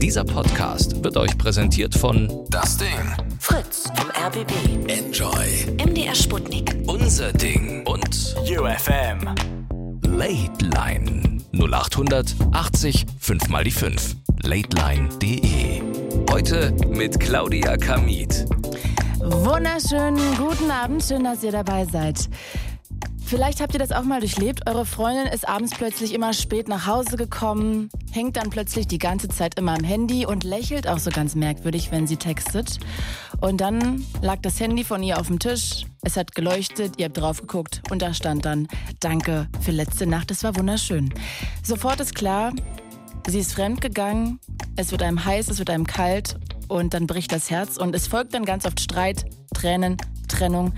Dieser Podcast wird euch präsentiert von Das Ding. Fritz vom RBB. Enjoy. MDR Sputnik. Unser Ding und UFM. Late Line 0800 80 5 mal die 5. Lateline.de. Heute mit Claudia Kamit. Wunderschönen guten Abend, schön, dass ihr dabei seid. Vielleicht habt ihr das auch mal durchlebt. Eure Freundin ist abends plötzlich immer spät nach Hause gekommen, hängt dann plötzlich die ganze Zeit immer am Handy und lächelt auch so ganz merkwürdig, wenn sie textet. Und dann lag das Handy von ihr auf dem Tisch, es hat geleuchtet, ihr habt drauf geguckt und da stand dann Danke für letzte Nacht, es war wunderschön. Sofort ist klar, sie ist fremdgegangen, es wird einem heiß, es wird einem kalt und dann bricht das Herz und es folgt dann ganz oft Streit, Tränen, Trennung.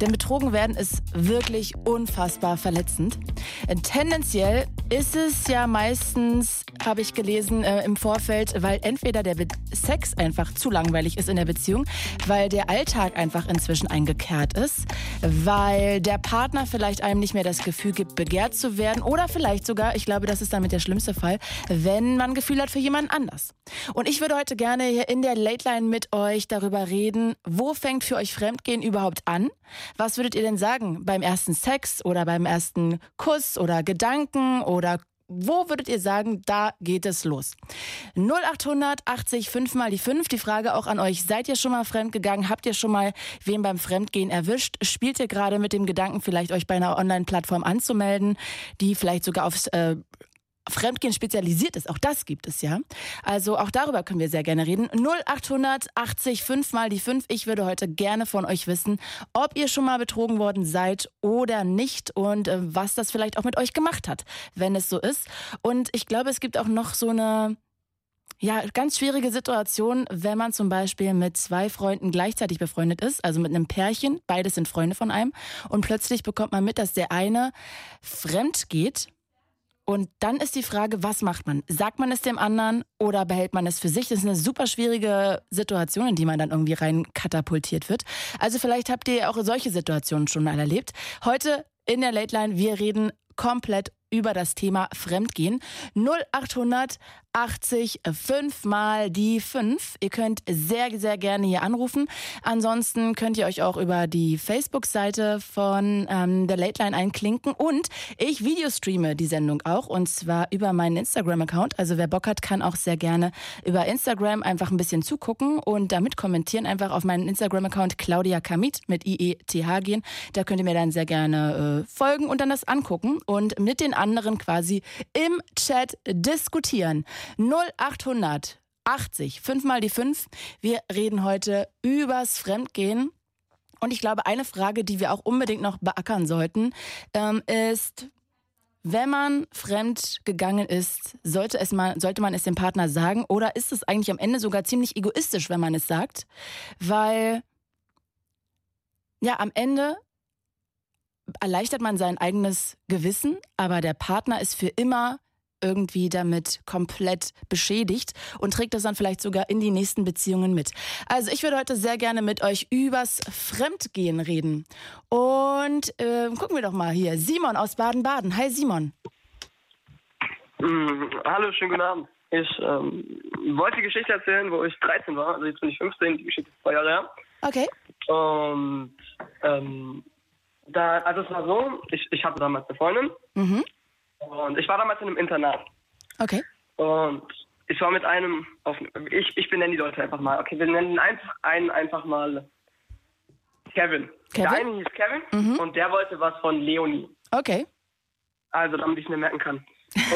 Denn betrogen werden ist wirklich unfassbar verletzend. Äh, Tendenziell ist es ja meistens, habe ich gelesen äh, im Vorfeld, weil entweder der Be Sex einfach zu langweilig ist in der Beziehung, weil der Alltag einfach inzwischen eingekehrt ist, weil der Partner vielleicht einem nicht mehr das Gefühl gibt, begehrt zu werden oder vielleicht sogar, ich glaube, das ist damit der schlimmste Fall, wenn man Gefühl hat für jemanden anders. Und ich würde heute gerne hier in der Late Line mit euch darüber reden, wo fängt für euch Fremdgehen überhaupt an? Was würdet ihr denn sagen beim ersten Sex oder beim ersten Kuss oder Gedanken oder wo würdet ihr sagen, da geht es los? 0800 80 5 mal die 5. Die Frage auch an euch. Seid ihr schon mal fremdgegangen? Habt ihr schon mal wen beim Fremdgehen erwischt? Spielt ihr gerade mit dem Gedanken, vielleicht euch bei einer Online-Plattform anzumelden, die vielleicht sogar aufs äh, Fremdgehen spezialisiert ist. Auch das gibt es ja. Also auch darüber können wir sehr gerne reden. 0880 5 mal die 5. Ich würde heute gerne von euch wissen, ob ihr schon mal betrogen worden seid oder nicht und äh, was das vielleicht auch mit euch gemacht hat, wenn es so ist. Und ich glaube, es gibt auch noch so eine ja, ganz schwierige Situation, wenn man zum Beispiel mit zwei Freunden gleichzeitig befreundet ist, also mit einem Pärchen, beides sind Freunde von einem, und plötzlich bekommt man mit, dass der eine fremd geht und dann ist die Frage, was macht man? Sagt man es dem anderen oder behält man es für sich? Das ist eine super schwierige Situation, in die man dann irgendwie rein katapultiert wird. Also vielleicht habt ihr auch solche Situationen schon mal erlebt. Heute in der Late Line, wir reden komplett über das Thema Fremdgehen. 0800 80 5 mal die 5. Ihr könnt sehr, sehr gerne hier anrufen. Ansonsten könnt ihr euch auch über die Facebook-Seite von ähm, der Late Line einklinken. Und ich videostreame die Sendung auch und zwar über meinen Instagram-Account. Also wer Bock hat, kann auch sehr gerne über Instagram einfach ein bisschen zugucken und damit kommentieren. Einfach auf meinen Instagram-Account Claudia Kamit mit IETH gehen. Da könnt ihr mir dann sehr gerne äh, folgen und dann das angucken und mit den anderen quasi im Chat diskutieren. 0800 80 5 mal die 5. Wir reden heute übers Fremdgehen. Und ich glaube, eine Frage, die wir auch unbedingt noch beackern sollten, ähm, ist, wenn man fremd gegangen ist, sollte, es mal, sollte man es dem Partner sagen oder ist es eigentlich am Ende sogar ziemlich egoistisch, wenn man es sagt? Weil, ja, am Ende erleichtert man sein eigenes Gewissen, aber der Partner ist für immer irgendwie damit komplett beschädigt und trägt das dann vielleicht sogar in die nächsten Beziehungen mit. Also ich würde heute sehr gerne mit euch übers Fremdgehen reden. Und äh, gucken wir doch mal hier. Simon aus Baden-Baden. Hi Simon. Mm, hallo, schönen guten Abend. Ich ähm, wollte die Geschichte erzählen, wo ich 13 war. Also jetzt bin ich 15, die Geschichte ist zwei Jahre her. Okay. Und ähm, da, also es war so, ich, ich hatte damals eine Freundin Mhm. und ich war damals in einem Internat. Okay. Und ich war mit einem, auf, ich, ich benenne die Leute einfach mal. Okay, wir nennen einfach einen einfach mal Kevin. Der Kevin? eine hieß Kevin Mhm. und der wollte was von Leonie. Okay. Also, damit ich es mir merken kann.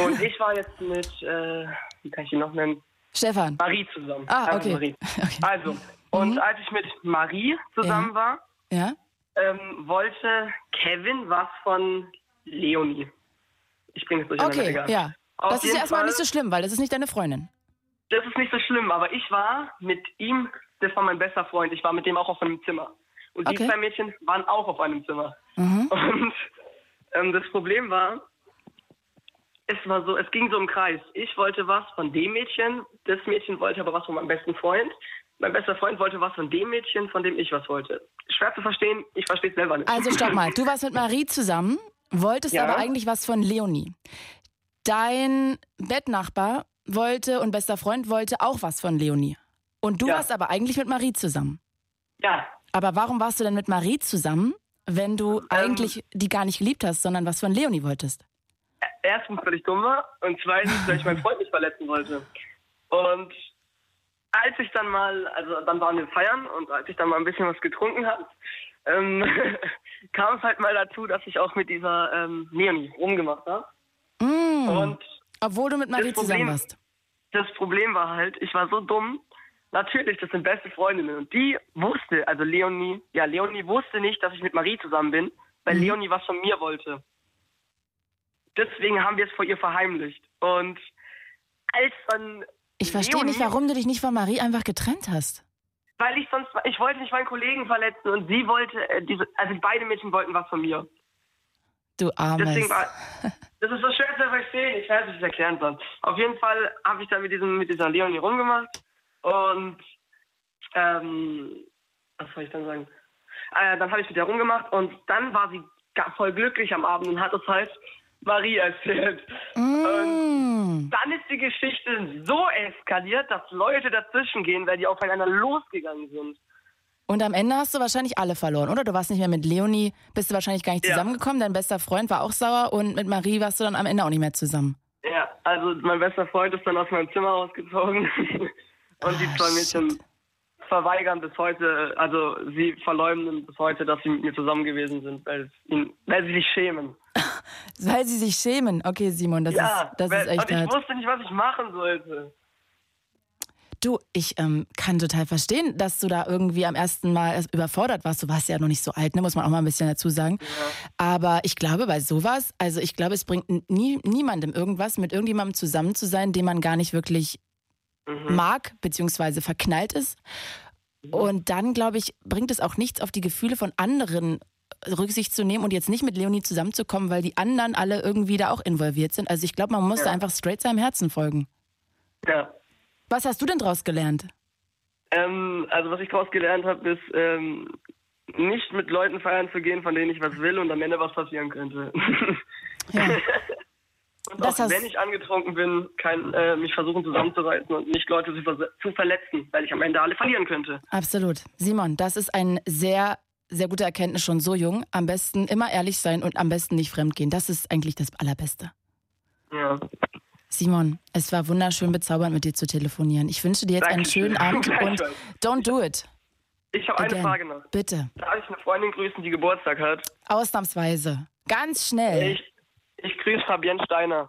Und ich war jetzt mit, äh, wie kann ich ihn noch nennen? Stefan. Marie zusammen. Ah, Einfach okay. Marie. okay. Also, und Mhm. als ich mit Marie zusammen Ja. war, Ja? Ähm, wollte Kevin was von Leonie. Ich bringe es durcheinander, Okay, egal. ja. Auf Das ist ja erstmal Fall- nicht so schlimm, weil das ist nicht deine Freundin. Das ist nicht so schlimm, aber ich war mit ihm, das war mein bester Freund, ich war mit dem auch auf einem Zimmer. Und die Okay. zwei Mädchen waren auch auf einem Zimmer. Mhm. Und ähm, das Problem war, es war so, es ging so im Kreis. Ich wollte was von dem Mädchen, das Mädchen wollte aber was von meinem besten Freund. Mein bester Freund wollte was von dem Mädchen, von dem ich was wollte. Schwer zu verstehen, ich verstehe es selber nicht. Also stopp mal, du warst mit Marie zusammen, wolltest Ja. aber eigentlich was von Leonie. Dein Bettnachbar wollte und bester Freund wollte auch was von Leonie. Und du Ja. warst aber eigentlich mit Marie zusammen. Ja, Aber warum warst du denn mit Marie zusammen, wenn du Ähm. eigentlich die gar nicht geliebt hast, sondern was von Leonie wolltest? erstens, weil ich dumm war und zweitens, weil ich meinen Freund nicht verletzen wollte. Und als ich dann mal, also dann waren wir feiern und als ich dann mal ein bisschen was getrunken habe, ähm, kam es halt mal dazu, dass ich auch mit dieser ähm, Leonie rumgemacht habe. Mm, Und obwohl du mit Marie das zusammen Problem- warst. das Problem war halt, ich war so dumm. Natürlich, das sind beste Freundinnen. Und die wusste, also Leonie, ja, Leonie wusste nicht, dass ich mit Marie zusammen bin, weil Mhm. Leonie was von mir wollte. Deswegen haben wir es vor ihr verheimlicht. Und als dann. Ich verstehe nicht, warum du dich nicht von Marie einfach getrennt hast. Weil ich sonst, ich wollte nicht meinen Kollegen verletzen und sie wollte, äh, diese, also beide Mädchen wollten was von mir. Du armes. Deswegen war, das ist so schwer zu verstehen. Ich weiß nicht, wie ich es erklären soll. Auf jeden Fall habe ich dann mit, diesem, mit dieser Leonie rumgemacht und ähm, was soll ich dann sagen? Äh, dann habe ich mit der rumgemacht und dann war sie voll glücklich am Abend und hat es halt Marie erzählt. Mm. Dann ist die Geschichte so eskaliert, dass Leute dazwischen gehen, weil die aufeinander losgegangen sind. Und am Ende hast du wahrscheinlich alle verloren, oder? Du warst nicht mehr mit Leonie, bist du wahrscheinlich gar nicht Ja. zusammengekommen. Dein bester Freund war auch sauer und mit Marie warst du dann am Ende auch nicht mehr zusammen. Ja, also mein bester Freund ist dann aus meinem Zimmer ausgezogen und die Ah, zwei Mädchen verweigern bis heute, also sie verleumden bis heute, dass sie mit mir zusammen gewesen sind, weil, es ihnen, weil sie sich schämen. Weil sie sich schämen. Okay, Simon, das ja, ist, das weil, ist echt und ich hart. wusste nicht, was ich machen sollte. Du, ich ähm, kann total verstehen, dass du da irgendwie am ersten Mal überfordert warst. Du warst ja noch nicht so alt, ne? muss man auch mal ein bisschen dazu sagen. Aber ich glaube, bei sowas, also ich glaube, es bringt nie, niemandem irgendwas, mit irgendjemandem zusammen zu sein, den man gar nicht wirklich Mhm. mag, beziehungsweise verknallt ist. Und dann, glaube ich, bringt es auch nichts, auf die Gefühle von anderen Rücksicht zu nehmen und jetzt nicht mit Leonie zusammenzukommen, weil die anderen alle irgendwie da auch involviert sind. Also ich glaube, man muss Ja. da einfach straight seinem Herzen folgen. Ja. Was hast du denn draus gelernt? Ähm, also was ich daraus gelernt habe, ist ähm, nicht mit Leuten feiern zu gehen, von denen ich was will und am Ende was passieren könnte. Ja. Und Das auch wenn ich angetrunken bin, kann äh, mich versuchen zusammenzureißen und nicht Leute zu, verse- zu verletzen, weil ich am Ende alle verlieren könnte. Absolut. Simon, das ist ein sehr, sehr gute Erkenntnis schon so jung. Am besten immer ehrlich sein und am besten nicht fremdgehen. Das ist eigentlich das Allerbeste. Ja. Simon, es war wunderschön bezaubernd mit dir zu telefonieren. Ich wünsche dir jetzt einen Dankeschön. schönen Abend und don't do it. Ich habe eine. Frage noch. Bitte. Darf ich eine Freundin grüßen, die Geburtstag hat? Ausnahmsweise. Ganz schnell. Ich, ich grüße Fabienne Steiner.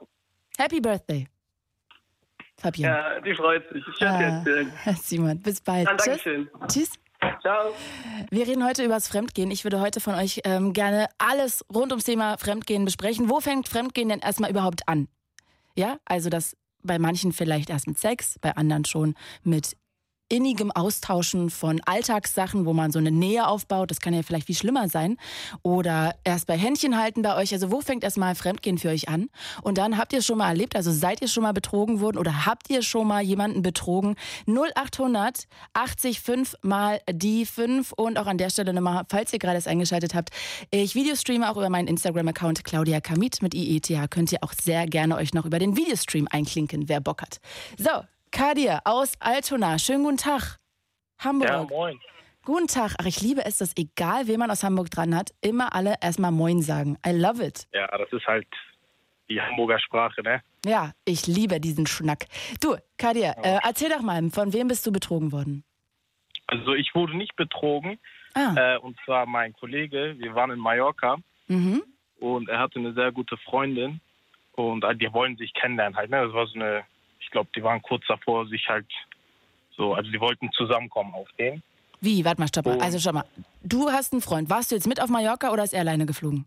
Happy Birthday. Fabian. Ja, die freut sich. Ich werde Ah, erzählen. Simon, bis bald. Dann Tschüss. Dankeschön. Tschüss. Ciao. Wir reden heute über das Fremdgehen. Ich würde heute von euch ähm, gerne alles rund ums Thema Fremdgehen besprechen. Wo fängt Fremdgehen denn erstmal überhaupt an? Ja, also das bei manchen vielleicht erst mit Sex, bei anderen schon mit innigem Austauschen von Alltagssachen, wo man so eine Nähe aufbaut. Das kann ja vielleicht viel schlimmer sein. Oder erst bei Händchen halten bei euch. Also wo fängt erstmal Fremdgehen für euch an? Und dann habt ihr schon mal erlebt? Also seid ihr schon mal betrogen worden oder habt ihr schon mal jemanden betrogen? 0800 80 5 mal die 5 und auch an der Stelle nochmal, falls ihr gerade es eingeschaltet habt, ich Videostreame auch über meinen Instagram-Account Claudia Kamit mit IETH. Könnt ihr auch sehr gerne euch noch über den Videostream einklinken, wer Bock hat. So, Kadir aus Altona. Schönen guten Tag. Hamburg. Ja, moin. Guten Tag. Ach, ich liebe es, dass egal wen man aus Hamburg dran hat, immer alle erstmal Moin sagen. I love it. Ja, das ist halt die Hamburger Sprache, ne? Ja, ich liebe diesen Schnack. Du, Kadir, äh, erzähl doch mal, von wem bist du betrogen worden? Also ich wurde nicht betrogen. Ah, Äh, und zwar mein Kollege, wir waren in Mallorca mhm. und er hatte eine sehr gute Freundin und äh, die wollen sich kennenlernen halt, ne? Das war so eine, ich glaube, die waren kurz davor, sich halt so, also die wollten zusammenkommen auf den. Wie? Warte mal, stopp mal. Oh. Also schau mal, du hast einen Freund. Warst du jetzt mit auf Mallorca oder ist er alleine geflogen?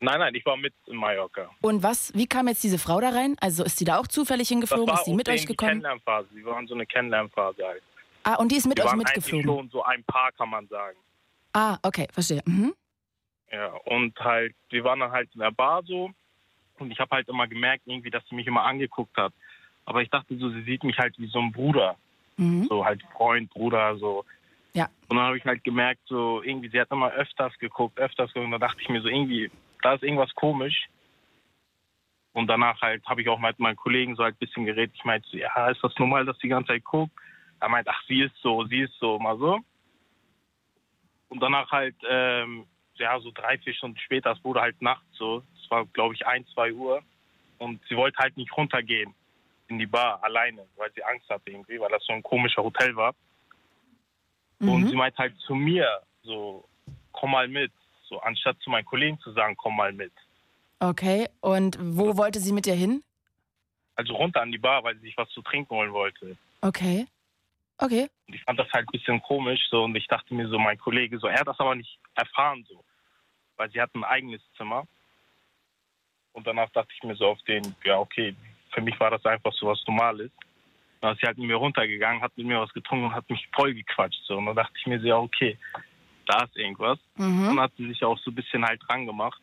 Nein, nein, ich war mit in Mallorca. Und was, wie kam jetzt diese Frau da rein? Also ist die da auch zufällig Das hingeflogen? war Ist die auf mit euch die gekommen? Kennenlernphase. Die waren so eine Kennenlernphase halt. Ah, und die ist mit Die euch waren mitgeflogen? eigentlich schon so ein Paar, kann man sagen. Ah, okay, verstehe. Mhm. Ja, und halt, wir waren dann halt in der Bar so und ich habe halt immer gemerkt irgendwie, dass sie mich immer angeguckt hat. Aber ich dachte so, sie sieht mich halt wie so ein Bruder, Mhm. so halt Freund, Bruder, so. Ja. Und dann habe ich halt gemerkt, so irgendwie, sie hat immer öfters geguckt, öfters geguckt und da dachte ich mir so irgendwie, da ist irgendwas komisch. Und danach halt habe ich auch mit meinen Kollegen so halt ein bisschen geredet. Ich meinte, so, ja, ist das normal, dass die ganze Zeit guckt? Er meint, ach, sie ist so, sie ist so, mal so. Und danach halt, ähm, ja, so drei, vier Stunden später, es wurde halt nachts so, es war, glaube ich, ein, zwei Uhr. Und sie wollte halt nicht runtergehen in die Bar alleine, weil sie Angst hatte irgendwie, weil das so ein komischer Hotel war. Und sie meint halt zu mir, so, komm mal mit. So, anstatt zu meinen Kollegen zu sagen, komm mal mit. Okay, und wo wollte sie mit dir hin? Also runter an die Bar, weil sie sich was zu trinken holen wollte. Okay. Okay. Und ich fand das halt ein bisschen komisch so und ich dachte mir so, mein Kollege, so, er hat das aber nicht erfahren so, weil sie hat ein eigenes Zimmer. Und danach dachte ich mir so auf den, ja okay, für mich war das einfach so was Normales. Dann ist sie halt mit mir runtergegangen, hat mit mir was getrunken und hat mich voll gequatscht so. Und dann dachte ich mir so, ja okay, da ist irgendwas. Und dann hat sie sich auch so ein bisschen halt dran gemacht.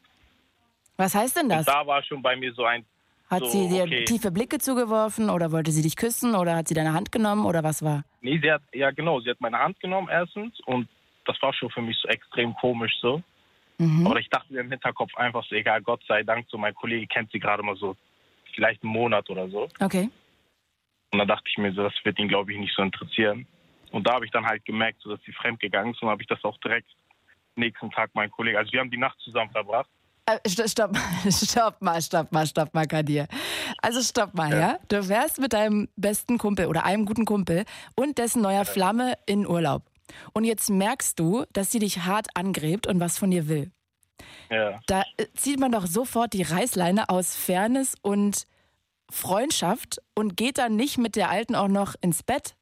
Was heißt denn das? Und da war schon bei mir so ein, Hat so, sie dir okay. tiefe Blicke zugeworfen oder wollte sie dich küssen oder hat sie deine Hand genommen oder was war? Nee, sie hat, ja genau, sie hat meine Hand genommen erstens und das war schon für mich so extrem komisch so. Mhm. Aber ich dachte mir im Hinterkopf einfach so, egal, Gott sei Dank, so mein Kollege kennt sie gerade mal so, vielleicht einen Monat oder so. Okay. Und da dachte ich mir so, das wird ihn, glaube ich, nicht so interessieren. Und da habe ich dann halt gemerkt, so, dass sie fremdgegangen ist und habe ich das auch direkt nächsten Tag meinen Kollegen, also wir haben die Nacht zusammen verbracht. Äh, st- stopp, stopp mal, stopp mal, stopp mal, Kadir. Also stopp mal, ja. Ja. Du wärst mit deinem besten Kumpel oder einem guten Kumpel und dessen neuer Flamme in Urlaub. Und jetzt merkst du, dass sie dich hart angrebt und was von dir will. Ja. Da äh, zieht man doch sofort die Reißleine aus Fairness und Freundschaft und geht dann nicht mit der Alten auch noch ins Bett.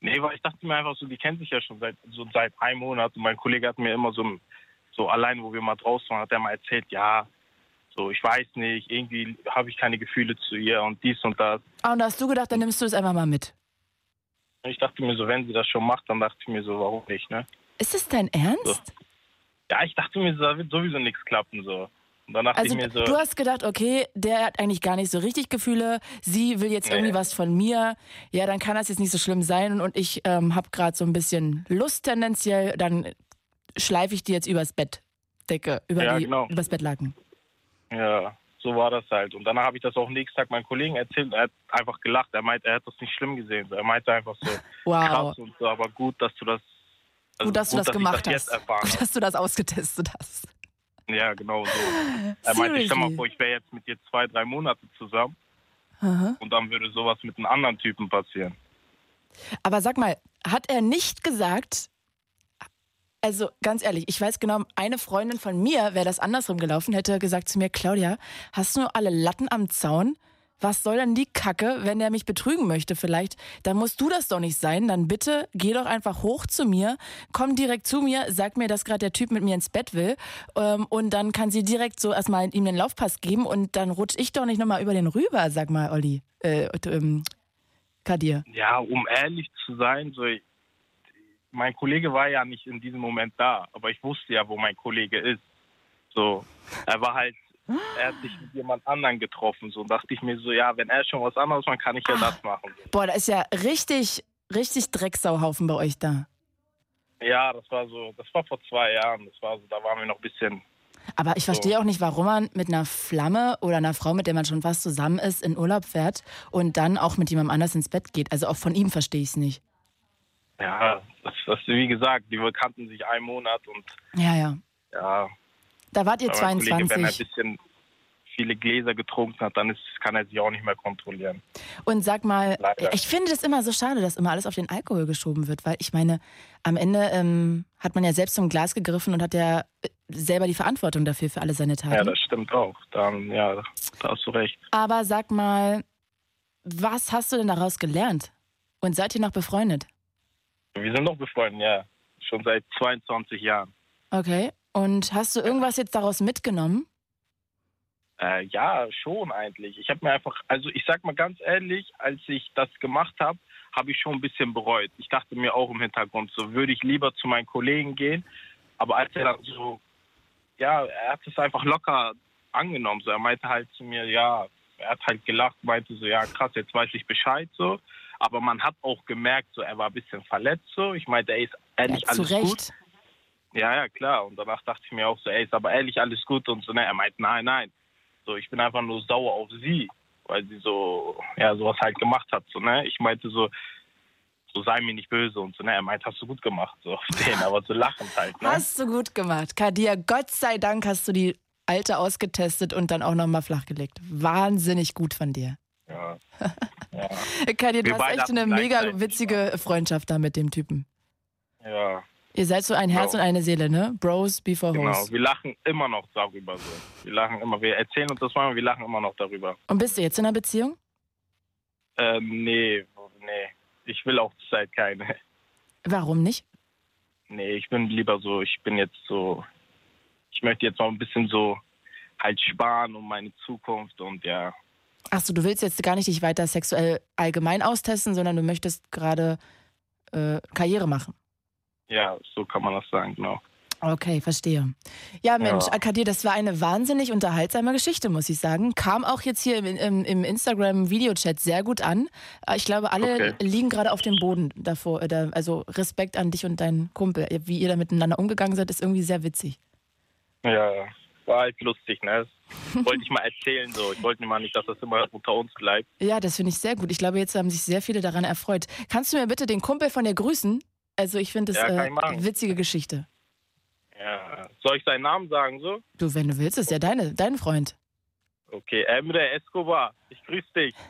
Nee, weil ich dachte mir einfach so, die kennt sich ja schon seit so seit einem Monat und mein Kollege hat mir immer so, so allein, wo wir mal draußen waren, hat er mal erzählt, ja, so ich weiß nicht, irgendwie habe ich keine Gefühle zu ihr und dies und das. Ah, und da hast du gedacht, dann nimmst du es einfach mal mit. Ich dachte mir so, wenn sie das schon macht, dann dachte ich mir so, warum nicht, ne? Ist es dein Ernst? Ja, ich dachte mir da wird sowieso nichts klappen so. Und dann dachte Also ich mir so, du hast gedacht, okay, der hat eigentlich gar nicht so richtig Gefühle. Sie will jetzt Nee. irgendwie was von mir. Ja, dann kann das jetzt nicht so schlimm sein. Und ich ähm, habe gerade so ein bisschen Lust tendenziell. Dann schleife ich die jetzt übers Bett. Decke, über Ja, die, genau. übers Bettlaken. ja, so war das halt. Und danach habe ich das auch nächsten Tag meinem Kollegen erzählt. Er hat einfach gelacht. Er meinte, er hat das nicht schlimm gesehen. Er meinte einfach so, Wow. krass und so, aber gut, dass du das, also Gut, dass du das ich gemacht das hast. Gut, dass du das ausgetestet hast. Ja, genau so. Er meinte, stell mal vor, ich wäre jetzt mit dir zwei, drei Monate zusammen Aha. und dann würde sowas mit einem anderen Typen passieren. Aber sag mal, hat er nicht gesagt, also ganz ehrlich, ich weiß genau, eine Freundin von mir, wäre das andersrum gelaufen, hätte gesagt zu mir, Claudia, hast du alle Latten am Zaun? Was soll denn die Kacke, wenn er mich betrügen möchte vielleicht? Dann musst du das doch nicht sein. Dann bitte geh doch einfach hoch zu mir, komm direkt zu mir, sag mir, dass gerade der Typ mit mir ins Bett will. Ähm, und dann kann sie direkt so erstmal ihm den Laufpass geben und dann rutsch ich doch nicht nochmal über den rüber, sag mal, Olli. Äh, ähm, Kadir. Ja, um ehrlich zu sein, so ich, mein Kollege war ja nicht in diesem Moment da, aber ich wusste ja, wo mein Kollege ist. So, er war halt, er hat sich mit jemand anderen getroffen. So dachte ich mir so, ja, wenn er schon was anderes macht, kann ich ja das machen. Boah, da ist ja richtig, richtig Drecksauhaufen bei euch da. Ja, das war so, das war vor zwei Jahren. Das war so, da waren wir noch ein bisschen. Aber ich verstehe auch nicht, warum man mit einer Flamme oder einer Frau, mit der man schon fast zusammen ist, in Urlaub fährt und dann auch mit jemandem anders ins Bett geht. Also auch von ihm verstehe ich es nicht. Ja, das, das wie gesagt, die kannten sich einen Monat und Ja, ja. ja, Da wart ihr aber mein Kollege, wenn er ein 22. bisschen viele Gläser getrunken hat, dann ist, kann er sich auch nicht mehr kontrollieren. Und sag mal, Leider. ich finde das immer so schade, dass immer alles auf den Alkohol geschoben wird, weil ich meine, am Ende ähm, hat man ja selbst zum Glas gegriffen und hat ja äh, selber die Verantwortung dafür für alle seine Taten. Ja, das stimmt auch. Dann, ja, da hast du recht. Aber sag mal, was hast du denn daraus gelernt? Und seid ihr noch befreundet? Wir sind noch befreundet, ja. Schon seit 22 Jahren. Okay. Und hast du irgendwas jetzt daraus mitgenommen? Äh, ja, schon eigentlich. Ich habe mir einfach, also ich sag mal ganz ehrlich, als ich das gemacht habe, habe ich schon ein bisschen bereut. Ich dachte mir auch im Hintergrund, so würde ich lieber zu meinen Kollegen gehen. Aber als er dann so, ja, er hat es einfach locker angenommen. So, er meinte halt zu mir, ja, er hat halt gelacht, meinte so, ja, krass, jetzt weiß ich Bescheid so. Aber man hat auch gemerkt, so, er war ein bisschen verletzt so. Ich meinte, ey, ist ehrlich ja, zu alles gut? Ja, ja, klar. Und danach dachte ich mir auch so, ey, ist aber ehrlich alles gut und so. Ne, er meint, nein, nein. So, ich bin einfach nur sauer auf sie, weil sie so, ja, sowas halt gemacht hat. So, ne? Ich meinte so, so sei mir nicht böse und so, ne? Er meint, hast du gut gemacht, so auf den, aber so lachend halt, ne? Hast du gut gemacht. Kadir, Gott sei Dank hast du die alte ausgetestet und dann auch nochmal flachgelegt. Wahnsinnig gut von dir. Ja. Kadir, du hast echt eine mega witzige Freundschaft da mit dem Typen. ja. Ihr seid so ein Herz Genau. und eine Seele, ne? Bros before Genau, hoes. wir lachen immer noch darüber so. Wir lachen immer, wir erzählen uns das mal, wir lachen immer noch darüber. Und bist du jetzt in einer Beziehung? Ähm, nee, nee. Ich will auch zurzeit keine. Warum nicht? Nee, ich bin lieber so, ich bin jetzt so, ich möchte jetzt noch ein bisschen so halt sparen um meine Zukunft und ja, Achso, du willst jetzt gar nicht dich weiter sexuell allgemein austesten, sondern du möchtest gerade äh, Karriere machen. Ja, so kann man das sagen, genau. Okay, verstehe. Ja, Mensch, Ja. Akadir, das war eine wahnsinnig unterhaltsame Geschichte, muss ich sagen. Kam auch jetzt hier im, im, im Instagram-Videochat sehr gut an. Äh, Ich glaube, alle Okay. liegen gerade auf dem Boden davor. äh, Also Respekt an dich und deinen Kumpel. Wie ihr da miteinander umgegangen seid, ist irgendwie sehr witzig. Ja, ja. war halt lustig, ne? Das wollte ich mal erzählen so. Ich wollte mal nicht, dass das immer unter uns bleibt. Ja, das finde ich sehr gut. Ich glaube, jetzt haben sich sehr viele daran erfreut. Kannst du mir bitte den Kumpel von dir grüßen? Also ich finde das Ja, äh, machen. witzige Geschichte. Ja. Soll ich seinen Namen sagen so? Du, wenn du willst, ist ja deine, dein Freund. Okay, Emre Escobar, ich grüße dich.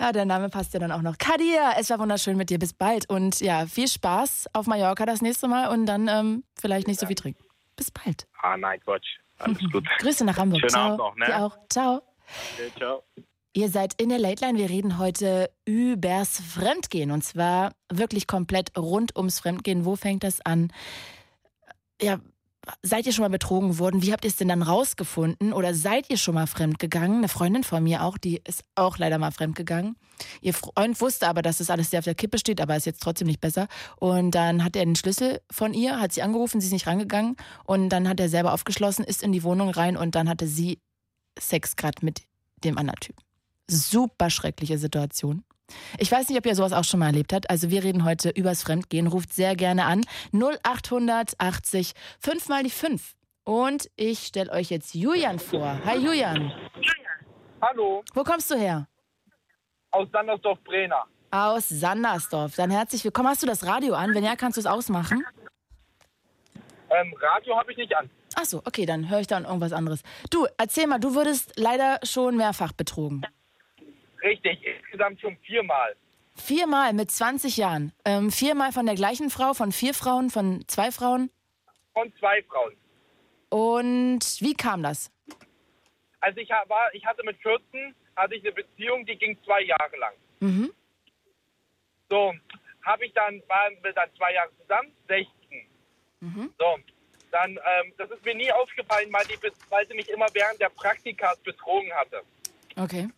Ja, der Name passt ja dann auch noch. Kadir, es war wunderschön mit dir. Bis bald. Und ja, viel Spaß auf Mallorca das nächste Mal und dann ähm, vielleicht nicht so viel trinken. Bis bald. Ah, nein, Quatsch. Alles gut. Grüße nach Hamburg. Schönen Ciao. Abend noch, ne? Dir auch. Ciao. Okay, ciao. Ihr seid in der Late Line. Wir reden heute übers Fremdgehen. Und zwar wirklich komplett rund ums Fremdgehen. Wo fängt das an? Ja, seid ihr schon mal betrogen worden? Wie habt ihr es denn dann rausgefunden? Oder seid ihr schon mal fremdgegangen? Eine Freundin von mir auch, die ist auch leider mal fremdgegangen. Ihr Freund wusste aber, dass das alles sehr auf der Kippe steht, aber ist jetzt trotzdem nicht besser. Und dann hat er den Schlüssel von ihr, hat sie angerufen, sie ist nicht rangegangen. Und dann hat er selber aufgeschlossen, ist in die Wohnung rein und dann hatte sie Sex gerade mit dem anderen Typen. Super schreckliche Situation. Ich weiß nicht, ob ihr sowas auch schon mal erlebt habt. Also wir reden heute übers Fremdgehen. Ruft sehr gerne an. 0880 5 mal die 5. Und ich stelle euch jetzt Julian vor. Hi Julian. Hallo, Wo kommst du her? aus Sandersdorf-Brenner. Aus Sandersdorf. Dann herzlich willkommen. Hast du das Radio an? Wenn ja, kannst du es ausmachen? Ähm, Radio habe ich nicht an. Ach so, okay, dann höre ich dann irgendwas anderes. Du, erzähl mal, du wurdest leider schon mehrfach betrogen. Richtig, insgesamt schon viermal. Viermal mit 20 Jahren. Ähm, viermal von der gleichen Frau, von vier Frauen, von zwei Frauen. Von zwei Frauen. Und wie kam das? Also ich war, ich hatte mit 14 hatte ich eine Beziehung, die ging zwei Jahre lang. Mhm. So, habe ich dann, waren wir dann zwei Jahre zusammen, 16. Mhm. So, dann, ähm, das ist mir nie aufgefallen, weil, die, weil sie mich immer während der Praktikas betrogen hatte. Okay.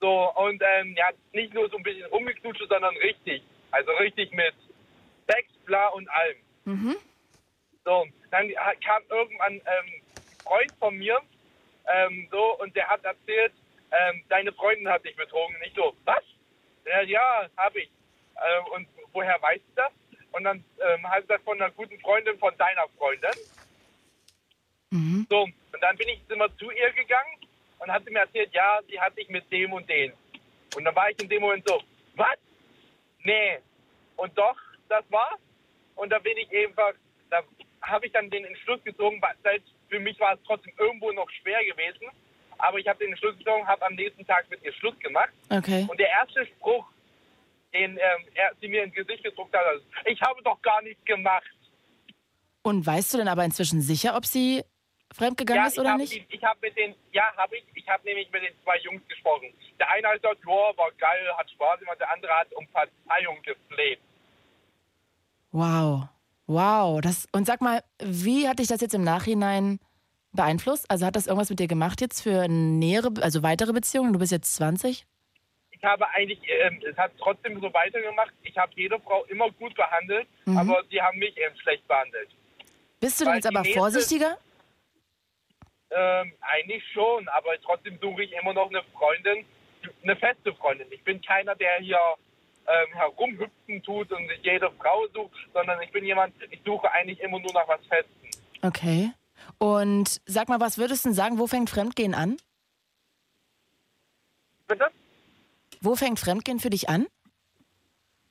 So, und ähm, ja, nicht nur so ein bisschen rumgeknutscht, sondern richtig. Also richtig mit Sex, bla und allem. Mhm. So, dann kam irgendwann ähm, ein Freund von mir, ähm, so, und der hat erzählt, ähm, deine Freundin hat dich betrogen. Nicht so, was? Ja, ja, habe ich. Ähm, und woher weißt du das? Und dann ähm, hat er das von einer guten Freundin von deiner Freundin. Mhm. So, und dann bin ich immer zu ihr gegangen und hat sie mir erzählt, ja, sie hat dich mit dem und den. Und dann war ich in dem Moment so, was? Nee. Und doch, das war's. Und da bin ich einfach, da habe ich dann den Entschluss gezogen, weil für mich war es trotzdem irgendwo noch schwer gewesen. Aber ich habe den Entschluss gezogen, habe am nächsten Tag mit ihr Schluss gemacht. Okay. Und der erste Spruch, den ähm, er, sie mir ins Gesicht gedruckt hat, ist, ich habe doch gar nichts gemacht. Und weißt du denn aber inzwischen sicher, ob sie fremdgegangen ist ich oder nicht? Die, ich habe mit den, ja, habe ich. Ich habe nämlich mit den zwei Jungs gesprochen. Der eine hat gesagt, ja, war geil, hat Spaß gemacht. Der andere hat um Verzeihung gefleht. Wow. Wow. Das, und sag mal, wie hat dich das jetzt im Nachhinein beeinflusst? Also hat das irgendwas mit dir gemacht jetzt für nähere, also weitere Beziehungen? Du bist jetzt 20? Ich habe eigentlich, ähm, es hat trotzdem so weitergemacht. Ich habe jede Frau immer gut behandelt, Mhm. aber sie haben mich eben schlecht behandelt. Bist du denn jetzt aber nächste- vorsichtiger? Ähm, eigentlich schon, aber trotzdem suche ich immer noch eine Freundin, eine feste Freundin. Ich bin keiner, der hier ähm, herumhüpfen tut und sich jede Frau sucht, sondern ich bin jemand, ich suche eigentlich immer nur nach was Festem. Okay. Und sag mal, was würdest du denn sagen, wo fängt Fremdgehen an? Bitte? Wo fängt Fremdgehen für dich an?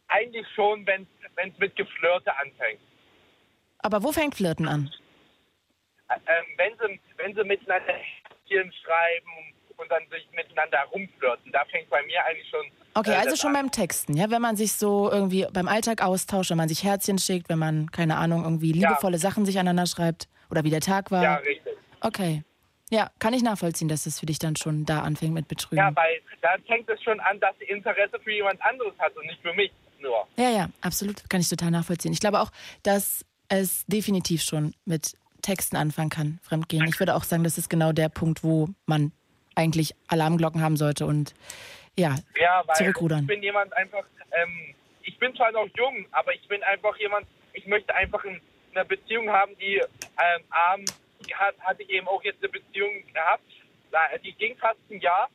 Eigentlich schon, wenn es mit Geflirte anfängt. Aber wo fängt Flirten an? Ähm, wenn, sie, wenn sie miteinander Herzchen schreiben und dann sich miteinander rumflirten, da fängt bei mir eigentlich schon. Okay, äh, also schon an. beim Texten, ja, wenn man sich so irgendwie beim Alltag austauscht, wenn man sich Herzchen schickt, wenn man, keine Ahnung, irgendwie Ja. liebevolle Sachen sich aneinander schreibt oder wie der Tag war. Ja, richtig. Okay. Ja, kann ich nachvollziehen, dass es für dich dann schon da anfängt mit Betrügen. Ja, weil da fängt es schon an, dass sie Interesse für jemand anderes hat und nicht für mich nur. Ja, ja, absolut. Kann ich total nachvollziehen. Ich glaube auch, dass es definitiv schon mit Texten anfangen kann, Fremdgehen. Ich würde auch sagen, das ist genau der Punkt, wo man eigentlich Alarmglocken haben sollte und ja, Ja, weil zurückrudern. ich bin jemand einfach, ähm, ich bin zwar noch jung, aber ich bin einfach jemand, ich möchte einfach in, eine Beziehung haben, die ähm, arm hat, hatte ich eben auch jetzt eine Beziehung gehabt, die ging fast ein Jahr,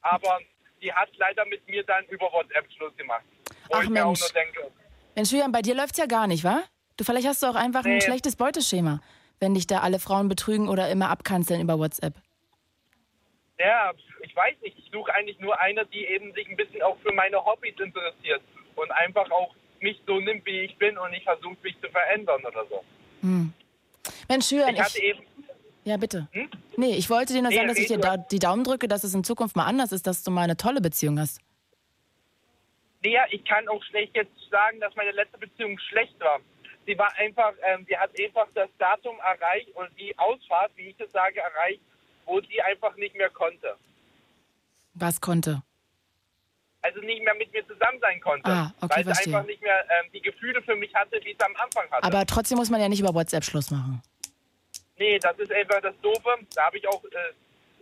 aber die hat leider mit mir dann über WhatsApp Schluss gemacht. Wo Ach, ich mir auch Mensch. nur denke, Mensch, Julian, bei dir läuft's ja gar nicht, wa? Du, vielleicht hast du auch einfach ein Nee. schlechtes Beuteschema, wenn dich da alle Frauen betrügen oder immer abkanzeln über WhatsApp. ja, ich weiß nicht, ich suche eigentlich nur eine, die eben sich ein bisschen auch für meine Hobbys interessiert und einfach auch mich so nimmt, wie ich bin und nicht versucht, mich zu verändern oder so. Mensch, Julian, Ich hatte ich, eben ja bitte. Hm? Nee, ich wollte dir nur Nee, sagen, dass ich dir da, die Daumen drücke, dass es in Zukunft mal anders ist, dass du mal eine tolle Beziehung hast. Ja, ich kann auch schlecht jetzt sagen, dass meine letzte Beziehung schlecht war. Sie war einfach, ähm, sie hat einfach das Datum erreicht und die Ausfahrt, wie ich es sage, erreicht, wo sie einfach nicht mehr konnte. Was konnte? Also nicht mehr mit mir zusammen sein konnte. Ah, okay, weil sie verstehe. einfach nicht mehr ähm, die Gefühle für mich hatte, wie es am Anfang hatte. Aber trotzdem muss man ja nicht über WhatsApp Schluss machen. nee, das ist einfach das Doofe. Da habe ich auch, äh,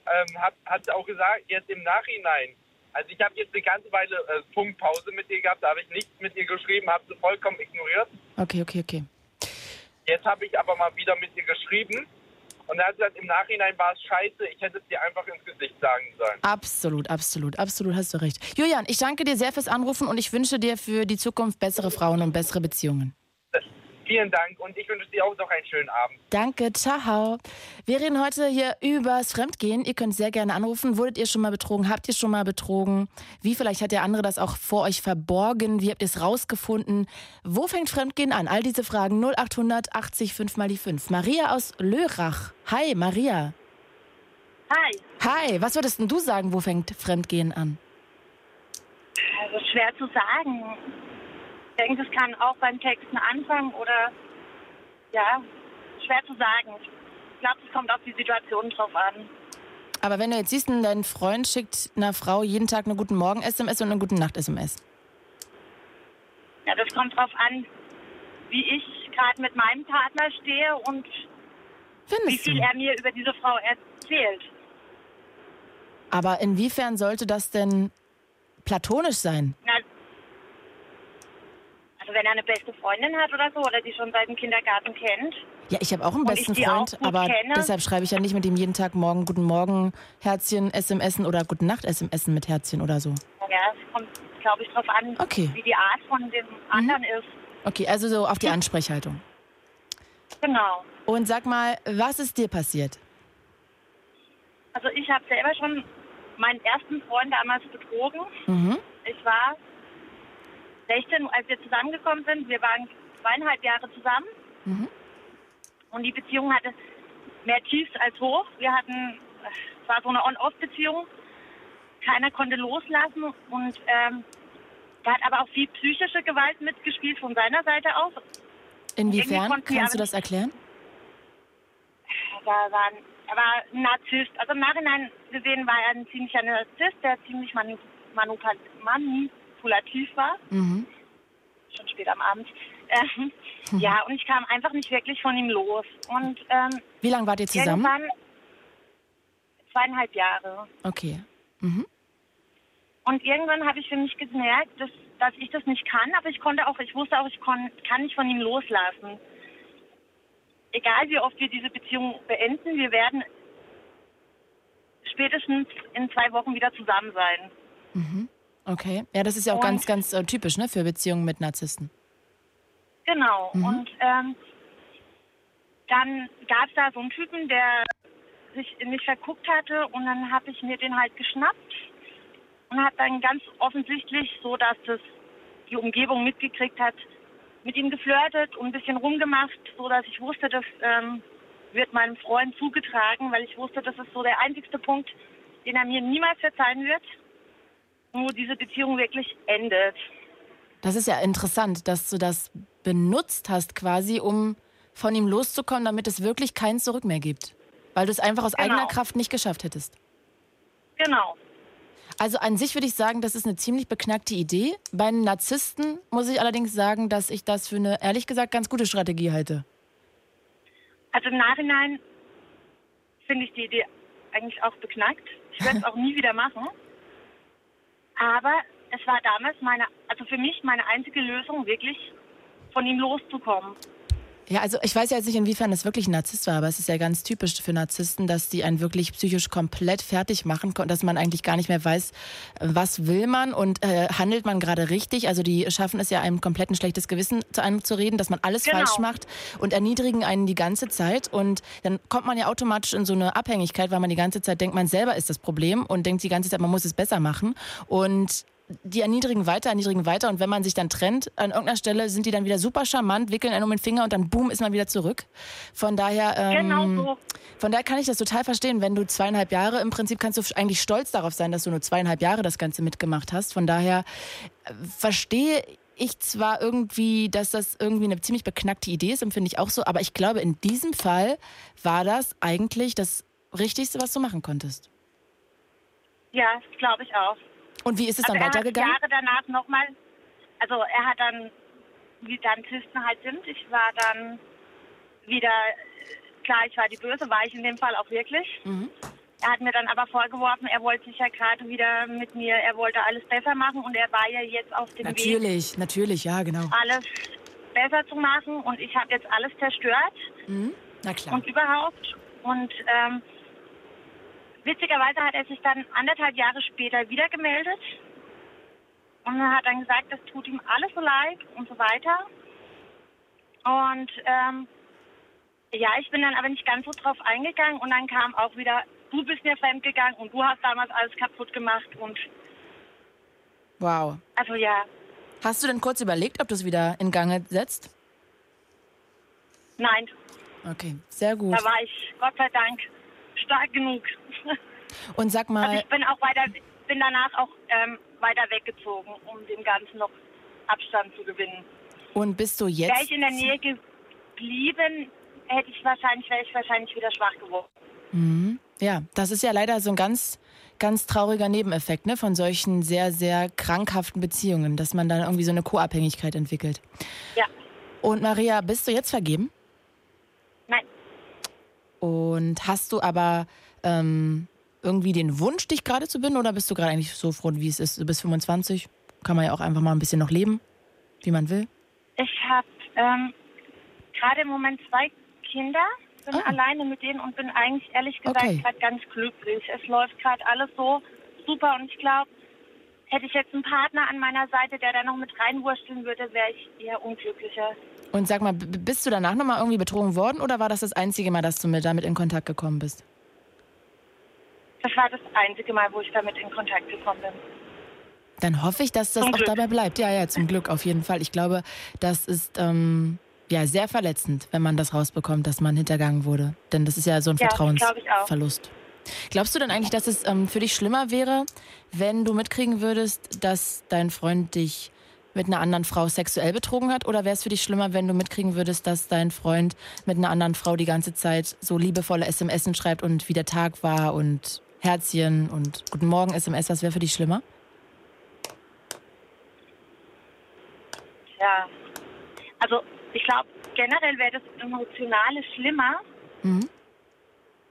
ähm, hat, hat sie auch gesagt, jetzt im Nachhinein. Also ich habe jetzt eine ganze Weile äh, Funkpause mit ihr gehabt, da habe ich nichts mit ihr geschrieben, habe sie vollkommen ignoriert. Okay, okay, okay. Jetzt habe ich aber mal wieder mit ihr geschrieben und er hat gesagt, im Nachhinein war es scheiße, ich hätte es dir einfach ins Gesicht sagen sollen. Absolut, absolut, absolut, hast du recht. Julian, ich danke dir sehr fürs Anrufen und ich wünsche dir für die Zukunft bessere Frauen und bessere Beziehungen. Vielen Dank und ich wünsche dir auch noch einen schönen Abend. Danke, ciao. Wir reden heute hier übers Fremdgehen. Ihr könnt sehr gerne anrufen. Wurdet ihr schon mal betrogen? Habt ihr schon mal betrogen? Wie vielleicht hat der andere das auch vor euch verborgen? Wie habt ihr es rausgefunden? Wo fängt Fremdgehen an? All diese Fragen 0800 80 5 mal die 5. Maria aus Lörrach. Hi, Maria. Hi, Hi, was würdest denn du sagen, wo fängt Fremdgehen an? also schwer zu sagen. Ich denke, es kann auch beim Texten anfangen oder ja, schwer zu sagen. Ich glaube, es kommt auf die Situation drauf an. Aber wenn du jetzt siehst, dein Freund schickt einer Frau jeden Tag eine guten Morgen-SMS und eine guten Nacht-SMS. Ja, das kommt drauf an, wie ich gerade mit meinem Partner stehe und wie Findest viel du? er mir über diese Frau erzählt. Aber inwiefern sollte das denn platonisch sein? Na, wenn er eine beste Freundin hat oder so oder die schon seit dem Kindergarten kennt, Ja, ich habe auch einen besten Freund, aber kenne. deshalb schreibe ich ja nicht mit ihm jeden Tag morgen Guten Morgen Herzchen SMSen oder Guten Nacht SMSen mit Herzchen oder so. ja, es kommt, glaube ich, drauf an, Okay. wie die Art von dem anderen ist. Okay, also so auf die Ansprechhaltung. Genau. Und sag mal, was ist dir passiert? Also ich habe selber schon meinen ersten Freund damals betrogen. Mhm. Ich war 16, als wir zusammengekommen sind. Wir waren zweieinhalb Jahre zusammen. Mhm. Und die Beziehung hatte mehr Tiefs als Hoch. Wir hatten, es war so eine On-Off-Beziehung. Keiner konnte loslassen. Und ähm, da hat aber auch viel psychische Gewalt mitgespielt von seiner Seite aus. Inwiefern? Kannst du das erklären? Da war er war ein Narzisst. Also im Nachhinein gesehen war er ein ziemlicher Narzisst, der ziemlich manu manu manipulativ war. Mhm. Schon spät am Abend. Ähm, ja, und ich kam einfach nicht wirklich von ihm los. Und ähm, Wie lange wart ihr zusammen? zweieinhalb Jahre. Okay. Mhm. Und irgendwann habe ich für mich gemerkt, dass, dass ich das nicht kann, aber ich konnte auch, ich wusste auch, ich kon, kann nicht von ihm loslassen. Egal wie oft wir diese Beziehung beenden, wir werden spätestens in zwei Wochen wieder zusammen sein. Okay. Ja, das ist ja auch Und- ganz, ganz äh, typisch, ne, für Beziehungen mit Narzissten. Genau. Und ähm, dann gab es da so einen Typen, der sich in mich verguckt hatte und dann habe ich mir den halt geschnappt und hat dann ganz offensichtlich, so dass das die Umgebung mitgekriegt hat, mit ihm geflirtet und ein bisschen rumgemacht, so dass ich wusste, das ähm, wird meinem Freund zugetragen, weil ich wusste, das ist so der einzigste Punkt, den er mir niemals verzeihen wird, wo diese Beziehung wirklich endet. Das ist ja interessant, dass du das benutzt hast quasi, um von ihm loszukommen, damit es wirklich kein Zurück mehr gibt. Weil du es einfach aus Genau. eigener Kraft nicht geschafft hättest. Genau. Also an sich würde ich sagen, das ist eine ziemlich beknackte Idee. Bei einem Narzissten muss ich allerdings sagen, dass ich das für eine, ehrlich gesagt, ganz gute Strategie halte. Also im Nachhinein finde ich die Idee eigentlich auch beknackt. Ich werde es auch nie wieder machen. Aber es war damals meine, also für mich meine einzige Lösung, wirklich von ihm loszukommen. Ja, also ich weiß ja jetzt nicht, inwiefern das wirklich ein Narzisst war, aber es ist ja ganz typisch für Narzissten, dass die einen wirklich psychisch komplett fertig machen, dass man eigentlich gar nicht mehr weiß, was will man und äh, handelt man gerade richtig. Also die schaffen es ja, einem komplett ein schlechtes Gewissen zu einem zu reden, dass man alles Genau. falsch macht und erniedrigen einen die ganze Zeit. Und dann kommt man ja automatisch in so eine Abhängigkeit, weil man die ganze Zeit denkt, man selber ist das Problem und denkt die ganze Zeit, man muss es besser machen. Und die erniedrigen weiter, erniedrigen weiter und wenn man sich dann trennt, an irgendeiner Stelle sind die dann wieder super charmant, wickeln einen um den Finger und dann boom, ist man wieder zurück. Von daher, ähm, Genau so. von daher kann ich das total verstehen, wenn du zweieinhalb Jahre, im Prinzip kannst du eigentlich stolz darauf sein, dass du nur zweieinhalb Jahre das Ganze mitgemacht hast. Von daher äh, verstehe ich zwar irgendwie, dass das irgendwie eine ziemlich beknackte Idee ist, empfinde ich auch so, aber ich glaube, in diesem Fall war das eigentlich das Richtigste, was du machen konntest. Ja, glaube ich auch. Und wie ist es Also dann er weitergegangen? Jahre danach nochmal, also er hat dann, wie Dentisten halt sind, ich war dann wieder, klar, ich war die Böse, war ich in dem Fall auch wirklich. Mhm. Er hat mir dann aber vorgeworfen, er wollte sich ja gerade wieder mit mir, er wollte alles besser machen und er war ja jetzt auf dem Weg, Natürlich, natürlich, ja, genau. alles besser zu machen und ich habe jetzt alles zerstört Mhm. Na klar. und überhaupt. Und ähm, witzigerweise hat er sich dann anderthalb Jahre später wieder gemeldet und er hat dann gesagt, das tut ihm alles so leid und so weiter. Und ähm, ja, ich bin dann aber nicht ganz so drauf eingegangen und dann kam auch wieder, du bist mir fremdgegangen und du hast damals alles kaputt gemacht und Wow. also ja, Hast du denn kurz überlegt, ob du es wieder in Gang setzt? nein, Okay, sehr gut. da war ich Gott sei Dank stark genug. Und sag Also mal, ich bin auch weiter, bin danach auch ähm, weiter weggezogen, um dem Ganzen noch Abstand zu gewinnen. und bist du Wäre jetzt ich in der Nähe geblieben, hätte ich wahrscheinlich, wäre ich wahrscheinlich wieder schwach geworden. Mhm. Ja, das ist ja leider so ein ganz, ganz trauriger Nebeneffekt ne, von solchen sehr, sehr krankhaften Beziehungen, dass man dann irgendwie so eine Co-Abhängigkeit entwickelt. Ja, Und Maria, bist du jetzt vergeben? Und hast du aber ähm, irgendwie den Wunsch, dich gerade zu binden oder bist du gerade eigentlich so froh, wie es ist? Du bist 25, kann man ja auch einfach mal ein bisschen noch leben, wie man will. ich habe ähm, gerade im Moment zwei Kinder, bin Ah. alleine mit denen und bin eigentlich ehrlich gesagt Okay. gerade ganz glücklich. Es läuft gerade alles so super und ich glaube, hätte ich jetzt einen Partner an meiner Seite, der da noch mit reinwursteln würde, wäre ich eher unglücklicher. Und sag mal, bist du danach nochmal irgendwie betrogen worden oder war das das einzige Mal, dass du mit damit in Kontakt gekommen bist? Das war das einzige Mal, wo ich damit in Kontakt gekommen bin. Dann hoffe ich, dass das Zum auch Glück. dabei bleibt. Ja, ja, zum Glück auf jeden Fall. Ich glaube, das ist ähm, ja sehr verletzend, wenn man das rausbekommt, dass man hintergangen wurde. Denn das ist ja so ein Ja. Vertrauensverlust. Glaubst du denn eigentlich, dass es ähm, für dich schlimmer wäre, wenn du mitkriegen würdest, dass dein Freund dich mit einer anderen Frau sexuell betrogen hat? Oder wäre es für dich schlimmer, wenn du mitkriegen würdest, dass dein Freund mit einer anderen Frau die ganze Zeit so liebevolle SMS schreibt und wie der Tag war und Herzchen und Guten Morgen SMS? Was wäre für dich schlimmer? Ja. Also ich glaube, generell wäre das Emotionale schlimmer, Mhm.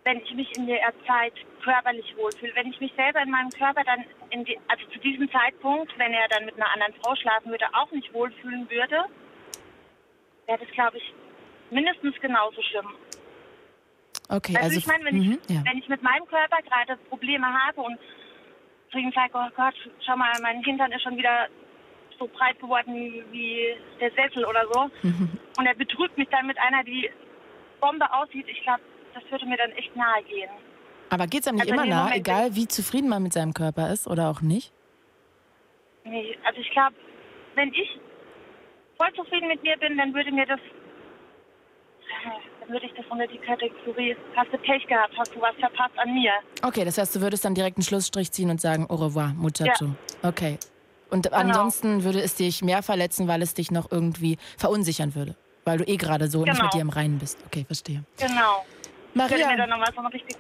wenn ich mich in der Zeit körperlich wohlfühle. Wenn ich mich selber in meinem Körper dann, in die, also zu diesem Zeitpunkt, wenn er dann mit einer anderen Frau schlafen würde, auch nicht wohlfühlen würde, wäre das, glaube ich, mindestens genauso schlimm. Okay, Also, also ich meine, wenn, mhm, ich, ja. wenn ich mit meinem Körper gerade Probleme habe und zu ihm sage, oh Gott, schau mal, mein Hintern ist schon wieder so breit geworden wie der Sessel oder so. Mhm. Und er betrügt mich dann mit einer, die Bombe aussieht, ich glaube, das würde mir dann echt nahe gehen. Aber geht's einem nicht Also immer Moment- egal wie zufrieden man mit seinem Körper ist oder auch nicht? Nee, also ich glaube, wenn ich voll zufrieden mit mir bin, dann würde mir das, dann würde ich das unter die Kategorie, hast du Pech gehabt, hast du was verpasst an mir. Okay, das heißt, du würdest dann direkt einen Schlussstrich ziehen und sagen, au revoir, muchacho. Okay. Und ansonsten würde es dich mehr verletzen, weil es dich noch irgendwie verunsichern würde. Weil du eh gerade so nicht Genau. mit dir im Reinen bist. Okay, verstehe. Genau. Würde mir Maria, dann nochmal so ein richtig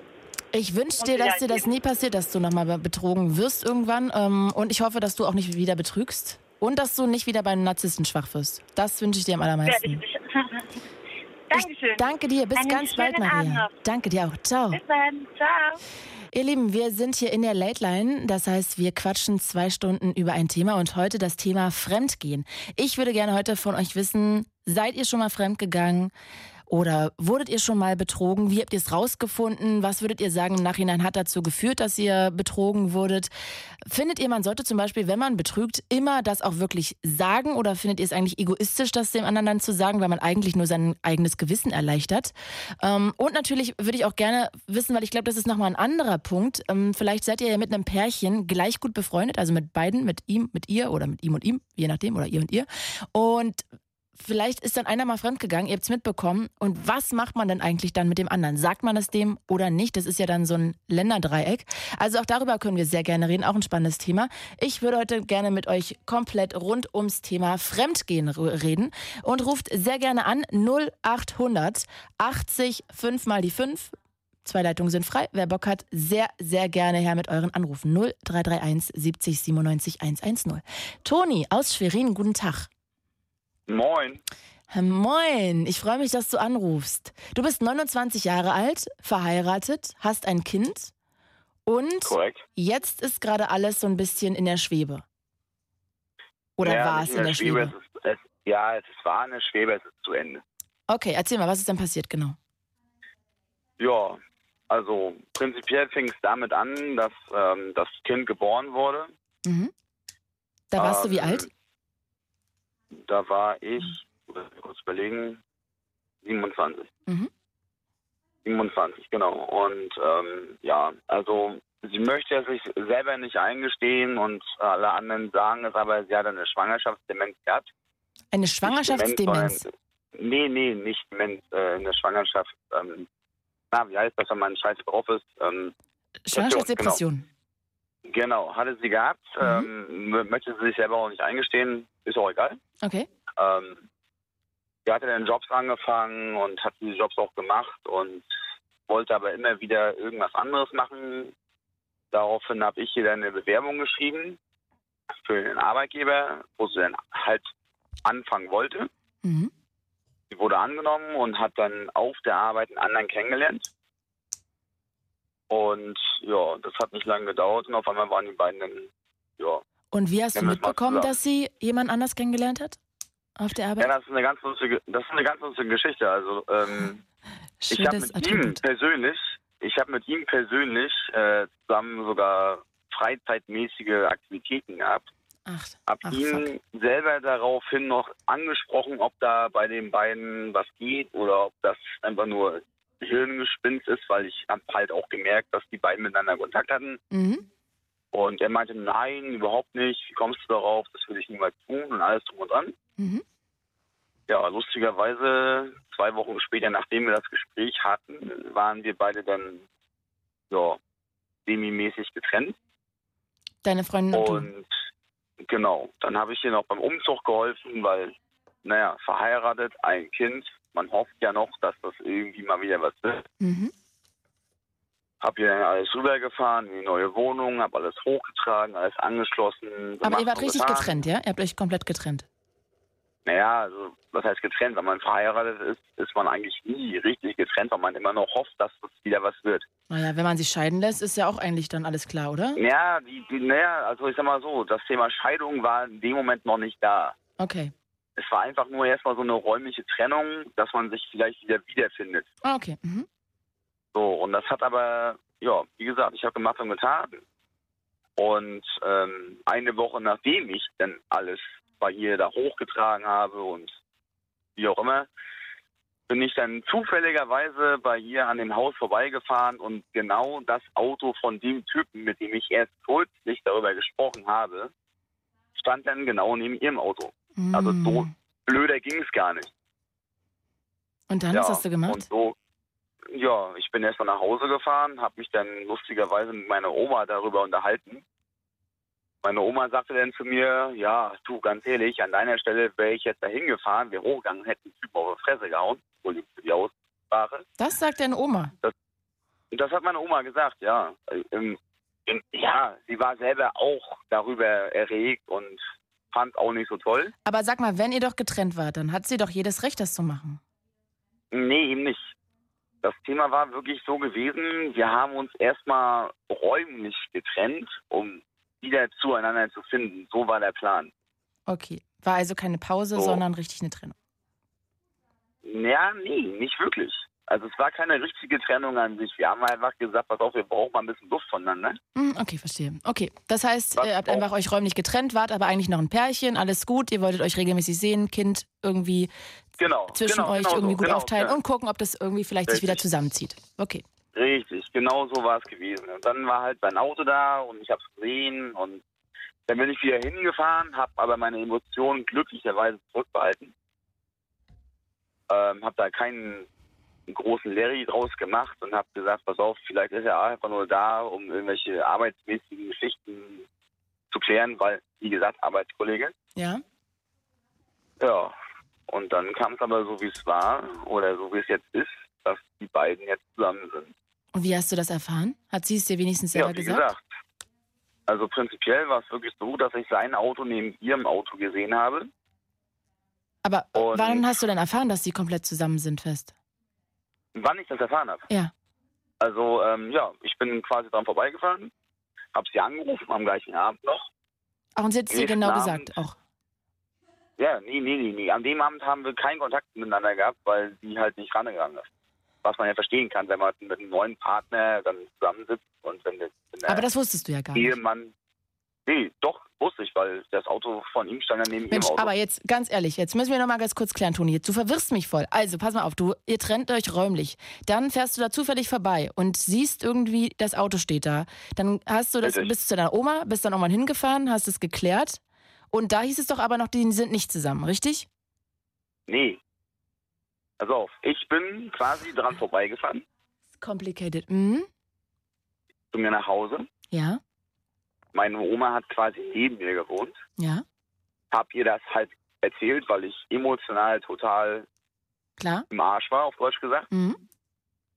ich wünsche dir, dass dir das nie passiert, dass du nochmal betrogen wirst irgendwann. Ähm, und ich hoffe, dass du auch nicht wieder betrügst. Und dass du nicht wieder bei einem Narzissten schwach wirst. Das wünsche ich dir am ich allermeisten. Dankeschön. Danke dir. Bis Einen ganz bald, Maria. Danke dir auch. Ciao. Bis dann. Ciao. Ihr Lieben, wir sind hier in der Late Line. Das heißt, wir quatschen zwei Stunden über ein Thema und heute das Thema Fremdgehen. Ich würde gerne heute von euch wissen, seid ihr schon mal fremdgegangen? Oder wurdet ihr schon mal betrogen? Wie habt ihr es rausgefunden? Was würdet ihr sagen, im Nachhinein hat dazu geführt, dass ihr betrogen wurdet? Findet ihr, man sollte zum Beispiel, wenn man betrügt, immer das auch wirklich sagen? Oder findet ihr es eigentlich egoistisch, das dem anderen dann zu sagen, weil man eigentlich nur sein eigenes Gewissen erleichtert? Ähm, und natürlich würde ich auch gerne wissen, weil ich glaube, das ist nochmal ein anderer Punkt. Ähm, vielleicht seid ihr ja mit einem Pärchen gleich gut befreundet, also mit beiden, mit ihm, mit ihr oder mit ihm und ihm, je nachdem, oder ihr und ihr. Und vielleicht ist dann einer mal fremdgegangen, ihr habt es mitbekommen. Und was macht man denn eigentlich dann mit dem anderen? Sagt man es dem oder nicht? Das ist ja dann so ein Länderdreieck. Also auch darüber können wir sehr gerne reden, auch ein spannendes Thema. Ich würde heute gerne mit euch komplett rund ums Thema Fremdgehen reden und ruft sehr gerne an 0800 80 5 mal die 5. Zwei Leitungen sind frei. Wer Bock hat, sehr, sehr gerne her mit euren Anrufen. 0331 70 97 110. Toni aus Schwerin, guten Tag. Moin. Moin, ich freue mich, dass du anrufst. Du bist 29 Jahre alt, verheiratet, hast ein Kind und Korrekt. jetzt ist gerade alles so ein bisschen in der Schwebe. Oder ja, war es in der Schwebe? Es ist, es, ja, es war eine Schwebe, es ist zu Ende. Okay, erzähl mal, was ist denn passiert genau? Ja, also prinzipiell fing es damit an, dass ähm, das Kind geboren wurde. Mhm. Da warst du wie Ähm, alt? Da war ich, muss ich kurz überlegen, 27. Mhm. 27, genau. Und ähm, ja, also sie möchte es sich selber nicht eingestehen und alle anderen sagen es, aber sie hat eine Schwangerschaftsdemenz gehabt. Eine Schwangerschaftsdemenz. Nee, nee, nicht Demenz, äh, in der Schwangerschaft. Ähm, na, wie heißt das, wenn man scheiße drauf ist? Ähm, Schwangerschaftsdepression. genau, hatte sie gehabt. Mhm. Ähm, mö- möchte sie sich selber auch nicht eingestehen. Ist auch egal. Okay. Ähm, sie hatte dann Jobs angefangen und hat diese Jobs auch gemacht und wollte aber immer wieder irgendwas anderes machen. Daraufhin habe ich ihr dann eine Bewerbung geschrieben für den Arbeitgeber, wo sie dann halt anfangen wollte. Mhm. Sie wurde angenommen und hat dann auf der Arbeit einen anderen kennengelernt. Und ja, das hat nicht lange gedauert und auf einmal waren die beiden dann, ja. Und wie hast du mitbekommen, dass sie jemand anders kennengelernt hat? Auf der Ja, Arbeit? das ist eine ganz lustige, das ist eine ganz lustige Geschichte. Also ähm, ich habe mit ihm Attribut. persönlich, ich habe mit ihm persönlich äh, zusammen sogar freizeitmäßige Aktivitäten gehabt. Ach, Hab ach ihn selber daraufhin noch angesprochen, ob da bei den beiden was geht oder ob das einfach nur Hirngespinst ist, weil ich habe halt auch gemerkt, dass die beiden miteinander Kontakt hatten. Mhm. Und er meinte, nein, überhaupt nicht. Wie kommst du darauf? Das würde ich niemals tun und alles drum und dran. Mhm. Ja, lustigerweise, zwei Wochen später, nachdem wir das Gespräch hatten, waren wir beide dann ja, semi-mäßig getrennt. Deine Freundin und du. Und genau, dann habe ich ihr noch beim Umzug geholfen, weil, naja, verheiratet, ein Kind, man hofft ja noch, dass das irgendwie mal wieder was wird. Mhm. Hab dann alles rübergefahren in die neue Wohnung, hab alles hochgetragen, alles angeschlossen. Aber ihr wart richtig getan. getrennt, ja? Ihr habt euch komplett getrennt. Naja, also, was heißt getrennt? Wenn man verheiratet ist, ist man eigentlich nie richtig getrennt, weil man immer noch hofft, dass es wieder was wird. Naja, wenn man sich scheiden lässt, ist ja auch eigentlich dann alles klar, oder? Ja, die, die, naja, also ich sag mal so, das Thema Scheidung war in dem Moment noch nicht da. Okay. Es war einfach nur erstmal so eine räumliche Trennung, dass man sich vielleicht wieder wiederfindet. Ah, okay. Mhm. So, und das hat aber, ja, wie gesagt, ich habe gemacht und getan. Und ähm, eine Woche nachdem ich dann alles bei ihr da hochgetragen habe und wie auch immer, bin ich dann zufälligerweise bei ihr an dem Haus vorbeigefahren und genau das Auto von dem Typen, mit dem ich erst kürzlich darüber gesprochen habe, stand dann genau neben ihrem Auto. Also so Mm. blöder ging es gar nicht. Und dann, ja, was hast du gemacht? Und so, ja, ich bin erst mal nach Hause gefahren, habe mich dann lustigerweise mit meiner Oma darüber unterhalten. Meine Oma sagte dann zu mir, ja, du, ganz ehrlich, an deiner Stelle wäre ich jetzt da hingefahren, wäre hochgegangen, hätte den Typen auf die Fresse gehauen, Entschuldigung für die Aussprache. Das sagt deine Oma. Und das hat meine Oma gesagt, ja. Ähm, ähm, ja, sie war selber auch darüber erregt und fand auch nicht so toll. Aber sag mal, wenn ihr doch getrennt wart, dann hat sie doch jedes Recht, das zu machen. Nee, eben nicht. Das Thema war wirklich so gewesen, wir haben uns erstmal räumlich getrennt, um wieder zueinander zu finden. So war der Plan. Okay. War also keine Pause, So. sondern richtig eine Trennung. Ja, nee, nicht wirklich. Also es war keine richtige Trennung an sich. Wir haben einfach gesagt, pass auf, wir brauchen mal ein bisschen Luft voneinander. Hm, Okay, verstehe. Okay, das heißt, Was ihr habt auch- einfach euch räumlich getrennt, wart aber eigentlich noch ein Pärchen, alles gut, ihr wolltet euch regelmäßig sehen, Kind irgendwie Genau. zwischen genau, euch genau irgendwie so, gut genau, aufteilen ja. und gucken, ob das irgendwie vielleicht sich Richtig. wieder zusammenzieht. Okay. Richtig, genau so war es gewesen. Und dann war halt mein Auto da und ich habe es gesehen und dann bin ich wieder hingefahren, habe aber meine Emotionen glücklicherweise zurückbehalten. Ähm, habe da keinen großen Larry draus gemacht und habe gesagt, pass auf, vielleicht ist er einfach nur da, um irgendwelche arbeitsmäßigen Geschichten zu klären, weil, wie gesagt, Arbeitskollege. Ja? Ja, und dann kam es aber so, wie es war oder so, wie es jetzt ist, dass die beiden jetzt zusammen sind. Und wie hast du das erfahren? Hat sie es dir wenigstens selber Ja, wie gesagt? gesagt. Also prinzipiell war es wirklich so, dass ich sein Auto neben ihrem Auto gesehen habe. Aber Und- wann hast du denn erfahren, dass sie komplett zusammen sind fest? Wann ich das erfahren habe. Ja. Also ähm, ja, ich bin quasi dran vorbeigefahren, habe sie angerufen am gleichen Abend noch. Ach, und sie hat es dir genau Abend. gesagt auch. Ja, nee, nee, nee, nee. An dem Abend haben wir keinen Kontakt miteinander gehabt, weil sie halt nicht rangegangen ist. Was man ja verstehen kann, wenn man mit einem neuen Partner dann zusammensitzt und wenn der, wenn der Aber das wusstest du ja gar nicht. Ehemann. Nee, doch, wusste ich, weil das Auto von ihm stand ja neben Mensch, ihrem Auto. aber jetzt ganz ehrlich, jetzt müssen wir noch mal ganz kurz klären, Toni. Jetzt, Du verwirrst mich voll. Also, pass mal auf, du, ihr trennt euch räumlich. Dann fährst du da zufällig vorbei und siehst irgendwie, das Auto steht da. Dann hast du das, Richtig. bist zu deiner Oma, bist dann irgendwann hingefahren, hast es geklärt. Und da hieß es doch aber noch, die sind nicht zusammen, richtig? Nee. Pass auf, ich bin quasi dran vorbeigefahren, Complicated. Mhm. zu mir nach Hause. Ja, Meine Oma hat quasi neben mir gewohnt. ja, Hab ihr das halt erzählt, weil ich emotional total klar. im Arsch war, auf Deutsch gesagt. Mhm.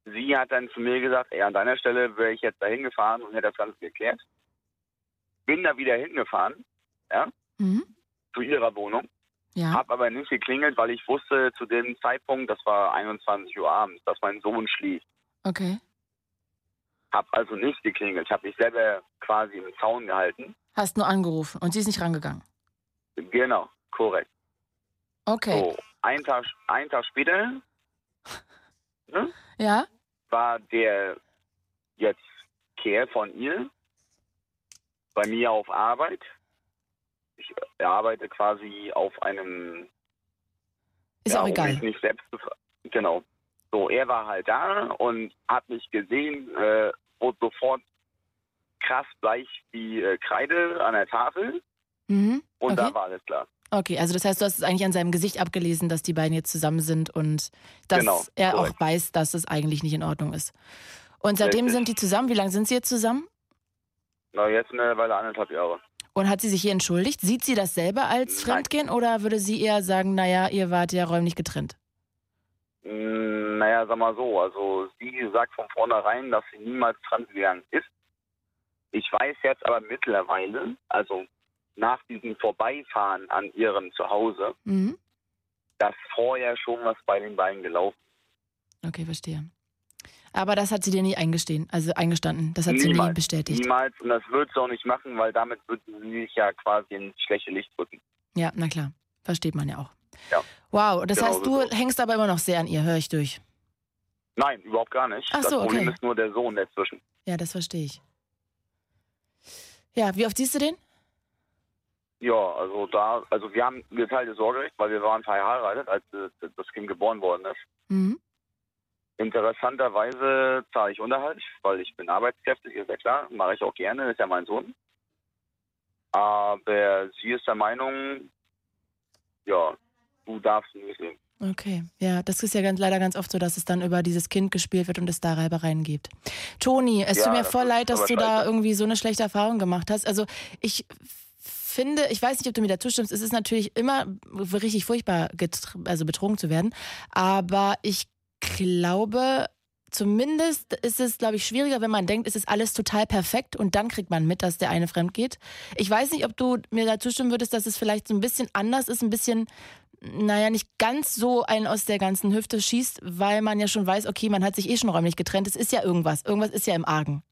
Sie hat dann zu mir gesagt, ey, an deiner Stelle wäre ich jetzt da hingefahren und hätte das Ganze geklärt. Bin da wieder hingefahren, Mhm. zu ihrer Wohnung. Ja. Hab aber nicht geklingelt, weil ich wusste zu dem Zeitpunkt, das war 21 Uhr abends, dass mein Sohn schlief. Okay. Hab also nicht geklingelt. Hab mich selber quasi im Zaun gehalten. Hast nur angerufen und sie ist nicht rangegangen. Genau, korrekt. Okay. So, ein Tag, ein Tag später ne, Ja? war der jetzt Kerl von ihr bei mir auf Arbeit. Ich arbeite quasi auf einem Ist ja, auch um egal. mich nicht selbst Genau. So, er war halt da und hat mich gesehen, äh, wurde sofort krass bleich wie äh, Kreide an der Tafel Mhm. und Okay. da war alles klar. Okay, also das heißt, du hast es eigentlich an seinem Gesicht abgelesen, dass die beiden jetzt zusammen sind und dass Genau, er korrekt. auch weiß, dass es eigentlich nicht in Ordnung ist. Und seitdem Richtig. sind die zusammen. Wie lange sind sie jetzt zusammen? Na, jetzt mittlerweile anderthalb Jahre. Und hat sie sich hier entschuldigt? Sieht sie das selber als Nein. Fremdgehen oder würde sie eher sagen, naja, ihr wart ja räumlich getrennt? Mm, Naja, sag mal so, also sie sagt von vornherein, dass sie niemals transgegangen ist. Ich weiß jetzt aber mittlerweile, also nach diesem Vorbeifahren an ihrem Zuhause, Mhm. dass vorher schon was bei den beiden gelaufen Okay, verstehe. Aber das hat sie dir nie eingestehen, also eingestanden. Das hat sie nie Niemals. bestätigt. Niemals. Und das wird sie auch nicht machen, weil damit würde sie sich ja quasi ins schlechte Licht drücken. Ja, na klar. Versteht man ja auch. Ja. Wow, das Genau heißt, so. du hängst aber immer noch sehr an ihr, höre ich durch. Nein, überhaupt gar nicht. Ach das so, Problem okay. ist nur der Sohn dazwischen. Ja, das verstehe ich. Ja, wie oft siehst du den? Ja, also da, also wir haben geteiltes Sorgerecht, weil wir waren verheiratet, als äh, das Kind geboren worden ist. Mhm. Interessanterweise zahle ich Unterhalt, weil ich bin arbeitskräftig, ist ja klar, mache ich auch gerne, ist ja mein Sohn. Aber sie ist der Meinung, ja, du darfst nicht leben. Okay, ja, das ist ja ganz, leider ganz oft so, dass es dann über dieses Kind gespielt wird und es da Reibereien gibt. Toni, es Ja, tut mir voll leid, dass du da irgendwie so eine schlechte Erfahrung gemacht hast. Also ich finde, ich weiß nicht, ob du mir da zustimmst, es ist natürlich immer richtig furchtbar, also betrogen zu werden, aber ich glaube, zumindest ist es, glaube ich, schwieriger, wenn man denkt, es ist alles total perfekt und dann kriegt man mit, dass der eine fremd geht. Ich weiß nicht, ob du mir da zustimmen würdest, dass es vielleicht so ein bisschen anders ist, ein bisschen, naja, nicht ganz so einen aus der ganzen Hüfte schießt, weil man ja schon weiß, okay, man hat sich eh schon räumlich getrennt. Es ist ja irgendwas. Irgendwas ist ja im Argen.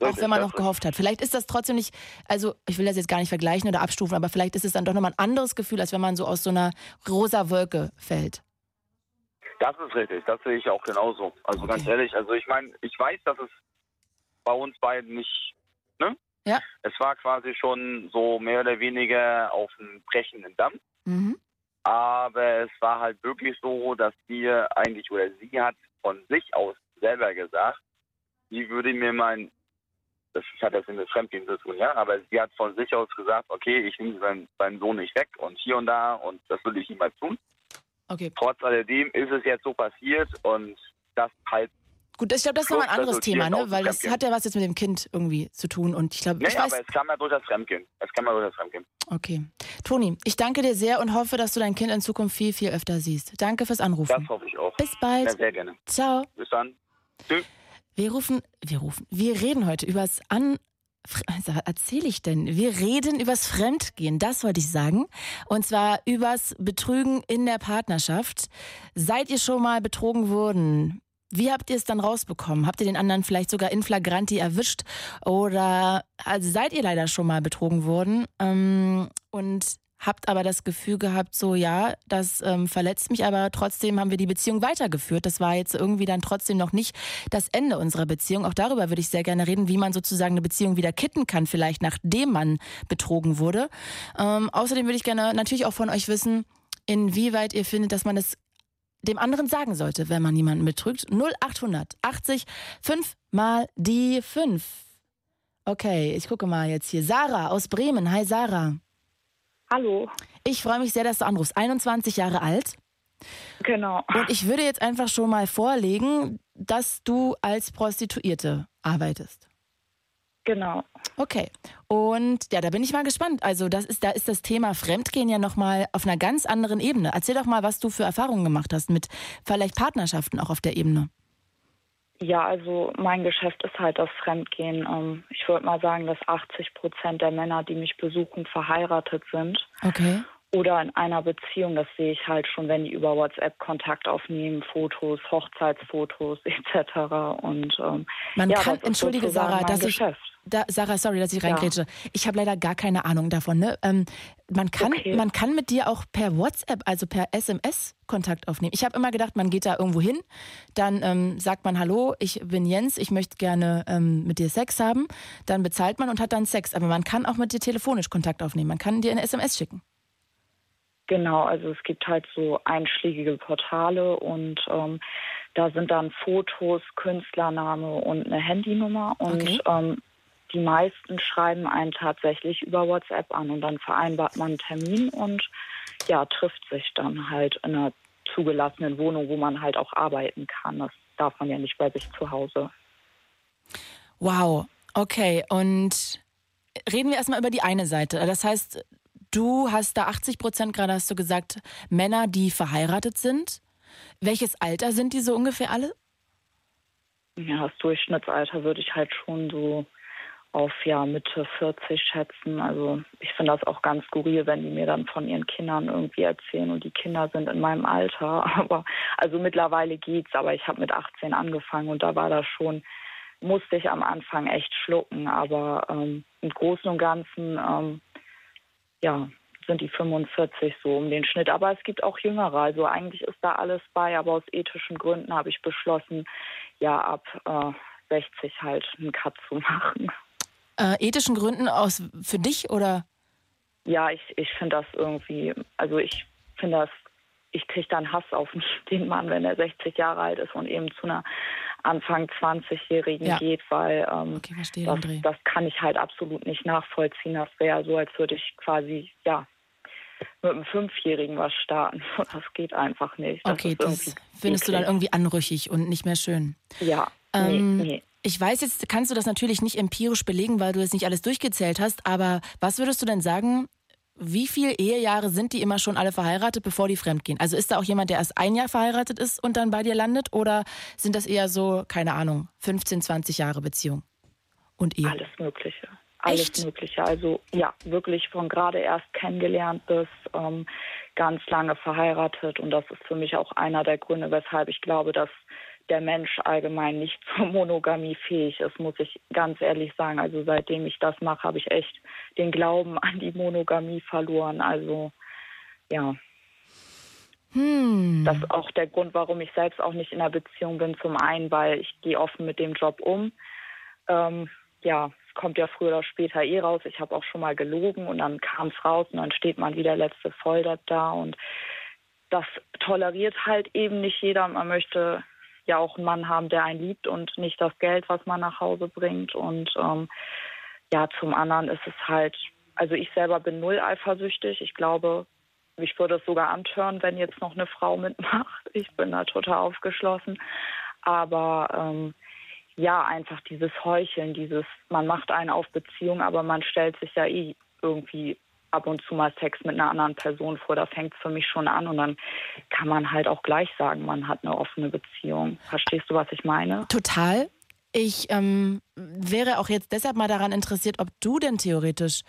Auch wenn man noch gehofft hat. Vielleicht ist das trotzdem nicht, also ich will das jetzt gar nicht vergleichen oder abstufen, aber vielleicht ist es dann doch nochmal ein anderes Gefühl, als wenn man so aus so einer rosa Wolke fällt. Das ist richtig, das sehe ich auch genauso. Also ganz Okay. ehrlich, also ich meine, ich weiß, dass es bei uns beiden nicht, ne? Ja. Es war quasi schon so mehr oder weniger auf dem brechenden Damm. Mhm. Aber es war halt wirklich so, dass wir eigentlich, oder sie hat von sich aus selber gesagt, sie würde mir mein, das hat jetzt mit Fremdgehen zu tun, ja, aber sie hat von sich aus gesagt, okay, ich nehme seinen, seinen Sohn nicht weg und hier und da und das würde ich niemals tun. Okay. Trotz alledem ist es jetzt so passiert und das halt, Gut, ich glaube, das ist nochmal ein anderes Thema, ne? Weil das hat ja was jetzt mit dem Kind irgendwie zu tun. Und ich glaube, nee, ich weiß. aber es kam ja durch das Fremdgehen. Es kam ja durch das Fremdgehen. Okay. Toni, ich danke dir sehr und hoffe, dass du dein Kind in Zukunft viel, viel öfter siehst. Danke fürs Das Anrufen. hoffe ich auch. Bis Ja, bald. sehr gerne. Ciao. Bis dann. Tschüss. Wir rufen, wir rufen, wir reden heute übers An. Was erzähle ich denn? Wir reden übers Fremdgehen, das wollte ich sagen. Und zwar übers Betrügen in der Partnerschaft. Seid ihr schon mal betrogen worden? Wie habt ihr es dann rausbekommen? Habt ihr den anderen vielleicht sogar in flagranti erwischt? Oder also seid ihr leider schon mal betrogen worden? Ähm, und habt aber das Gefühl gehabt, so ja, das ähm, verletzt mich, aber trotzdem haben wir die Beziehung weitergeführt. Das war jetzt irgendwie dann trotzdem noch nicht das Ende unserer Beziehung. Auch darüber würde ich sehr gerne reden, wie man sozusagen eine Beziehung wieder kitten kann, vielleicht nachdem man betrogen wurde. Ähm, außerdem würde ich gerne natürlich auch von euch wissen, inwieweit ihr findet, dass man das dem anderen sagen sollte, wenn man jemanden betrügt. 0800 80 5 mal die 5. Okay, ich gucke mal jetzt hier. Sarah aus Bremen. Hi Sarah. Hallo, Ich freue mich sehr, dass du anrufst. 21 Jahre alt. genau. Und ich würde jetzt einfach schon mal vorlegen, dass du als Prostituierte arbeitest. Genau. Okay. Und ja, da bin ich mal gespannt. Also, das ist, da ist das Thema Fremdgehen ja nochmal auf einer ganz anderen Ebene. Erzähl doch mal, was du für Erfahrungen gemacht hast mit vielleicht Partnerschaften auch auf der Ebene. Ja, also mein Geschäft ist halt das Fremdgehen. Ähm, Ich würde mal sagen, dass 80 Prozent der Männer, die mich besuchen, verheiratet sind Okay. oder in einer Beziehung. Das sehe ich halt schon, wenn die über WhatsApp Kontakt aufnehmen, Fotos, Hochzeitsfotos etc. Und ähm, Man ja, kann, das ist entschuldige Sarah, mein das ist, Geschäft. Da, Sarah, sorry, dass ich Ja. reingrätsche. Ich habe leider gar keine Ahnung davon. Ne? Ähm, man, kann, Okay. man kann mit dir auch per WhatsApp, also per SMS Kontakt aufnehmen. Ich habe immer gedacht, man geht da irgendwo hin, dann ähm, sagt man, hallo, ich bin Jens, ich möchte gerne ähm, mit dir Sex haben. Dann bezahlt man und hat dann Sex. Aber man kann auch mit dir telefonisch Kontakt aufnehmen. Man kann dir eine SMS schicken. Genau, also es gibt halt so einschlägige Portale und ähm, da sind dann Fotos, Künstlername und eine Handynummer und Okay. ähm, die meisten schreiben einen tatsächlich über WhatsApp an und dann vereinbart man einen Termin und ja, trifft sich dann halt in einer zugelassenen Wohnung, wo man halt auch arbeiten kann. Das darf man ja nicht bei sich zu Hause. Wow, okay. Und reden wir erstmal über die eine Seite. Das heißt, du hast da 80 Prozent, gerade hast du gesagt, Männer, die verheiratet sind. Welches Alter sind die so ungefähr alle? Ja, das Durchschnittsalter würde ich halt schon so auf ja Mitte 40 schätzen. Also ich finde das auch ganz skurril, wenn die mir dann von ihren Kindern irgendwie erzählen und die Kinder sind in meinem Alter. Aber also mittlerweile geht's, aber ich habe mit 18 angefangen und da war das schon, musste ich am Anfang echt schlucken. Aber ähm, im Großen und Ganzen ähm, ja, sind die 45 so um den Schnitt. Aber es gibt auch Jüngere. Also eigentlich ist da alles bei, aber aus ethischen Gründen habe ich beschlossen, ja, ab äh, 60 halt einen Cut zu machen. Äh, ethischen Gründen aus für dich oder? ja, ich, ich finde das irgendwie, also ich finde das, ich kriege dann Hass auf den Mann, wenn er 60 Jahre alt ist und eben zu einer Anfang 20-Jährigen Ja. geht, weil ähm, Okay, verstehe das, das kann ich halt absolut nicht nachvollziehen. Das wäre so, als würde ich quasi, ja, mit einem Fünfjährigen was starten. Das geht einfach nicht. Das Okay, das findest du dann eklig. irgendwie anrüchig und nicht mehr schön. Ja, Ähm, nee, nee. Ich weiß, jetzt kannst du das natürlich nicht empirisch belegen, weil du es nicht alles durchgezählt hast, aber was würdest du denn sagen, wie viele Ehejahre sind die immer schon alle verheiratet, bevor die fremdgehen? Also ist da auch jemand, der erst ein Jahr verheiratet ist und dann bei dir landet oder sind das eher so, keine Ahnung, 15, 20 Jahre Beziehung und Ehe? Alles Mögliche. Alles Echt? Mögliche. Also ja, wirklich von gerade erst kennengelernt bis ähm, ganz lange verheiratet. Und das ist für mich auch einer der Gründe, weshalb ich glaube, dass der Mensch allgemein nicht zur Monogamie fähig ist, muss ich ganz ehrlich sagen. Also seitdem ich das mache, habe ich echt den Glauben an die Monogamie verloren. Also ja, Hm. das ist auch der Grund, warum ich selbst auch nicht in einer Beziehung bin. Zum einen, weil ich gehe offen mit dem Job um. Ähm, ja, es kommt ja früher oder später eh raus. Ich habe auch schon mal gelogen und dann kam es raus und dann steht man wieder letzte Folter da und das toleriert halt eben nicht jeder. Man möchte ja auch einen Mann haben, der einen liebt und nicht das Geld, was man nach Hause bringt. Und ähm, ja, zum anderen ist es halt, also ich selber bin null eifersüchtig. Ich glaube, mich würde es sogar antören, wenn jetzt noch eine Frau mitmacht. Ich bin da total aufgeschlossen. Aber ähm, ja, einfach dieses Heucheln, dieses, man macht einen auf Beziehung, aber man stellt sich ja eh irgendwie ab und zu mal Sex mit einer anderen Person vor. Da fängt es für mich schon an und dann kann man halt auch gleich sagen, man hat eine offene Beziehung. Verstehst du, was ich meine? Total. Ich ähm, wäre auch jetzt deshalb mal daran interessiert, ob du denn theoretisch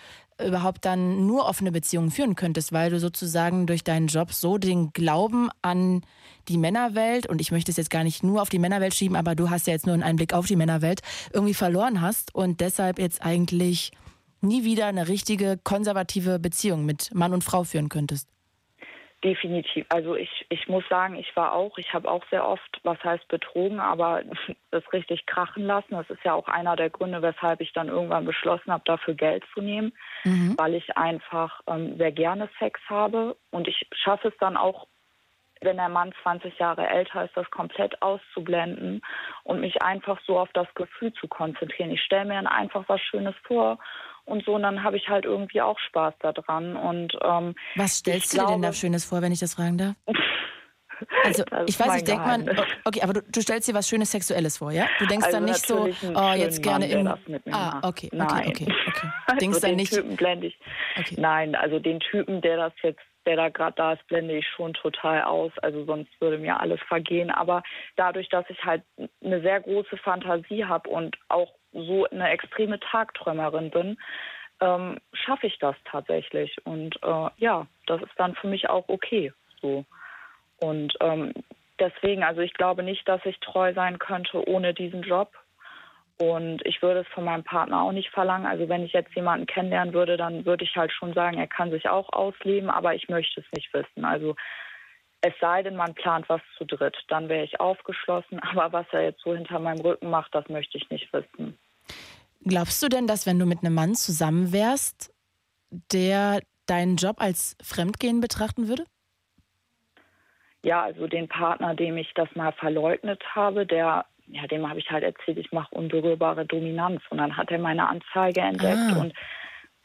überhaupt dann nur offene Beziehungen führen könntest, weil du sozusagen durch deinen Job so den Glauben an die Männerwelt, und ich möchte es jetzt gar nicht nur auf die Männerwelt schieben, aber du hast ja jetzt nur einen Einblick auf die Männerwelt, irgendwie verloren hast und deshalb jetzt eigentlich nie wieder eine richtige konservative Beziehung mit Mann und Frau führen könntest. Definitiv. Also ich, ich muss sagen, ich war auch, ich habe auch sehr oft, was heißt betrogen, aber das richtig krachen lassen. Das ist ja auch einer der Gründe, weshalb ich dann irgendwann beschlossen habe, dafür Geld zu nehmen, Mhm. weil ich einfach ähm, sehr gerne Sex habe und ich schaffe es dann auch, wenn der Mann 20 Jahre älter ist, das komplett auszublenden und mich einfach so auf das Gefühl zu konzentrieren. Ich stelle mir dann einfach was Schönes vor und so, und dann habe ich halt irgendwie auch Spaß daran. Und ähm, Was stellst du dir denn da glaube- Schönes vor, wenn ich das fragen darf? Also ich weiß, ich denke man, Geheimnis. okay, aber du, du stellst dir was Schönes Sexuelles vor, ja? Du denkst Also dann nicht so, oh, jetzt gerne mir ah, okay, okay, Nein. okay, okay. Also Denkst dann den nicht. Typen blende ich. Okay. Nein, also den Typen, der das jetzt, der da gerade da ist, blende ich schon total aus. Also sonst würde mir alles vergehen. Aber dadurch, dass ich halt eine sehr große Fantasie habe und auch so eine extreme Tagträumerin bin, ähm, schaffe ich das tatsächlich. Und äh, ja, das ist dann für mich auch okay. So. Und ähm, deswegen, also ich glaube nicht, dass ich treu sein könnte ohne diesen Job. Und ich würde es von meinem Partner auch nicht verlangen. Also wenn ich jetzt jemanden kennenlernen würde, dann würde ich halt schon sagen, er kann sich auch ausleben, aber ich möchte es nicht wissen. Also es sei denn, man plant was zu dritt, dann wäre ich aufgeschlossen. Aber was er jetzt so hinter meinem Rücken macht, das möchte ich nicht wissen. Glaubst du denn, dass wenn du mit einem Mann zusammen wärst, der deinen Job als Fremdgehen betrachten würde? Ja, also den Partner, dem ich das mal verleugnet habe, der, ja, dem habe ich halt erzählt, ich mache unberührbare Dominanz. Und dann hat er meine Anzeige entdeckt Ah. und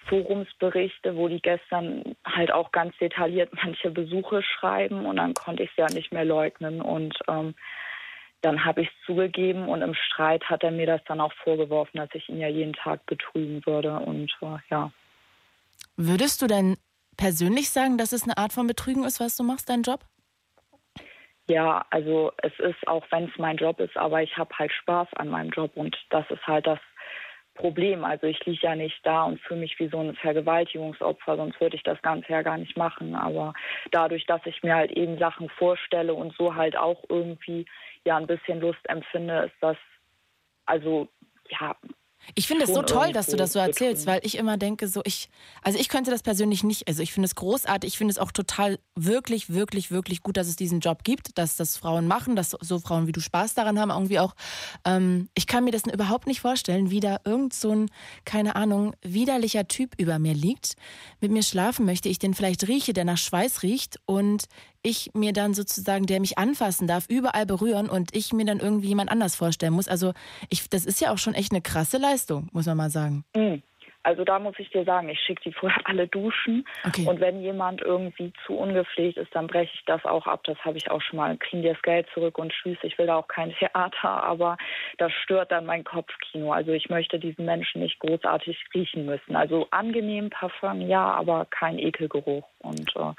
Forumsberichte, wo die gestern halt auch ganz detailliert manche Besuche schreiben und dann konnte ich es ja nicht mehr leugnen und ähm, dann habe ich es zugegeben und im Streit hat er mir das dann auch vorgeworfen, dass ich ihn ja jeden Tag betrügen würde und äh, ja. Würdest du denn persönlich sagen, dass es eine Art von Betrügen ist, was du machst, dein Job? Ja, also es ist, auch wenn es mein Job ist, aber ich habe halt Spaß an meinem Job und das ist halt das Problem. Also ich liege ja nicht da und fühle mich wie so ein Vergewaltigungsopfer, sonst würde ich das Ganze ja gar nicht machen. Aber dadurch, dass ich mir halt eben Sachen vorstelle und so halt auch irgendwie ja ein bisschen Lust empfinde, ist das, also ja, Ich finde es so toll, dass du das so erzählst, weil ich immer denke, so ich, also ich könnte das persönlich nicht, also ich finde es großartig, ich finde es auch total wirklich, wirklich, wirklich gut, dass es diesen Job gibt, dass das Frauen machen, dass so Frauen wie du Spaß daran haben, irgendwie auch. Ähm, ich kann mir das überhaupt nicht vorstellen, wie da irgend so ein, keine Ahnung, widerlicher Typ über mir liegt, mit mir schlafen möchte, ich den vielleicht rieche, der nach Schweiß riecht und ich mir dann sozusagen, der mich anfassen darf, überall berühren und ich mir dann irgendwie jemand anders vorstellen muss. Also ich, das ist ja auch schon echt eine krasse Leistung, muss man mal sagen. Mm. Also da muss ich dir sagen, ich schicke die vorher alle duschen. Okay. Und wenn jemand irgendwie zu ungepflegt ist, dann breche ich das auch ab. Das habe ich auch schon mal. Kriegen die das Geld zurück und tschüss. Ich will da auch kein Theater, aber das stört dann mein Kopfkino. Also ich möchte diesen Menschen nicht großartig riechen müssen. Also angenehm Parfum, ja, aber kein Ekelgeruch. Und äh,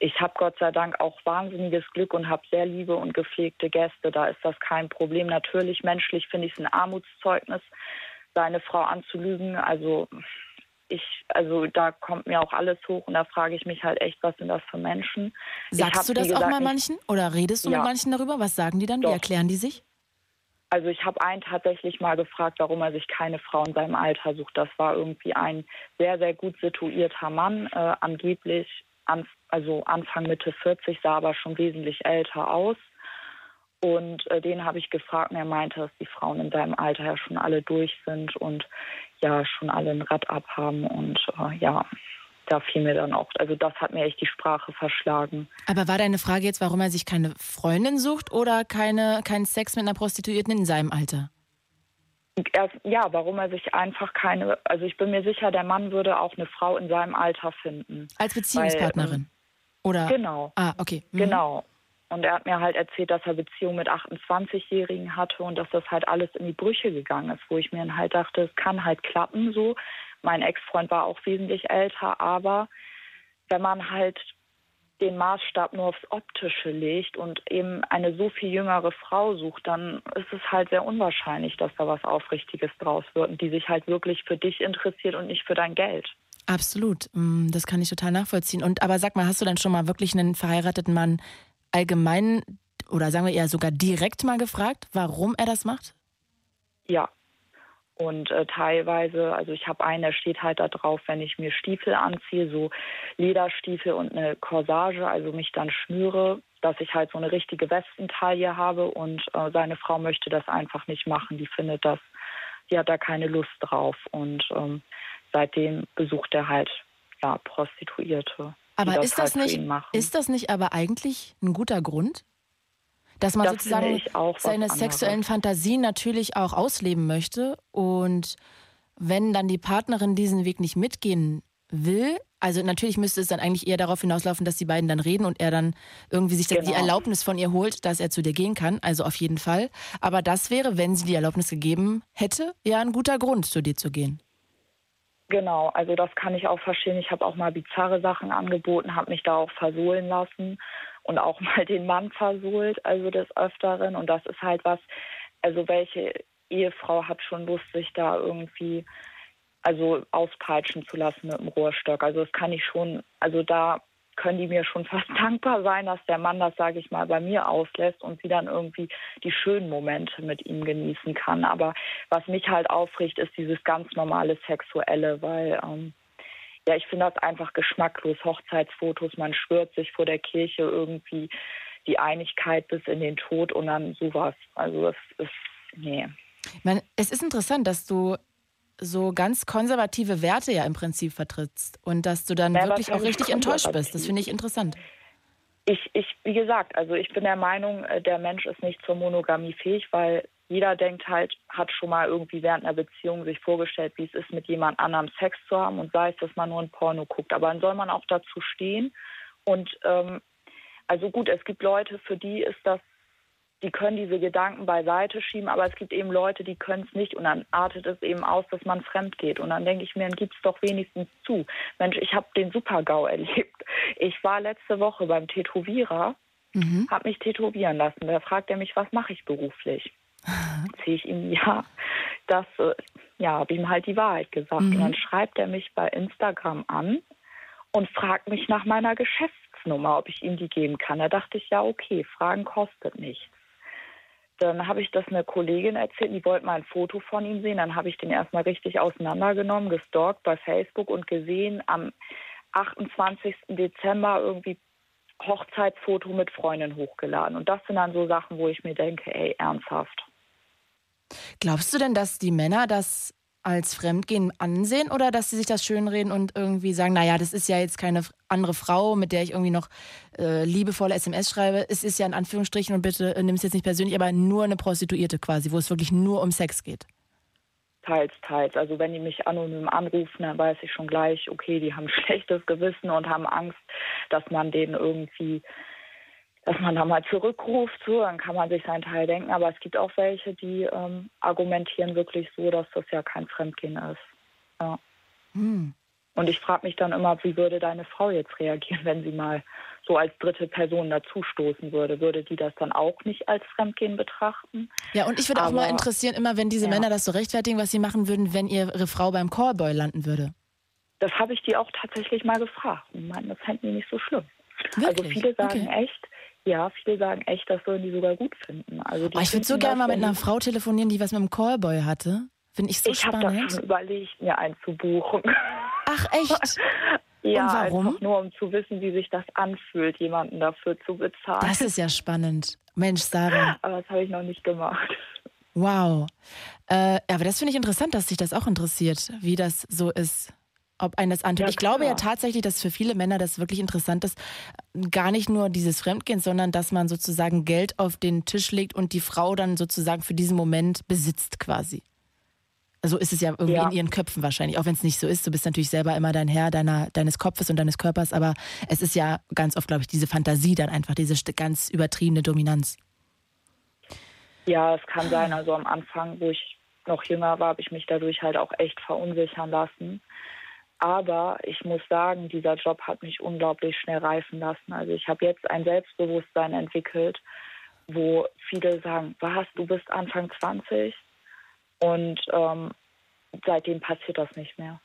ich habe Gott sei Dank auch wahnsinniges Glück und habe sehr liebe und gepflegte Gäste. Da ist das kein Problem. Natürlich, menschlich finde ich es ein Armutszeugnis, seine Frau anzulügen. Also ich, also da kommt mir auch alles hoch und da frage ich mich halt echt, was sind das für Menschen? Ich hab, Sagst du wie das auch gesagt, mal nicht- manchen? Oder redest du Ja. mit manchen darüber? Was sagen die dann? Wie Doch. erklären die sich? Also ich habe einen tatsächlich mal gefragt, warum er sich keine Frau in seinem Alter sucht. Das war irgendwie ein sehr, sehr gut situierter Mann, äh, angeblich an, also Anfang Mitte 40, sah aber schon wesentlich älter aus. Und äh, den habe ich gefragt und er meinte, dass die Frauen in seinem Alter ja schon alle durch sind und ja schon alle ein Rad abhaben. Und äh, ja, da fiel mir dann auch, also das hat mir echt die Sprache verschlagen. Aber war deine Frage jetzt, warum er sich keine Freundin sucht oder keine, keinen Sex mit einer Prostituierten in seinem Alter? Er, ja, warum er sich einfach keine, also ich bin mir sicher, der Mann würde auch eine Frau in seinem Alter finden. Als Beziehungspartnerin? oder? Genau. Ah, okay. Mhm. Genau. Und er hat mir halt erzählt, dass er Beziehungen mit 28-Jährigen hatte und dass das halt alles in die Brüche gegangen ist, wo ich mir dann halt dachte, es kann halt klappen so. Mein Ex-Freund war auch wesentlich älter, aber wenn man halt den Maßstab nur aufs Optische legt und eben eine so viel jüngere Frau sucht, dann ist es halt sehr unwahrscheinlich, dass da was Aufrichtiges draus wird und die sich halt wirklich für dich interessiert und nicht für dein Geld. Absolut. Mm, Das kann ich total nachvollziehen. Und aber sag mal, hast du dann schon mal wirklich einen verheirateten Mann allgemein oder sagen wir eher sogar direkt mal gefragt, warum er das macht? Ja. Und äh, teilweise, also ich habe einen, der steht halt da drauf, wenn ich mir Stiefel anziehe, so Lederstiefel und eine Corsage, also mich dann schnüre, dass ich halt so eine richtige Westentaille habe und äh, seine Frau möchte das einfach nicht machen. Die findet das, die hat da keine Lust drauf. Und ähm, seitdem besucht er halt ja, Prostituierte. Aber ist das halt nicht, ist das nicht aber eigentlich ein guter Grund? Dass man Das sozusagen seine sexuellen Fantasien natürlich auch ausleben möchte und wenn dann die Partnerin diesen Weg nicht mitgehen will, also natürlich müsste es dann eigentlich eher darauf hinauslaufen, dass die beiden dann reden und er dann irgendwie sich dann die Genau. Erlaubnis von ihr holt, dass er zu dir gehen kann, also auf jeden Fall. Aber das wäre, wenn sie die Erlaubnis gegeben hätte, ja ein guter Grund, zu dir zu gehen. Genau, also das kann ich auch verstehen. Ich habe auch mal bizarre Sachen angeboten, habe mich da auch versohlen lassen und auch mal den Mann versohlt, also des Öfteren. Und das ist halt was, also welche Ehefrau hat schon Lust, sich da irgendwie also auspeitschen zu lassen mit dem Rohrstock. Also das kann ich schon, also da können die mir schon fast dankbar sein, dass der Mann das, sage ich mal, bei mir auslässt und sie dann irgendwie die schönen Momente mit ihm genießen kann. Aber was mich halt aufricht, ist dieses ganz normale Sexuelle, weil ähm, ja, ich finde das einfach geschmacklos. Hochzeitsfotos, man schwört sich vor der Kirche irgendwie die Einigkeit bis in den Tod und dann sowas. Also das ist, nee. Meine, es ist interessant, dass du so ganz konservative Werte ja im Prinzip vertrittst und dass du dann Ja, wirklich auch richtig enttäuscht bist. Das finde ich interessant. Ich, ich, wie gesagt, also ich bin der Meinung, äh, der Mensch ist nicht zur Monogamie fähig, weil jeder denkt halt, hat schon mal irgendwie während einer Beziehung sich vorgestellt, wie es ist, mit jemand anderem Sex zu haben und sei es, dass man nur ein Porno guckt. Aber dann soll man auch dazu stehen. Und ähm, also gut, es gibt Leute, für die ist das, die können diese Gedanken beiseite schieben, aber es gibt eben Leute, die können es nicht und dann artet es eben aus, dass man fremd geht. Und dann denke ich mir, dann gib's doch wenigstens zu. Mensch, ich habe den Super-GAU erlebt. Ich war letzte Woche beim Tätowierer, Mhm. habe mich tätowieren lassen. Da fragt er mich, was mache ich beruflich? Erzähle ich ihm, ja, das, äh, ja, habe ihm halt die Wahrheit gesagt. Mhm. Und dann schreibt er mich bei Instagram an und fragt mich nach meiner Geschäftsnummer, ob ich ihm die geben kann. Da dachte ich, ja, okay, Fragen kostet nichts. Dann habe ich das einer Kollegin erzählt, die wollte mal ein Foto von ihm sehen. Dann habe ich den erstmal richtig auseinandergenommen, gestalkt bei Facebook und gesehen, am 28. Dezember irgendwie Hochzeitsfoto mit Freundin hochgeladen. Und das sind dann so Sachen, wo ich mir denke, ey, ernsthaft. Glaubst du denn, dass die Männer das als Fremdgehen ansehen oder dass sie sich das schönreden und irgendwie sagen, naja, das ist ja jetzt keine andere Frau, mit der ich irgendwie noch äh, liebevolle SMS schreibe. Es ist ja in Anführungsstrichen und bitte äh, nimm es jetzt nicht persönlich, aber nur eine Prostituierte quasi, wo es wirklich nur um Sex geht. Teils, teils. Also wenn die mich anonym anrufen, dann weiß ich schon gleich, okay, die haben schlechtes Gewissen und haben Angst, dass man denen irgendwie dass man da mal zurückruft, so, dann kann man sich seinen Teil denken. Aber es gibt auch welche, die ähm, argumentieren wirklich so, dass das ja kein Fremdgehen ist. Ja. Hm. Und ich frage mich dann immer, wie würde deine Frau jetzt reagieren, wenn sie mal so als dritte Person dazustoßen würde? Würde die das dann auch nicht als Fremdgehen betrachten? Ja, und ich würde auch mal interessieren, immer wenn diese ja. Männer das so rechtfertigen, was sie machen würden, wenn ihre Frau beim Callboy landen würde. Das habe ich die auch tatsächlich mal gefragt und meinten, das fänden die nicht so schlimm. Also Wirklich? Also viele sagen okay. echt, ja, viele sagen echt, das sollen die sogar gut finden. Also oh, ich würde so gerne mal mit einer Frau telefonieren, die was mit einem Callboy hatte. Finde ich so ich spannend. Ich habe schon überlegt, mir einen zu buchen. Ach, echt? ja, Und warum? Einfach nur um zu wissen, wie sich das anfühlt, jemanden dafür zu bezahlen. Das ist ja spannend. Mensch, Sarah. Aber das habe ich noch nicht gemacht. Wow. Äh, aber das finde ich interessant, dass sich das auch interessiert, wie das so ist ob ein das antut. Ja, ich glaube ja tatsächlich, dass für viele Männer das wirklich interessant ist, gar nicht nur dieses Fremdgehen, sondern dass man sozusagen Geld auf den Tisch legt und die Frau dann sozusagen für diesen Moment besitzt quasi. So ist es ja irgendwie ja. in ihren Köpfen wahrscheinlich, auch wenn es nicht so ist. Du bist natürlich selber immer dein Herr deiner, deines Kopfes und deines Körpers, aber es ist ja ganz oft, glaube ich, diese Fantasie dann einfach, diese ganz übertriebene Dominanz. Ja, es kann sein. Also am Anfang, wo ich noch jünger war, habe ich mich dadurch halt auch echt verunsichern lassen. Aber ich muss sagen, dieser Job hat mich unglaublich schnell reifen lassen. Also ich habe jetzt ein Selbstbewusstsein entwickelt, wo viele sagen, was, du bist Anfang 20 und ähm, seitdem passiert das nicht mehr.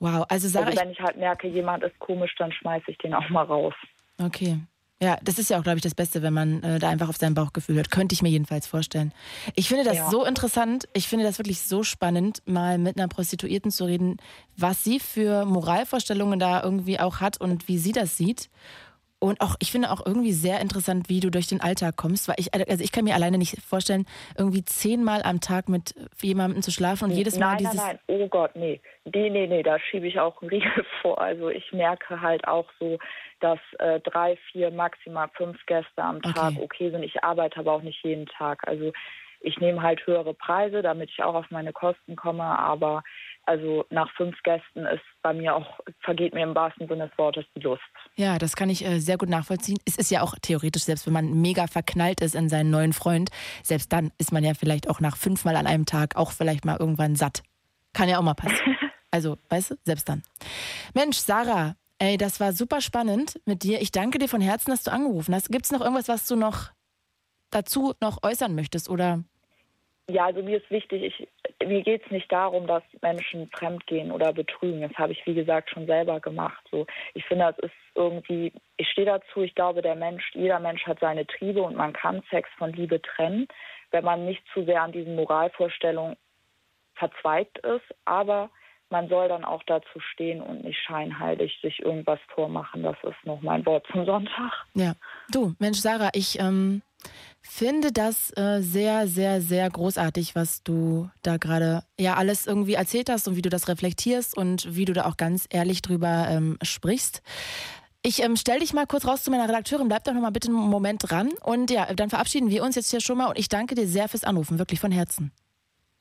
Wow, also Sarah, also wenn ich halt merke, jemand ist komisch, dann schmeiße ich den auch mal raus. Okay. Ja, das ist ja auch, glaube ich, das Beste, wenn man äh, da einfach auf sein Bauchgefühl hört. Könnte ich mir jedenfalls vorstellen. Ich finde das ja. so interessant. Ich finde das wirklich so spannend, mal mit einer Prostituierten zu reden, was sie für Moralvorstellungen da irgendwie auch hat und wie sie das sieht. Und auch, ich finde auch irgendwie sehr interessant, wie du durch den Alltag kommst, weil ich, also ich kann mir alleine nicht vorstellen, irgendwie zehnmal am Tag mit jemandem zu schlafen und jedes Mal nein, dieses. Nein, nein, oh Gott, nee. Nee, nee, nee, da schiebe ich auch einen Riegel vor. Also ich merke halt auch so, dass äh, drei, vier, maximal fünf Gäste am Tag okay. okay sind. Ich arbeite aber auch nicht jeden Tag. Also ich nehme halt höhere Preise, damit ich auch auf meine Kosten komme, aber also nach fünf Gästen ist bei mir auch, vergeht mir im wahrsten Sinne des Wortes die Lust. Ja, das kann ich äh, sehr gut nachvollziehen. Es ist ja auch theoretisch, selbst wenn man mega verknallt ist in seinen neuen Freund, selbst dann ist man ja vielleicht auch nach fünfmal an einem Tag auch vielleicht mal irgendwann satt. Kann ja auch mal passieren. Also, weißt du, selbst dann. Mensch, Sarah, ey, das war super spannend mit dir. Ich danke dir von Herzen, dass du angerufen hast. Gibt es noch irgendwas, was du noch dazu noch äußern möchtest oder ja, also mir ist wichtig, ich, mir geht es nicht darum, dass Menschen fremdgehen oder betrügen. Das habe ich, wie gesagt, schon selber gemacht. So, ich finde, das ist irgendwie, ich stehe dazu, ich glaube, der Mensch, jeder Mensch hat seine Triebe und man kann Sex von Liebe trennen, wenn man nicht zu sehr an diesen Moralvorstellungen verzweigt ist. Aber man soll dann auch dazu stehen und nicht scheinheilig sich irgendwas vormachen. Das ist noch mein Wort zum Sonntag. Ja, du, Mensch, Sarah, ich ähm, finde das äh, sehr, sehr, sehr großartig, was du da gerade ja alles irgendwie erzählt hast und wie du das reflektierst und wie du da auch ganz ehrlich drüber ähm, sprichst. Ich ähm, stell dich mal kurz raus zu meiner Redakteurin, bleib doch noch mal bitte einen Moment dran und ja, dann verabschieden wir uns jetzt hier schon mal und ich danke dir sehr fürs Anrufen, wirklich von Herzen.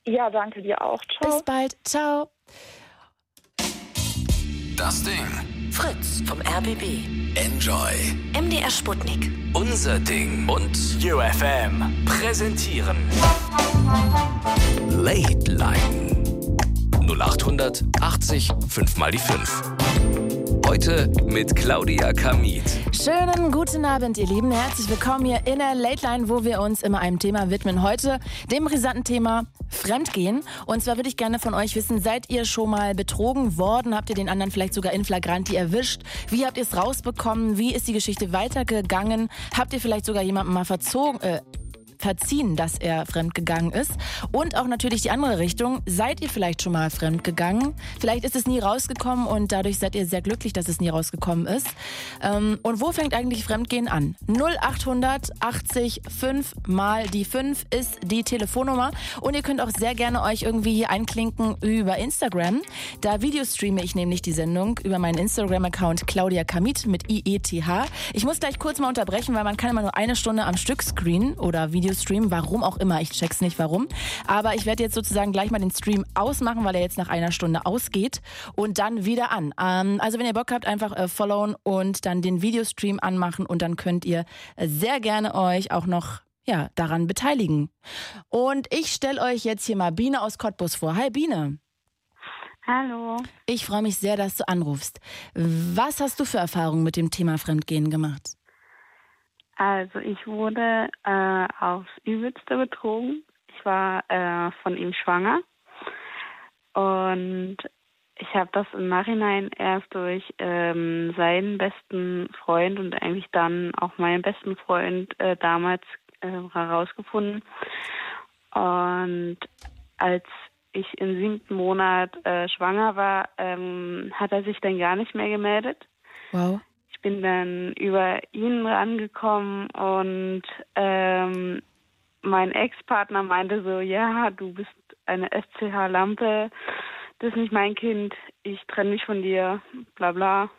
Ja, danke dir auch. Ciao. Bis bald. Ciao. Das Ding. Fritz vom RBB. Enjoy. MDR Sputnik. Unser Ding. Und UFM präsentieren. Late Line. 0800 80 5 mal die 5. Heute mit Claudia Kamit. Schönen guten Abend, ihr Lieben. Herzlich willkommen hier in der Late Line, wo wir uns immer einem Thema widmen. Heute dem brisanten Thema Fremdgehen. Und zwar würde ich gerne von euch wissen, seid ihr schon mal betrogen worden? Habt ihr den anderen vielleicht sogar in Flagranti erwischt? Wie habt ihr es rausbekommen? Wie ist die Geschichte weitergegangen? Habt ihr vielleicht sogar jemanden mal verzogen, äh, verziehen, dass er fremdgegangen ist. Und auch natürlich die andere Richtung. Seid ihr vielleicht schon mal fremdgegangen? Vielleicht ist es nie rausgekommen und dadurch seid ihr sehr glücklich, dass es nie rausgekommen ist. Ähm, und wo fängt eigentlich Fremdgehen an? 0800 80 5 mal die 5 ist die Telefonnummer. Und ihr könnt auch sehr gerne euch irgendwie hier einklinken über Instagram. Da videostreame ich nämlich die Sendung über meinen Instagram-Account Claudia Kamit mit IETH. Ich muss gleich kurz mal unterbrechen, weil man kann immer nur eine Stunde am Stück screenen oder Video Videostream, warum auch immer, ich check's nicht warum. Aber ich werde jetzt sozusagen gleich mal den Stream ausmachen, weil er jetzt nach einer Stunde ausgeht und dann wieder an. Ähm, also wenn ihr Bock habt, einfach äh, followen und dann den Videostream anmachen und dann könnt ihr äh, sehr gerne euch auch noch ja, daran beteiligen. Und ich stelle euch jetzt hier mal Biene aus Cottbus vor. Hi Biene. Hallo. Ich freue mich sehr, dass du anrufst. Was hast du für Erfahrungen mit dem Thema Fremdgehen gemacht? Also ich wurde äh, aufs Übelste betrogen. Ich war äh, von ihm schwanger und ich habe das im Nachhinein erst durch ähm, seinen besten Freund und eigentlich dann auch meinen besten Freund äh, damals äh, herausgefunden. Und als ich im siebten Monat äh, schwanger war, ähm, hat er sich dann gar nicht mehr gemeldet. Wow ich bin dann über ihn rangekommen und ähm, mein Ex-Partner meinte so, ja, du bist eine SCH-Lampe, das ist nicht mein Kind, ich trenne mich von dir, bla bla.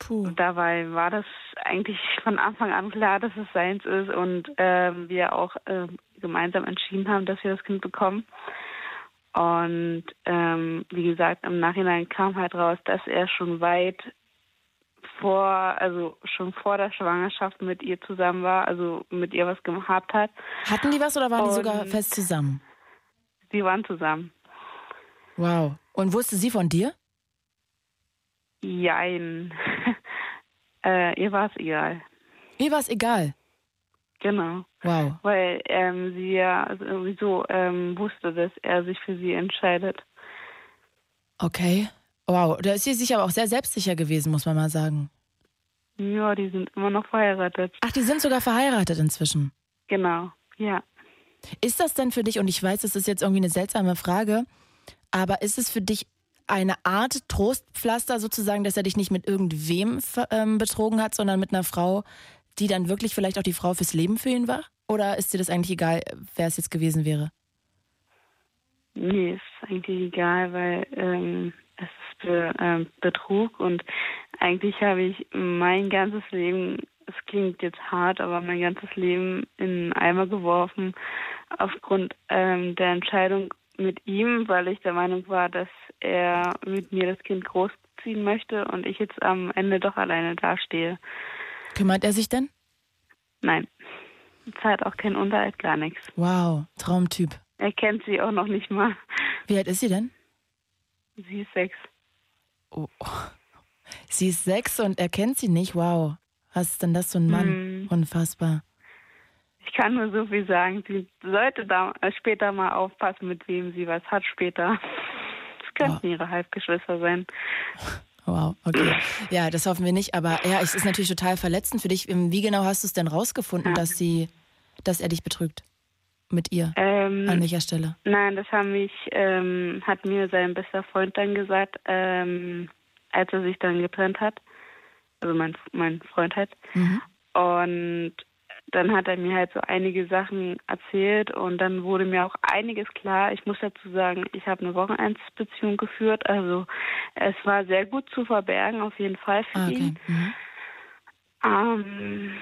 Puh. Und dabei war das eigentlich von Anfang an klar, dass es seins ist und äh, wir auch äh, gemeinsam entschieden haben, dass wir das Kind bekommen. Und ähm, wie gesagt, im Nachhinein kam halt raus, dass er schon weit vor, also schon vor der Schwangerschaft mit ihr zusammen war, also mit ihr was gehabt hat. Hatten die was oder waren Und die sogar fest zusammen? Die waren zusammen. Wow. Und wusste sie von dir? Jein. äh, ihr war es egal. Ihr war es egal? Genau. Wow. Weil ähm, sie ja also sowieso ähm, wusste, dass er sich für sie entscheidet. Okay. Wow, da ist sie sich aber auch sehr selbstsicher gewesen, muss man mal sagen. Ja, die sind immer noch verheiratet. Ach, die sind sogar verheiratet inzwischen. Genau, ja. Ist das denn für dich, und ich weiß, das ist jetzt irgendwie eine seltsame Frage, aber ist es für dich eine Art Trostpflaster sozusagen, dass er dich nicht mit irgendwem ähm, betrogen hat, sondern mit einer Frau, die dann wirklich vielleicht auch die Frau fürs Leben für ihn war? Oder ist dir das eigentlich egal, wer es jetzt gewesen wäre? Nee, ist eigentlich egal, weil ähm, es ist Be äh, Betrug und eigentlich habe ich mein ganzes Leben, es klingt jetzt hart, aber mein ganzes Leben in einen Eimer geworfen aufgrund ähm, der Entscheidung mit ihm, weil ich der Meinung war, dass er mit mir das Kind großziehen möchte und ich jetzt am Ende doch alleine dastehe. Kümmert er sich denn? Nein. Zahlt auch kein Unterhalt, gar nichts. Wow, Traumtyp. Er kennt sie auch noch nicht mal. Wie alt ist sie denn? Sie ist sechs. Oh. Sie ist sechs und er kennt sie nicht. Wow. Was ist denn das für ein Mann? Hm. Unfassbar. Ich kann nur so viel sagen. Sie sollte da später mal aufpassen, mit wem sie was hat später. Es könnten wow. ihre Halbgeschwister sein. Wow, okay. Ja, das hoffen wir nicht. Aber ja, es ist natürlich total verletzend für dich. Wie genau hast du es denn rausgefunden, ja. dass sie, dass er dich betrügt? Mit ihr? Ähm, An welcher Stelle? Nein, das haben mich, ähm, hat mir sein bester Freund dann gesagt, ähm, als er sich dann getrennt hat. Also mein, mein Freund halt. Mhm. Und dann hat er mir halt so einige Sachen erzählt und dann wurde mir auch einiges klar. Ich muss dazu sagen, ich habe eine Wochenendsbeziehung geführt. Also es war sehr gut zu verbergen, auf jeden Fall für ah, okay. ihn. Mhm. Ähm,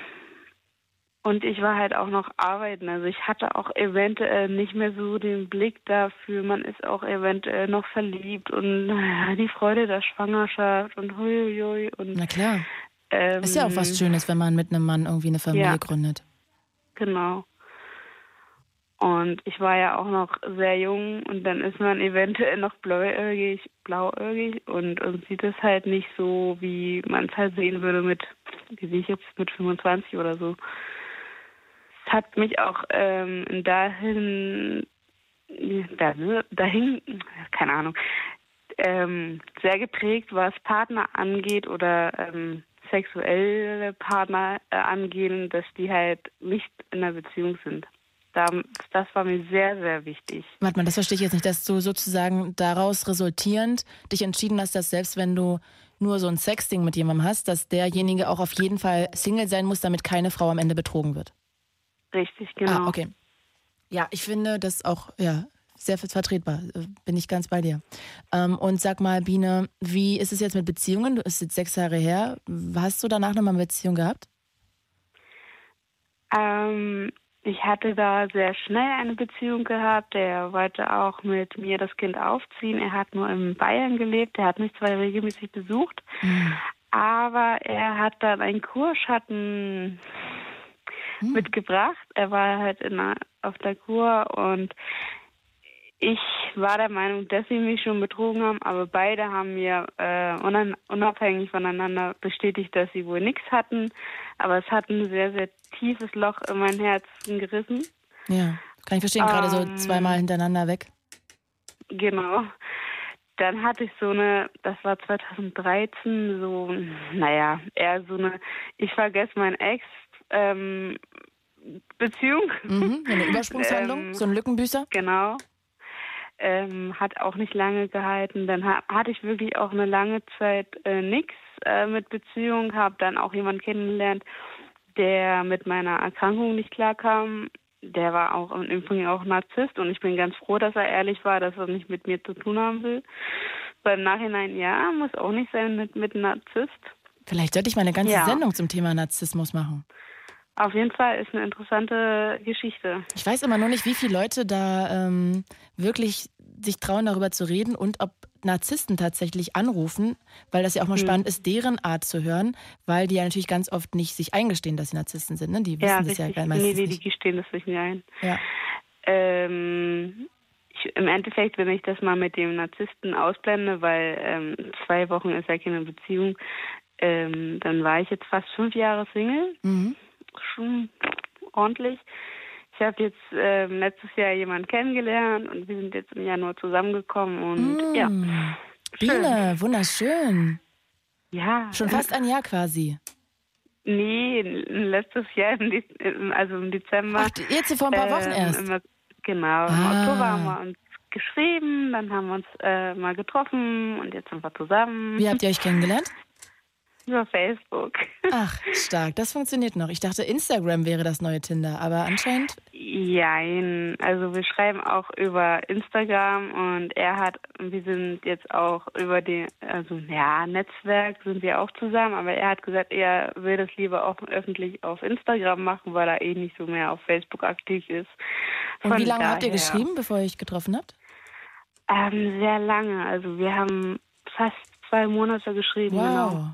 und ich war halt auch noch arbeiten. Also ich hatte auch eventuell nicht mehr so den Blick dafür. Man ist auch eventuell noch verliebt und naja, die Freude der Schwangerschaft und huiuiui. Und, Na klar. Ähm, ist ja auch was Schönes, wenn man mit einem Mann irgendwie eine Familie ja, gründet. Genau. Und ich war ja auch noch sehr jung und dann ist man eventuell noch blauäugig, blauäugig und, und sieht es halt nicht so, wie man es halt sehen würde mit, wie sehe ich jetzt, mit 25 oder so. Hat mich auch ähm, dahin, dahin, keine Ahnung, ähm, sehr geprägt, was Partner angeht oder ähm, sexuelle Partner äh, angehen, dass die halt nicht in einer Beziehung sind. Da, das war mir sehr, sehr wichtig. Warte mal, das verstehe ich jetzt nicht, dass du sozusagen daraus resultierend dich entschieden hast, dass selbst wenn du nur so ein Sexting mit jemandem hast, dass derjenige auch auf jeden Fall Single sein muss, damit keine Frau am Ende betrogen wird. Richtig, genau. Ah, okay. Ja, ich finde das auch, ja, sehr vertretbar. Bin ich ganz bei dir. Ähm, und sag mal, Biene, wie ist es jetzt mit Beziehungen? Du bist jetzt sechs Jahre her. Hast du danach nochmal eine Beziehung gehabt? Ähm, ich hatte da sehr schnell eine Beziehung gehabt. Er wollte auch mit mir das Kind aufziehen. Er hat nur in Bayern gelebt. Er hat mich zwar regelmäßig besucht, mhm. aber er hat dann einen Kurschatten mhm. mitgebracht. Er war halt in, auf der Kur und ich war der Meinung, dass sie mich schon betrogen haben, aber beide haben mir äh, unabhängig voneinander bestätigt, dass sie wohl nichts hatten. Aber es hat ein sehr, sehr tiefes Loch in mein Herzen gerissen. Ja, kann ich verstehen, gerade so ähm, zweimal hintereinander weg. Genau. Dann hatte ich so eine, das war 2013, so, naja, eher so eine, ich vergesse meinen Ex, ähm, Beziehung. Mhm, eine Übersprungshandlung, ähm, so ein Lückenbüßer. Genau ähm, hat auch nicht lange gehalten. Dann ha hatte ich wirklich auch eine lange Zeit äh, nichts äh, mit Beziehung, habe dann auch jemanden kennengelernt, der mit meiner Erkrankung nicht klarkam. Der war auch im Übrigen auch Narzisst und ich bin ganz froh, dass er ehrlich war, dass er nicht mit mir zu tun haben will. Beim Nachhinein, ja, muss auch nicht sein mit, mit Narzisst. Vielleicht sollte ich mal eine ganze ja. Sendung zum Thema Narzissmus machen. Auf jeden Fall ist eine interessante Geschichte. Ich weiß immer nur nicht, wie viele Leute da ähm, wirklich sich trauen, darüber zu reden und ob Narzissten tatsächlich anrufen, weil das ja auch mal hm. spannend ist, deren Art zu hören, weil die ja natürlich ganz oft nicht sich eingestehen, dass sie Narzissten sind. Ne? Die wissen ja, das richtig. ja meistens nee, nee, die gestehen das nicht ein. Ja. Ähm, ich, Im Endeffekt, wenn ich das mal mit dem Narzissten ausblende, weil ähm, zwei Wochen ist ja keine Beziehung, ähm, dann war ich jetzt fast fünf Jahre Single. Mhm schon ordentlich. Ich habe jetzt äh, letztes Jahr jemanden kennengelernt und wir sind jetzt im Januar zusammengekommen und mm. ja. Biene, wunderschön. Ja. Schon fast ein Jahr quasi. Nee, letztes Jahr, also im Dezember. Ach, jetzt vor ein paar Wochen äh, erst. genau, ah. im Oktober haben wir uns geschrieben, dann haben wir uns äh, mal getroffen und jetzt sind wir zusammen. Wie habt ihr euch kennengelernt? Über Facebook. Ach, stark. Das funktioniert noch. Ich dachte, Instagram wäre das neue Tinder, aber anscheinend. Jein. Also wir schreiben auch über Instagram und er hat, wir sind jetzt auch über die, also ja, Netzwerk sind wir auch zusammen, aber er hat gesagt, er will das lieber auch öffentlich auf Instagram machen, weil er eh nicht so mehr auf Facebook aktiv ist. Von und wie lange daher, habt ihr geschrieben, bevor ihr euch getroffen habt? Ähm, sehr lange. Also wir haben fast zwei Monate geschrieben. Wow. Genau.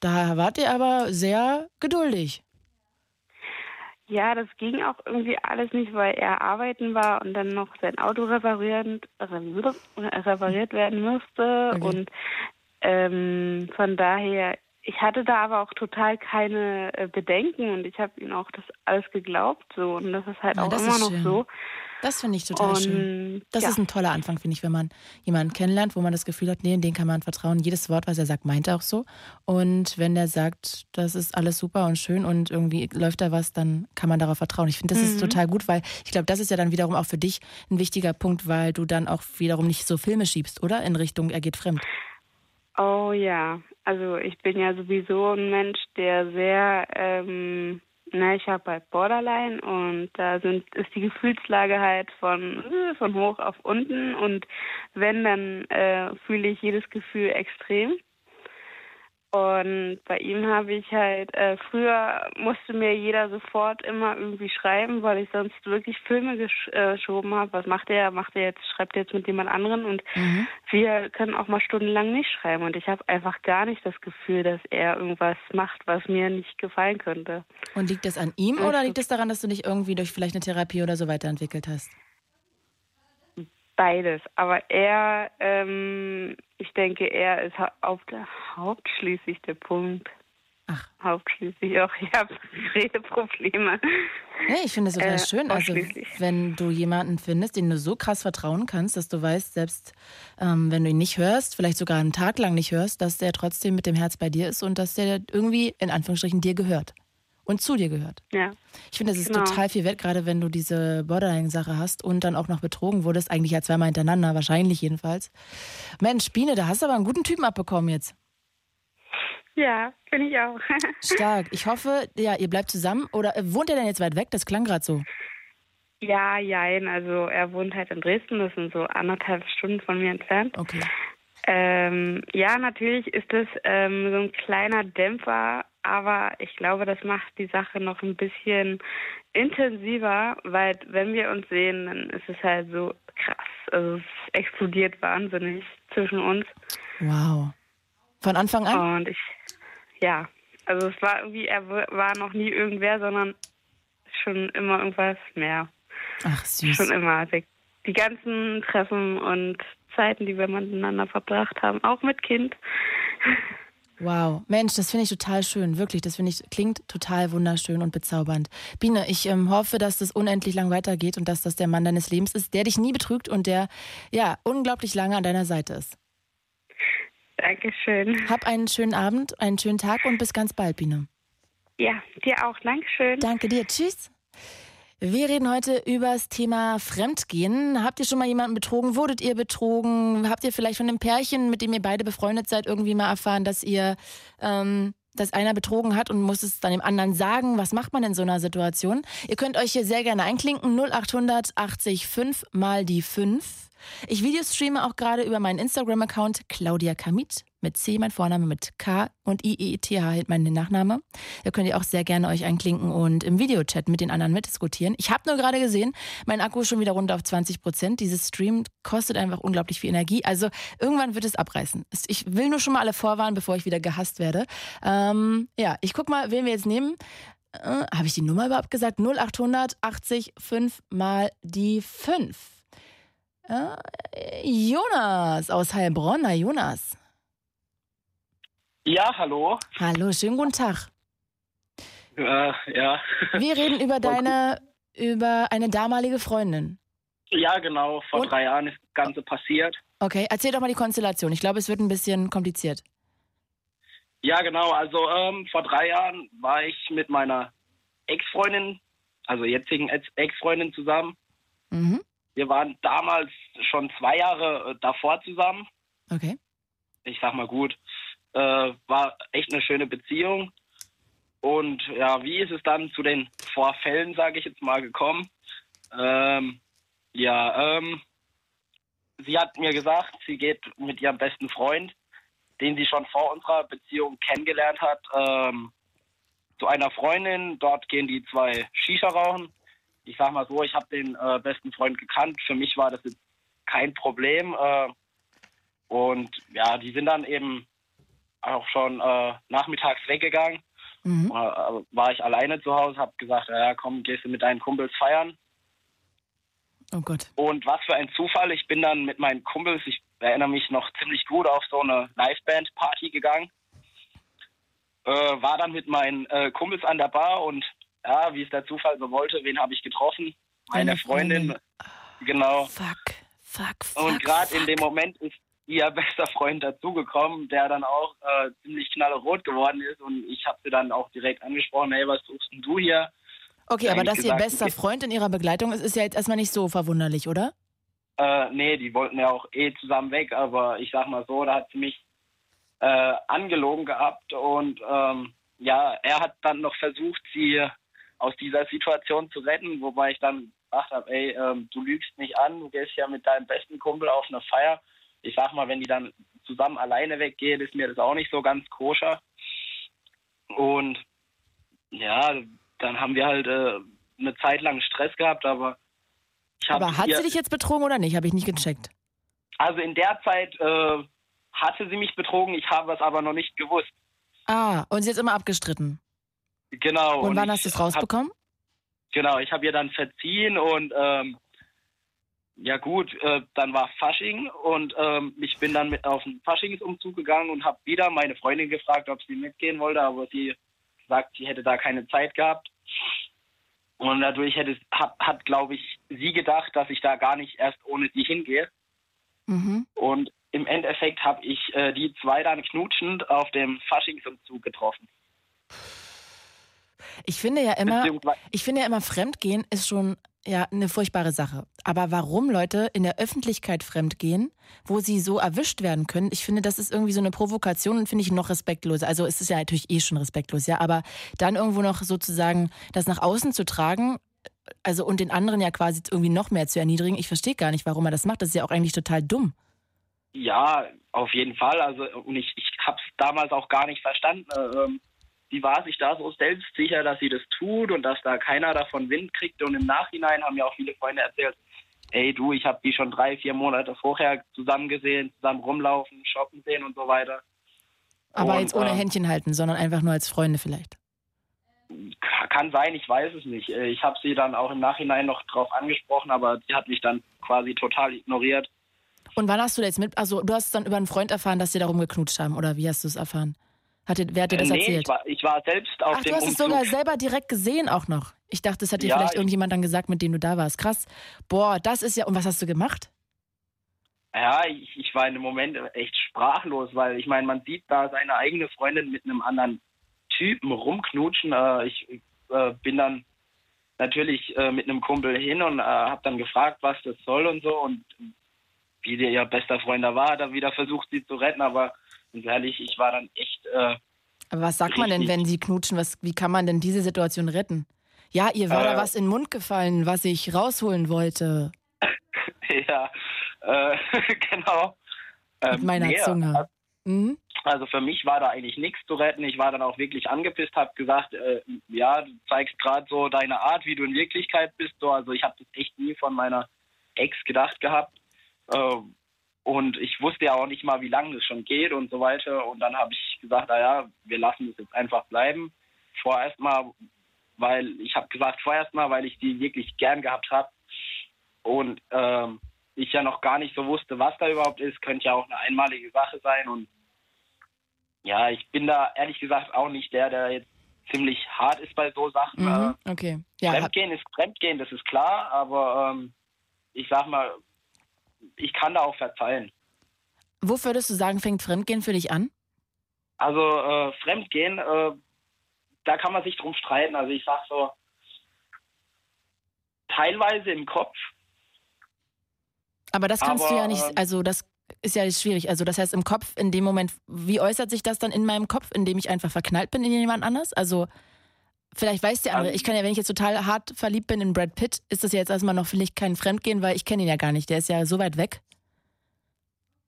Da wart ihr aber sehr geduldig. Ja, das ging auch irgendwie alles nicht, weil er arbeiten war und dann noch sein Auto repariert, repariert werden musste. Okay. Und ähm, von daher, ich hatte da aber auch total keine äh, Bedenken und ich habe ihm auch das alles geglaubt. So. Und das ist halt ja, auch immer noch schön. so. Das finde ich total und, schön. Das ja. ist ein toller Anfang, finde ich, wenn man jemanden kennenlernt, wo man das Gefühl hat, nee, den kann man vertrauen. Jedes Wort, was er sagt, meint er auch so. Und wenn der sagt, das ist alles super und schön und irgendwie läuft da was, dann kann man darauf vertrauen. Ich finde, das mhm. ist total gut, weil ich glaube, das ist ja dann wiederum auch für dich ein wichtiger Punkt, weil du dann auch wiederum nicht so Filme schiebst, oder? In Richtung, er geht fremd. Oh ja, also ich bin ja sowieso ein Mensch, der sehr ähm, na, ich habe halt Borderline und da sind, ist die Gefühlslage halt von, äh, von hoch auf unten und wenn, dann äh, fühle ich jedes Gefühl extrem. Und bei ihm habe ich halt, äh, früher musste mir jeder sofort immer irgendwie schreiben, weil ich sonst wirklich Filme gesch äh, geschoben habe. Was macht er? Macht er jetzt, schreibt er jetzt mit jemand anderen? Und mhm. wir können auch mal stundenlang nicht schreiben. Und ich habe einfach gar nicht das Gefühl, dass er irgendwas macht, was mir nicht gefallen könnte. Und liegt das an ihm oder liegt es das daran, dass du dich irgendwie durch vielleicht eine Therapie oder so weiterentwickelt hast? Beides. Aber er, ähm, ich denke, er ist auf der hauptschließlich der Punkt. Ach. Hauptschließlich auch, ich habe Redeprobleme. Hey, ich finde es total äh, schön. Also, wenn du jemanden findest, den du so krass vertrauen kannst, dass du weißt, selbst ähm, wenn du ihn nicht hörst, vielleicht sogar einen Tag lang nicht hörst, dass der trotzdem mit dem Herz bei dir ist und dass der irgendwie in Anführungsstrichen dir gehört und zu dir gehört. Ja. Ich finde, das ist genau. total viel wert, gerade wenn du diese Borderline-Sache hast und dann auch noch betrogen wurdest, eigentlich ja zweimal hintereinander, wahrscheinlich jedenfalls. Mensch, Biene, da hast du aber einen guten Typen abbekommen jetzt. Ja, finde ich auch. Stark. Ich hoffe, ja, ihr bleibt zusammen. Oder äh, wohnt er denn jetzt weit weg? Das klang gerade so. Ja, jein. Also er wohnt halt in Dresden, das sind so anderthalb Stunden von mir entfernt. Okay. Ähm, ja, natürlich ist das ähm, so ein kleiner Dämpfer aber ich glaube, das macht die Sache noch ein bisschen intensiver, weil wenn wir uns sehen, dann ist es halt so krass. Also es explodiert wahnsinnig zwischen uns. Wow. Von Anfang an? Und ich, ja, also es war irgendwie, er war noch nie irgendwer, sondern schon immer irgendwas mehr. Ach süß. Schon immer. Die, die ganzen Treffen und Zeiten, die wir miteinander verbracht haben, auch mit Kind. Wow, Mensch, das finde ich total schön, wirklich. Das finde ich klingt total wunderschön und bezaubernd. Biene, ich ähm, hoffe, dass das unendlich lang weitergeht und dass das der Mann deines Lebens ist, der dich nie betrügt und der ja unglaublich lange an deiner Seite ist. Dankeschön. Hab einen schönen Abend, einen schönen Tag und bis ganz bald, Biene. Ja, dir auch. Dankeschön. Danke dir. Tschüss. Wir reden heute über das Thema Fremdgehen. Habt ihr schon mal jemanden betrogen? Wurdet ihr betrogen? Habt ihr vielleicht von einem Pärchen, mit dem ihr beide befreundet seid, irgendwie mal erfahren, dass ihr, ähm, dass einer betrogen hat und muss es dann dem anderen sagen? Was macht man in so einer Situation? Ihr könnt euch hier sehr gerne einklinken. 0800 80 5 mal die 5. Ich Videostreame auch gerade über meinen Instagram-Account Claudia Kamit mit C, mein Vorname mit K und I-E-T-H halt mein Nachname. Da könnt ihr auch sehr gerne euch einklinken und im Videochat mit den anderen mitdiskutieren. Ich habe nur gerade gesehen, mein Akku ist schon wieder runter auf 20 Prozent. Dieses Stream kostet einfach unglaublich viel Energie. Also irgendwann wird es abreißen. Ich will nur schon mal alle vorwarnen, bevor ich wieder gehasst werde. Ähm, ja, ich guck mal, wen wir jetzt nehmen. Äh, Habe ich die Nummer überhaupt gesagt? 0800 80 5 mal die 5. Äh, Jonas aus Heilbronn. Na, Jonas. Ja, hallo. Hallo, schönen guten Tag. Äh, ja. Wir reden über deine, über eine damalige Freundin. Ja, genau. Vor Und? drei Jahren ist das Ganze passiert. Okay, erzähl doch mal die Konstellation. Ich glaube, es wird ein bisschen kompliziert. Ja, genau. Also ähm, vor drei Jahren war ich mit meiner Ex-Freundin, also jetzigen Ex-Freundin zusammen. Mhm. Wir waren damals schon zwei Jahre äh, davor zusammen. Okay. Ich sag mal gut, äh, war echt eine schöne Beziehung. Und ja, wie ist es dann zu den Vorfällen, sage ich jetzt mal, gekommen? Ähm, ja, ähm, sie hat mir gesagt, sie geht mit ihrem besten Freund, den sie schon vor unserer Beziehung kennengelernt hat, ähm, zu einer Freundin. Dort gehen die zwei Shisha rauchen ich sag mal so, ich habe den äh, besten Freund gekannt. Für mich war das jetzt kein Problem. Äh, und ja, die sind dann eben auch schon äh, nachmittags weggegangen. Mhm. Äh, war ich alleine zu Hause, habe gesagt, ja komm, gehst du mit deinen Kumpels feiern. Oh Gott. Und was für ein Zufall, ich bin dann mit meinen Kumpels, ich erinnere mich noch ziemlich gut, auf so eine Liveband-Party gegangen. Äh, war dann mit meinen äh, Kumpels an der Bar und ja, wie es der Zufall so wollte, wen habe ich getroffen? Meine Freundin. Freundin. Genau. Fuck, fuck, fuck. Und gerade in dem Moment ist ihr bester Freund dazugekommen, der dann auch äh, ziemlich knallerot geworden ist. Und ich habe sie dann auch direkt angesprochen, hey, was suchst denn du hier? Okay, aber dass gesagt, ihr bester Freund in ihrer Begleitung ist, ist ja jetzt erstmal nicht so verwunderlich, oder? Äh, nee, die wollten ja auch eh zusammen weg, aber ich sag mal so, da hat sie mich äh, angelogen gehabt und ähm, ja, er hat dann noch versucht, sie aus dieser Situation zu retten, wobei ich dann gesagt habe, ey, ähm, du lügst nicht an, du gehst ja mit deinem besten Kumpel auf eine Feier. Ich sag mal, wenn die dann zusammen alleine weggeht, ist mir das auch nicht so ganz koscher. Und ja, dann haben wir halt äh, eine Zeit lang Stress gehabt, aber ich hab Aber hat sie dich jetzt betrogen oder nicht? Habe ich nicht gecheckt. Also in der Zeit äh, hatte sie mich betrogen, ich habe es aber noch nicht gewusst. Ah, und sie hat immer abgestritten. Genau. und wann ich hast du es hab- rausbekommen? Genau, ich habe ihr dann verziehen und ähm, ja gut, äh, dann war Fasching und ähm, ich bin dann mit auf den Faschingsumzug gegangen und habe wieder meine Freundin gefragt, ob sie mitgehen wollte, aber sie sagt, sie hätte da keine Zeit gehabt. Und dadurch hätte, hat, hat glaube ich, sie gedacht, dass ich da gar nicht erst ohne sie hingehe. Mhm. Und im Endeffekt habe ich äh, die zwei dann knutschend auf dem Faschingsumzug getroffen. Ich finde ja immer, ich finde ja immer, Fremdgehen ist schon ja eine furchtbare Sache. Aber warum Leute in der Öffentlichkeit fremdgehen, wo sie so erwischt werden können, ich finde, das ist irgendwie so eine Provokation und finde ich noch respektloser. Also es ist ja natürlich eh schon respektlos, ja, aber dann irgendwo noch sozusagen das nach außen zu tragen, also und den anderen ja quasi irgendwie noch mehr zu erniedrigen, ich verstehe gar nicht, warum er das macht. Das ist ja auch eigentlich total dumm. Ja, auf jeden Fall. Also und ich, ich habe es damals auch gar nicht verstanden. Äh, Ähm, sie war sich da so selbstsicher, dass sie das tut und dass da keiner davon Wind kriegt. Und im Nachhinein haben ja auch viele Freunde erzählt, ey du, ich habe die schon drei, vier Monate vorher zusammen gesehen, zusammen rumlaufen, shoppen sehen und so weiter. Aber Und, jetzt ohne ähm, Händchen halten, sondern einfach nur als Freunde vielleicht. Ka- Kann sein, ich weiß es nicht. Äh, Ich habe sie dann auch im Nachhinein noch drauf angesprochen, aber sie hat mich dann quasi total ignoriert. Und wann hast du das mit? Also du hast dann über einen Freund erfahren, dass sie darum geknutscht haben, oder wie hast du es erfahren? Hat dir, wer hat dir das Äh, nee, erzählt? ich war, ich war selbst auf Ach, dem du hast es Umzug. sogar selber direkt gesehen auch noch. Ich dachte, das hat dir Ja, vielleicht ich- irgendjemand dann gesagt, mit dem du da warst. Krass. Boah, das ist ja. Und was hast du gemacht? Ja, ich, ich war in dem Moment echt sprachlos, weil ich meine, man sieht da seine eigene Freundin mit einem anderen Typen rumknutschen. Äh, ich äh, bin dann natürlich mit einem Kumpel hin und habe dann gefragt, was das soll und so. Und wie der ihr bester Freund da war, hat er wieder versucht, sie zu retten. Aber ganz ehrlich, ich war dann echt. Äh, Aber was sagt man denn, wenn sie knutschen? Was, wie kann man denn diese Situation retten? Ja, ihr war da Äh. was in den Mund gefallen, was ich rausholen wollte. ja, äh, genau. Mit Ähm, meiner nee, Zunge. Mhm. Also für mich war da eigentlich nichts zu retten. Ich war dann auch wirklich angepisst, habe gesagt, äh, ja, du zeigst gerade so deine Art, wie du in Wirklichkeit bist. So, also ich habe das echt nie von meiner Ex gedacht gehabt. Äh, und ich wusste ja auch nicht mal, wie lange das schon geht und so weiter. Und dann habe ich gesagt, naja, wir lassen es jetzt einfach bleiben. Vorerst mal, weil ich habe gesagt, vorerst mal, weil ich die wirklich gern gehabt habe. Und ähm, ich ja noch gar nicht so wusste, was da überhaupt ist. Könnte ja auch eine einmalige Sache sein. Und ja, ich bin da ehrlich gesagt auch nicht der, der jetzt ziemlich hart ist bei so Sachen. Mhm. Okay. Äh, Ja, hab, Fremdgehen ist Fremdgehen, das ist klar, aber ähm, ich sag mal, ich kann da auch verzeihen. wo würdest du sagen, fängt Fremdgehen für dich an? Also äh, Fremdgehen, äh, da kann man sich drum streiten. Also ich sag so, teilweise im Kopf, Aber das kannst du Aber, ja nicht, ähm, also das ist ja schwierig. Also das heißt im Kopf, in dem Moment, wie äußert sich das dann in meinem Kopf, indem ich einfach verknallt bin in jemand anders? Also vielleicht weiß der andere, ich kann ja, wenn ich jetzt total hart verliebt bin in Brad Pitt, ist das ja jetzt erstmal noch vielleicht kein Fremdgehen, weil ich kenne ihn ja gar nicht. Der ist ja so weit weg.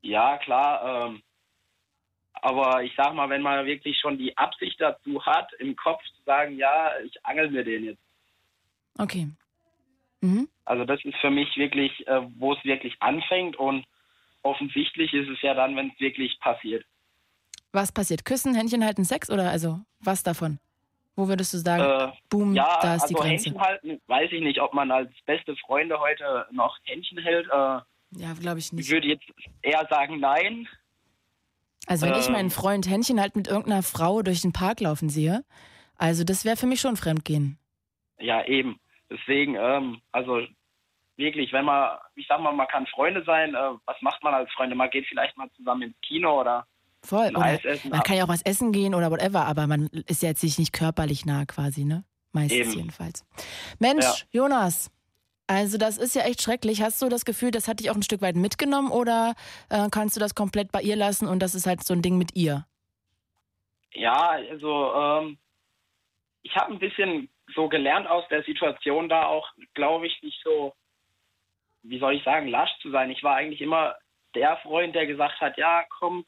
Ja, klar. Ähm, aber ich sag mal, wenn man wirklich schon die Absicht dazu hat, im Kopf zu sagen, ja, ich angel mir den jetzt. Okay. Mhm. Also das ist für mich wirklich, äh, wo es wirklich anfängt und offensichtlich ist es ja dann, wenn es wirklich passiert. Was passiert? Küssen, Händchen halten, Sex oder also was davon? Wo würdest du sagen, Äh, boom, ja, da ist also die Grenze? Händchen halten, weiß ich nicht, ob man als beste Freunde heute noch Händchen hält. Äh, Ja, glaube ich ich nicht. würde jetzt eher sagen, nein. Also wenn ich ähm, meinen Freund Händchen halt mit irgendeiner Frau durch den Park laufen sehe, also das wäre für mich schon Fremdgehen. Ja, eben. Deswegen, ähm, also wirklich, wenn man, ich sag mal, man kann Freunde sein, äh, was macht man als Freunde? Man geht vielleicht mal zusammen ins Kino oder Voll. Oder essen. man kann ja auch was essen gehen oder whatever, aber man ist ja jetzt sich nicht körperlich nah quasi, ne? Meistens Eben. jedenfalls. Mensch, Ja. Jonas, also das ist ja echt schrecklich. Hast du das Gefühl, das hat dich auch ein Stück weit mitgenommen oder äh, kannst du das komplett bei ihr lassen und das ist halt so ein Ding mit ihr? Ja, also ähm, ich habe ein bisschen so gelernt aus der Situation da auch, glaube ich, nicht so, wie soll ich sagen, lasch zu sein. Ich war eigentlich immer der Freund, der gesagt hat, ja, komm,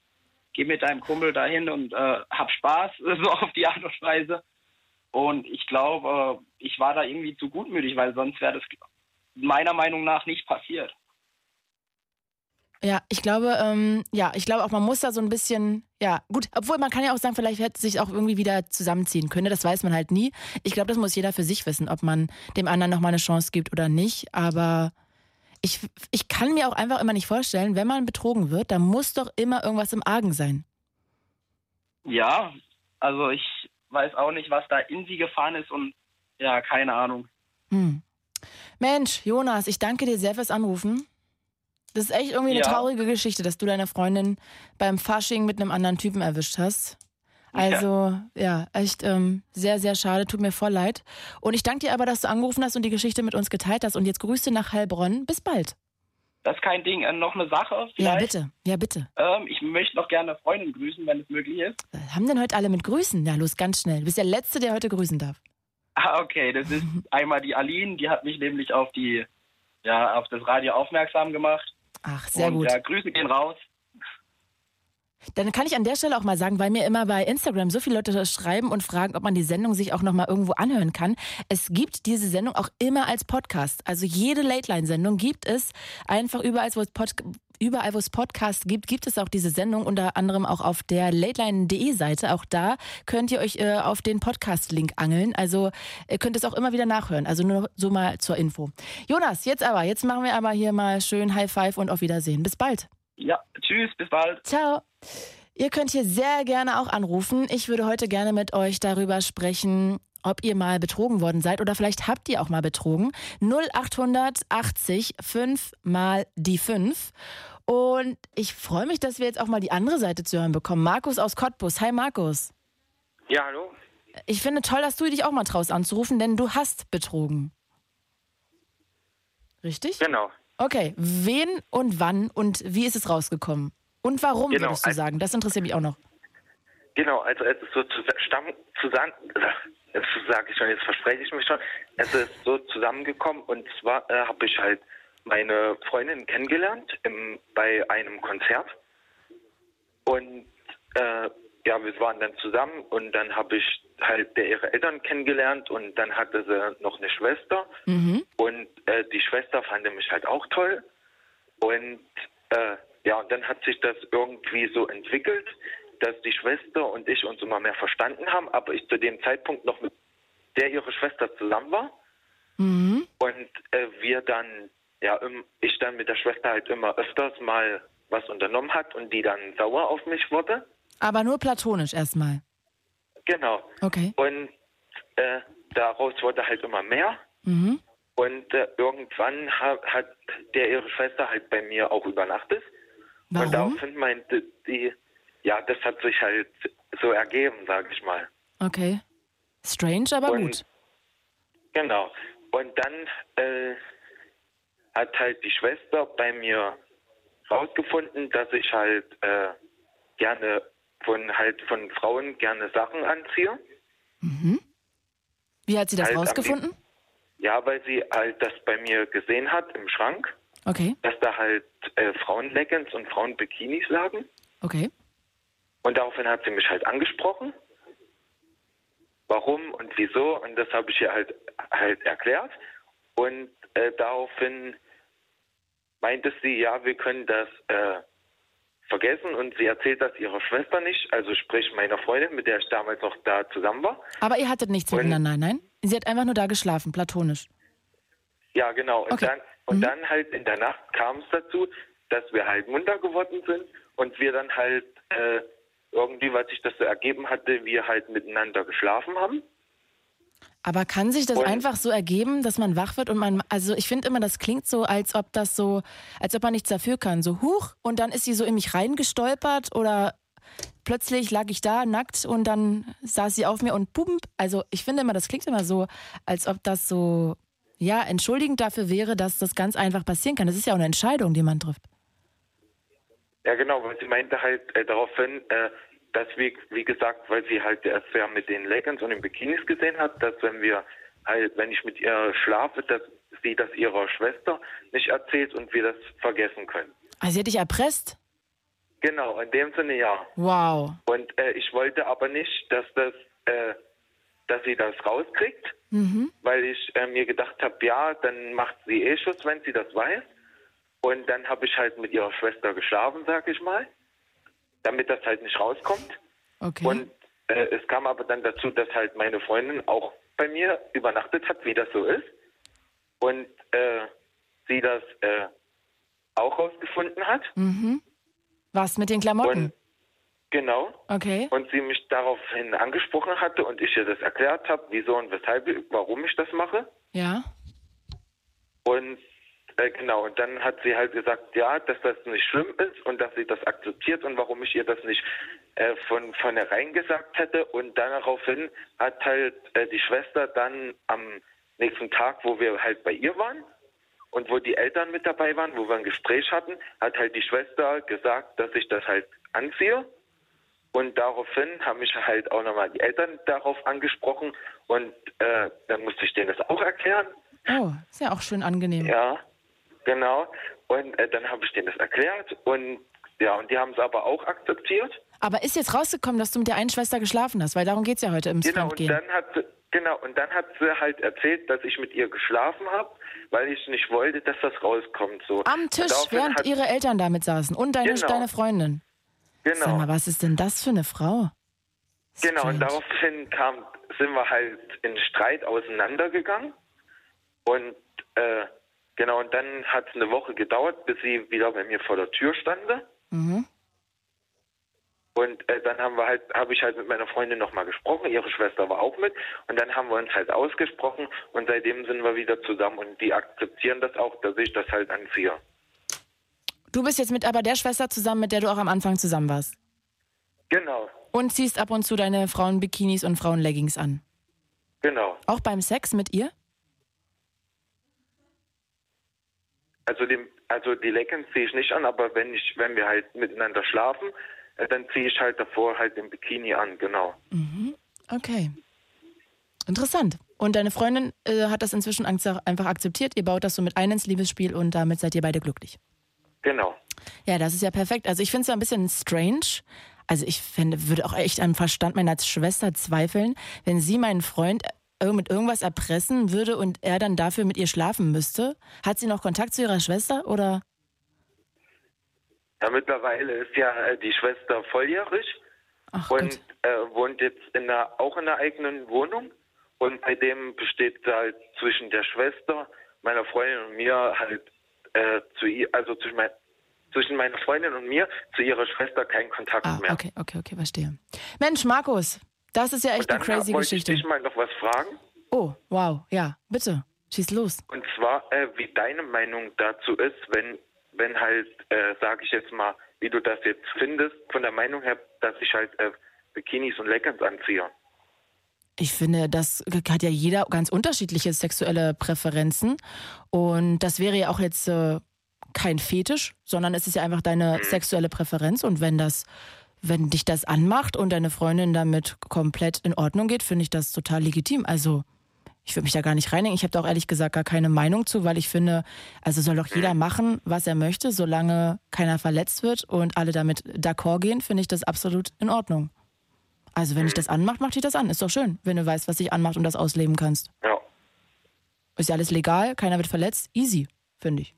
geh mit deinem Kumpel dahin und äh, hab Spaß, so auf die Art und Weise. Und ich glaube, äh, ich war da irgendwie zu gutmütig, weil sonst wäre das meiner Meinung nach nicht passiert. Ja, ich glaube, ähm, ja, ich glaube auch, man muss da so ein bisschen, ja, gut, obwohl man kann ja auch sagen, vielleicht hätte sich auch irgendwie wieder zusammenziehen können. Das weiß man halt nie. Ich glaube, das muss jeder für sich wissen, ob man dem anderen nochmal eine Chance gibt oder nicht. Aber ich, ich kann mir auch einfach immer nicht vorstellen, wenn man betrogen wird, da muss doch immer irgendwas im Argen sein. Ja, also ich weiß auch nicht, was da in sie gefahren ist und ja, keine Ahnung. Hm. Mensch, Jonas, ich danke dir sehr fürs Anrufen. Das ist echt irgendwie eine ja. traurige Geschichte, dass du deine Freundin beim Fasching mit einem anderen Typen erwischt hast. Also, ja, ja echt ähm, sehr, sehr schade. Tut mir voll leid. Und ich danke dir aber, dass du angerufen hast und die Geschichte mit uns geteilt hast. Und jetzt Grüße nach Heilbronn. Bis bald. Das ist kein Ding. Äh, noch eine Sache vielleicht. Ja, bitte. Ja, bitte. Ähm, ich möchte noch gerne eine Freundin grüßen, wenn es möglich ist. Was haben denn heute alle mit Grüßen? Ja, los, ganz schnell. Du bist der Letzte, der heute grüßen darf. Ah, okay. Das ist einmal die Aline. Die hat mich nämlich auf die, ja, auf das Radio aufmerksam gemacht. Ach, sehr und, gut. Ja, Grüße gehen raus. Dann kann ich an der Stelle auch mal sagen, weil mir immer bei Instagram so viele Leute schreiben und fragen, ob man die Sendung sich auch noch mal irgendwo anhören kann. Es gibt diese Sendung auch immer als Podcast. Also jede Late-Line-Sendung gibt es einfach überall, wo es Pod überall, wo es Podcasts gibt, gibt es auch diese Sendung, unter anderem auch auf der lateline.de Seite. Auch da könnt ihr euch äh, auf den Podcast-Link angeln. Also ihr könnt es auch immer wieder nachhören. Also nur so mal zur Info. Jonas, jetzt aber, jetzt machen wir aber hier mal schön High Five und auf Wiedersehen. Bis bald. Ja, tschüss, bis bald. Ciao. Ihr könnt hier sehr gerne auch anrufen. Ich würde heute gerne mit euch darüber sprechen, ob ihr mal betrogen worden seid oder vielleicht habt ihr auch mal betrogen. 0880 5 mal die 5. Und ich freue mich, dass wir jetzt auch mal die andere Seite zu hören bekommen. Markus aus Cottbus. Hi Markus. Ja, hallo. Ich finde toll, dass du dich auch mal traust anzurufen, denn du hast betrogen. Richtig? Genau. Okay, wen und wann und wie ist es rausgekommen? Und warum genau, würdest du sagen? Das interessiert mich auch noch. Genau, also es ist so zusammen, zusammen jetzt sage ich schon, jetzt verspreche ich mich schon, es ist so zusammengekommen und zwar äh, habe ich halt meine Freundin kennengelernt im, bei einem Konzert und äh, ja, wir waren dann zusammen und dann habe ich halt der ihre Eltern kennengelernt und dann hatte sie noch eine Schwester mhm. und äh, die Schwester fand mich halt auch toll und äh, ja, und dann hat sich das irgendwie so entwickelt, dass die Schwester und ich uns immer mehr verstanden haben, aber ich zu dem Zeitpunkt noch mit der ihre Schwester zusammen war mhm. und äh, wir dann ja, ich dann mit der Schwester halt immer öfters mal was unternommen hat und die dann sauer auf mich wurde. Aber nur platonisch erstmal. Genau. Okay. Und äh, daraus wurde halt immer mehr. Mhm. Und äh, irgendwann ha hat der ihre Schwester halt bei mir auch übernachtet. Warum? Und daraufhin meinte die, ja, das hat sich halt so ergeben, sag ich mal. Okay. Strange, aber und, gut. Genau. Und dann äh, hat halt die Schwester bei mir rausgefunden, dass ich halt äh, gerne von halt von Frauen gerne Sachen anziehe. Mhm. Wie hat sie das halt rausgefunden? Ja, weil sie halt das bei mir gesehen hat im Schrank. Okay. Dass da halt äh, Frauenleggings und Frauenbikinis lagen. Okay. Und daraufhin hat sie mich halt angesprochen. Warum und wieso? Und das habe ich ihr halt halt erklärt. Und äh, daraufhin meinte sie, ja, wir können das äh, vergessen und sie erzählt das ihrer Schwester nicht, also sprich meiner Freundin, mit der ich damals noch da zusammen war. Aber ihr hattet nichts Und- miteinander, nein? Sie hat einfach nur da geschlafen, platonisch. Ja, genau. Und, Okay. dann, und Mhm. dann halt in der Nacht kam es dazu, dass wir halt munter geworden sind und wir dann halt äh, irgendwie, was sich das so ergeben hatte, wir halt miteinander geschlafen haben. Aber kann sich das Und- einfach so ergeben, dass man wach wird und man, also ich finde immer, das klingt so, als ob das so, als ob man nichts dafür kann. So huch und dann ist sie so in mich reingestolpert oder plötzlich lag ich da nackt und dann saß sie auf mir und pump. Also ich finde immer, das klingt immer so, als ob das so, ja, entschuldigend dafür wäre, dass das ganz einfach passieren kann. Das ist ja auch eine Entscheidung, die man trifft. Ja, genau, weil sie meinte halt äh, daraufhin, äh, dass wir, wie gesagt, weil sie halt erst ja mit den Leggings und den Bikinis gesehen hat, dass wenn wir halt, wenn ich mit ihr schlafe, dass sie das ihrer Schwester nicht erzählt und wir das vergessen können. Also sie hat dich erpresst? Genau, in dem Sinne ja. Wow. Und äh, ich wollte aber nicht, dass das, äh, dass sie das rauskriegt, Mhm. weil ich äh, mir gedacht habe, ja, dann macht sie eh Schluss, wenn sie das weiß. Und dann habe ich halt mit ihrer Schwester geschlafen, sag ich mal, damit das halt nicht rauskommt. Okay. Und äh, es kam aber dann dazu, dass halt meine Freundin auch bei mir übernachtet hat, wie das so ist. Und äh, sie das äh, auch rausgefunden hat. Mhm. Was mit den Klamotten? Genau. okay. Und sie mich daraufhin angesprochen hatte und ich ihr das erklärt habe, wieso und weshalb, warum ich das mache. Ja. Und äh, genau, und dann hat sie halt gesagt, ja, dass das nicht schlimm ist und dass sie das akzeptiert und warum ich ihr das nicht äh, von vornherein gesagt hätte. Und daraufhin hat halt äh, die Schwester dann am nächsten Tag, wo wir halt bei ihr waren und wo die Eltern mit dabei waren, wo wir ein Gespräch hatten, hat halt die Schwester gesagt, dass ich das halt anziehe. Und daraufhin haben mich halt auch nochmal die Eltern darauf angesprochen und äh, dann musste ich denen das auch erklären. Oh, ist ja auch schön angenehm. Ja, genau. Und äh, dann habe ich denen das erklärt und ja, und die haben es aber auch akzeptiert. Aber ist jetzt rausgekommen, dass du mit der einen Schwester geschlafen hast? Weil darum geht es ja heute im Genau, und dann hat genau, und dann hat sie halt erzählt, dass ich mit ihr geschlafen habe, weil ich nicht wollte, dass das rauskommt. So. Am Tisch, während hat, ihre Eltern damit saßen und deine, Genau. deine Freundin. Genau. Sag mal, was ist denn das für eine Frau? Genau, und daraufhin kam, sind wir halt in Streit auseinandergegangen. Und äh, genau, und dann hat es eine Woche gedauert, bis sie wieder bei mir vor der Tür stande. Mhm. Und äh, dann haben wir halt, habe ich halt mit meiner Freundin nochmal gesprochen, ihre Schwester war auch mit und dann haben wir uns halt ausgesprochen und seitdem sind wir wieder zusammen und die akzeptieren das auch, dass ich das halt anziehe. Du bist jetzt mit aber der Schwester zusammen, mit der du auch am Anfang zusammen warst. Genau, Und ziehst ab und zu deine Frauenbikinis und Frauenleggings an. genau. Auch beim Sex mit ihr? Also dem, also die Leggings ziehe ich nicht an, aber wenn ich, wenn wir halt miteinander schlafen, äh, dann ziehe ich halt davor halt den Bikini an, genau. Mhm. Okay. Interessant. Und deine Freundin äh, hat das inzwischen einfach akzeptiert. Ihr baut das so mit ein ins Liebesspiel und damit seid ihr beide glücklich. Genau. Ja, das ist ja perfekt. Also ich finde es ja ein bisschen strange. Also ich fände, würde auch echt am Verstand meiner Schwester zweifeln, wenn sie meinen Freund mit irgendwas erpressen würde und er dann dafür mit ihr schlafen müsste. Hat sie noch Kontakt zu ihrer Schwester oder? Ja, mittlerweile ist ja äh, die Schwester volljährig und äh, wohnt jetzt in einer, auch in einer eigenen Wohnung. Und bei dem besteht halt zwischen der Schwester, meiner Freundin und mir halt äh, zu ihr, also zwischen, mein, zwischen meiner Freundin und mir zu ihrer Schwester kein Kontakt mehr. Ah, Okay, okay, okay, verstehe. Mensch, Markus, das ist ja echt eine crazy Geschichte. ich dich mal noch was fragen. Oh, wow, ja, bitte, schieß los. Und zwar, äh, wie deine Meinung dazu ist, wenn, wenn halt, äh, sage ich jetzt mal, wie du das jetzt findest, von der Meinung her, dass ich halt äh, Bikinis und Leggings anziehe. Ich finde, das hat ja jeder ganz unterschiedliche sexuelle Präferenzen. Und das wäre ja auch jetzt äh, kein Fetisch, sondern es ist ja einfach deine sexuelle Präferenz. Und wenn das, wenn dich das anmacht und deine Freundin damit komplett in Ordnung geht, finde ich das total legitim. Also ich würde mich da gar nicht reinigen. Ich habe da auch ehrlich gesagt gar keine Meinung zu, weil ich finde, also soll doch jeder machen, was er möchte, solange keiner verletzt wird und alle damit d'accord gehen, finde ich das absolut in Ordnung. Also wenn dich das anmacht, macht dich das an. Ist doch schön, wenn du weißt, was dich anmacht und das ausleben kannst. Ja. Ist ja alles legal, keiner wird verletzt. Easy, finde ich.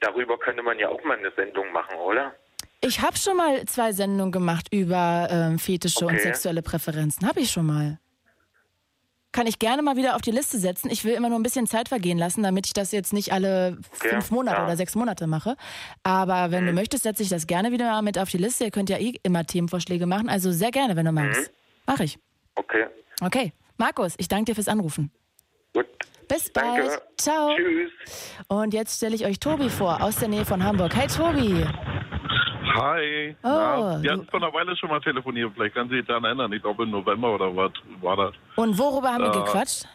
Darüber könnte man ja auch mal eine Sendung machen, oder? Ich habe schon mal zwei Sendungen gemacht über ähm, Fetische und Okay. sexuelle Präferenzen. Habe ich schon mal. Kann ich gerne mal wieder auf die Liste setzen. Ich will immer nur ein bisschen Zeit vergehen lassen, damit ich das jetzt nicht alle Okay, fünf Monate ja. Mhm. oder sechs Monate mache. Aber wenn du möchtest, setze ich das gerne wieder mit auf die Liste. Ihr könnt ja eh immer Themenvorschläge machen. Also sehr gerne, wenn du magst. Mach ich. Okay. Okay. Markus, ich danke dir fürs Anrufen. Gut. Bis Danke. bald. Ciao. Tschüss. Und jetzt stelle ich euch Tobi vor, aus der Nähe von Hamburg. Hey Tobi. Hi. Oh, Na, wir hatten vor einer Weile schon mal telefoniert. Vielleicht kann Sie sich daran erinnern. Ich glaube im November oder was war das. Und worüber haben wir Äh, gequatscht?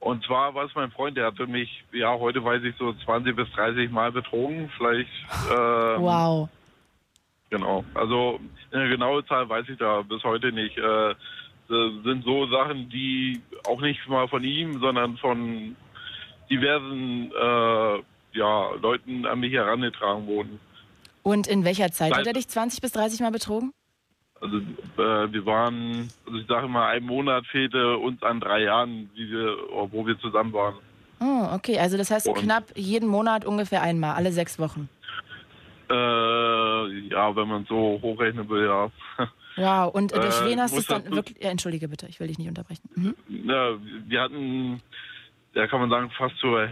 Und zwar war es mein Freund, der hatte mich, ja, heute weiß ich so 20 bis 30 Mal betrogen. Vielleicht. Ähm, Wow. Genau. Also eine genaue Zahl weiß ich da bis heute nicht. Äh, das sind so Sachen, die auch nicht mal von ihm, sondern von diversen äh, ja, Leuten an mich herangetragen wurden. Und in welcher Zeit Seit- hat er dich 20 bis 30 Mal betrogen? Also äh, wir waren, also ich sage mal, ein Monat fehlte uns an drei Jahren, wie wir, wo wir zusammen waren. Oh, okay. Also das heißt Und- knapp jeden Monat ungefähr einmal, alle sechs Wochen. Äh, ja, wenn man so hochrechnen will, ja. Wow. Und durch Äh, wen hast du es dann wirklich... Ja, entschuldige bitte, ich will dich nicht unterbrechen. Mhm. Ja, wir hatten, ja kann man sagen, fast zur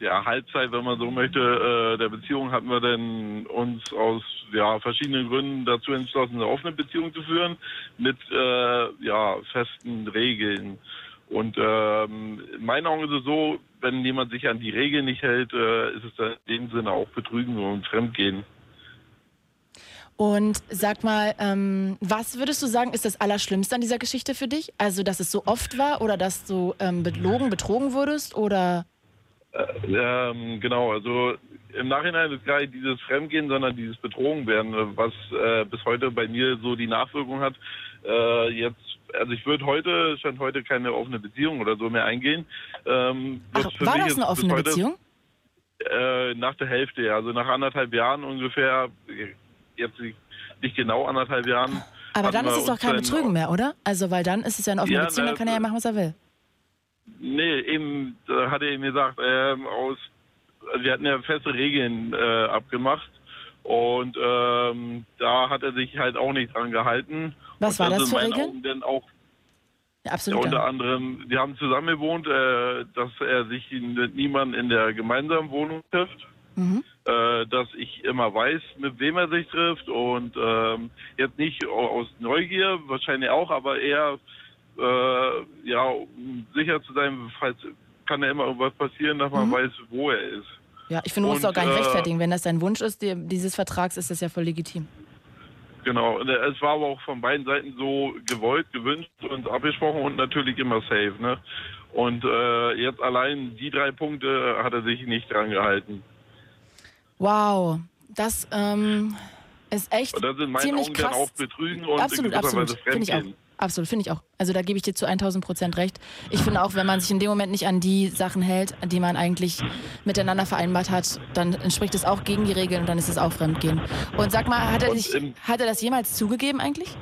ja, Halbzeit, wenn man so möchte, äh, der Beziehung hatten wir dann uns aus ja, verschiedenen Gründen dazu entschlossen, eine offene Beziehung zu führen mit äh, ja, festen Regeln. Und ähm, in meinen Augen ist es so, wenn jemand sich an die Regeln nicht hält, äh, ist es dann in dem Sinne auch Betrügen und Fremdgehen. Und sag mal, ähm, was würdest du sagen, ist das Allerschlimmste an dieser Geschichte für dich? Also, dass es so oft war oder dass du ähm, belogen, betrogen wurdest oder... Äh, ähm, genau, also im Nachhinein ist gar nicht dieses Fremdgehen, sondern dieses Betrogenwerden, äh, was äh, bis heute bei mir so die Nachwirkung hat. Äh, jetzt, also ich würde heute, stand heute keine offene Beziehung oder so mehr eingehen. Ähm, Ach, war das eine offene heute- Beziehung? Äh, nach der Hälfte, ja. Also nach anderthalb Jahren ungefähr, jetzt nicht- genau anderthalb Jahren. Aber dann ist es doch kein Betrügen mehr, oder? Also, weil dann ist es ja eine offene Ja, Beziehung, na, dann kann er ja machen, was er will. Nee, eben äh, hat er eben gesagt, ähm, aus, also wir hatten ja feste Regeln äh, abgemacht und ähm, da hat er sich halt auch nicht dran gehalten. Was war das für Regeln? Dann auch Ja, ja, absolut. unter Ja. anderem, wir haben zusammen gewohnt, äh, dass er sich mit niemandem in der gemeinsamen Wohnung trifft. Mhm. Äh, dass ich immer weiß, mit wem er sich trifft und ähm, jetzt nicht au- aus Neugier, wahrscheinlich auch, aber eher äh, ja, um sicher zu sein, falls kann ja immer irgendwas passieren, dass man Mhm. weiß, wo er ist. Ja, ich finde, du musst Und, auch gar nicht äh, rechtfertigen. Wenn das dein Wunsch ist, die, dieses Vertrags, ist das ja voll legitim. Genau, und es war aber auch von beiden Seiten so gewollt, gewünscht und abgesprochen und natürlich immer safe. Ne? Und äh, jetzt allein die drei Punkte hat er sich nicht dran gehalten. Wow, das ähm, ist echt Und das sind ziemlich Augen krass. dann auch Betrügen und absolut, absolut. Weise Finde ich auch. Absolut, finde ich auch. Also da gebe ich dir zu 1000 Prozent recht. Ich finde auch, wenn man sich in dem Moment nicht an die Sachen hält, die man eigentlich miteinander vereinbart hat, dann entspricht es auch gegen die Regeln und dann ist es auch Fremdgehen. Und sag mal, hat er, sich, hat er das jemals zugegeben eigentlich?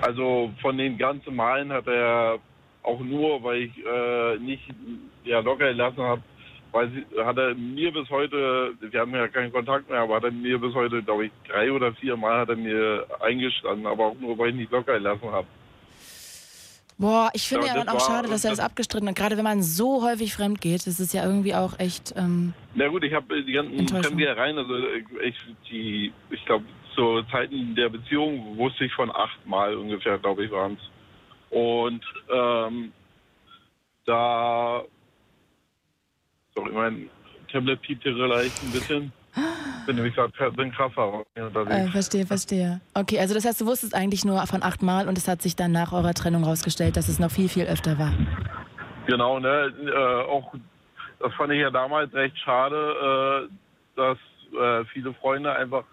Also von den ganzen Malen hat er auch nur, weil ich äh, nicht ja, locker gelassen habe, weil sie, hat er mir bis heute, wir haben ja keinen Kontakt mehr, aber hat er mir bis heute, glaube ich, drei oder vier Mal hat er mir eingestanden, aber auch nur, weil ich nicht locker gelassen habe. Boah, ich finde Ja, ja, dann auch schade, dass er das abgestritten hat. Gerade wenn man so häufig fremd geht, das ist ja irgendwie auch echt. Ähm, Na gut, ich habe die ganzen. Fremdgehereien, also ich, die, ich glaube, zu Zeiten der Beziehung wusste ich von acht Mal ungefähr, glaube ich, waren es. Und ähm, da, sorry, mein Tablet piept hier leicht ein bisschen. Bin nämlich gerade bin Kraftfahrer unterwegs. äh, verstehe, verstehe. Okay, also das heißt, du wusstest eigentlich nur von acht Mal und es hat sich dann nach eurer Trennung rausgestellt, dass es noch viel, viel öfter war. Genau, ne? Äh, auch das fand ich ja damals recht schade, äh, dass äh, viele Freunde einfach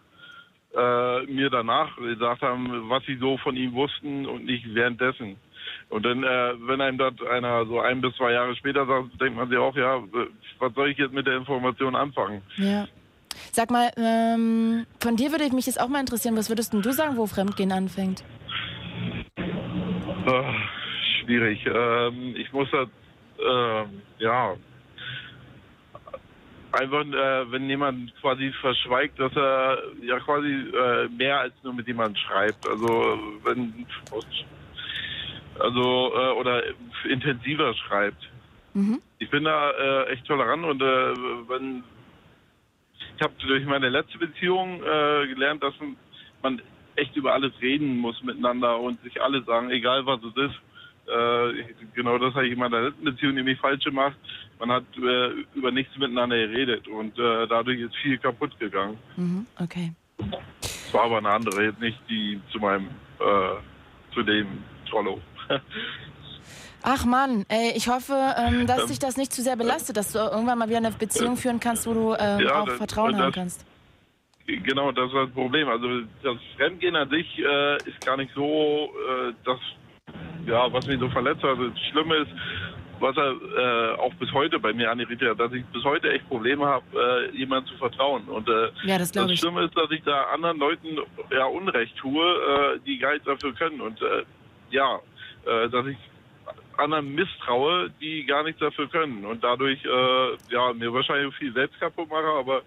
äh, mir danach gesagt haben, was sie so von ihm wussten und nicht währenddessen. Und dann, äh, wenn einem das einer so ein bis zwei Jahre später sagt, denkt man sich auch, ja, äh, was soll ich jetzt mit der Information anfangen? Ja. Sag mal, ähm, von dir würde mich jetzt auch mal interessieren, was würdest denn du sagen, wo Fremdgehen anfängt? Ah, schwierig. Ähm, ich muss das, ähm, ja, einfach, äh, wenn jemand quasi verschweigt, dass er ja quasi äh, mehr als nur mit jemandem schreibt. Also wenn, also äh, oder intensiver schreibt. Mhm. Ich bin da äh, echt tolerant und äh, wenn ich habe durch meine letzte Beziehung äh, gelernt, dass man echt über alles reden muss miteinander und sich alles sagen, egal was es ist. Äh, genau das habe ich in meiner letzten Beziehung nämlich falsch gemacht. Man hat äh, über nichts miteinander geredet und äh, dadurch ist viel kaputt gegangen. Mhm. Okay. Es war aber eine andere, jetzt nicht die zu meinem, äh, zu dem Trollo. Ach Mann, ey, ich hoffe, ähm, dass dich das nicht zu sehr belastet, dass du irgendwann mal wieder eine Beziehung führen kannst, wo du ähm, Ja, auch das- Vertrauen das- haben kannst. Genau, das ist das Problem. Also das Fremdgehen an sich äh, ist gar nicht so äh, das, ja, was mich so verletzt hat. Das Schlimme ist, was er äh, auch bis heute bei mir anirritiert, dass ich bis heute echt Probleme habe, äh, jemandem zu vertrauen. Und äh, Ja, das ich. Schlimme ist, dass ich da anderen Leuten ja Unrecht tue, äh, die gar nichts dafür können. Und äh, ja, äh, dass ich anderen misstraue, die gar nichts dafür können. Und dadurch äh, ja mir wahrscheinlich viel selbst kaputt mache, aber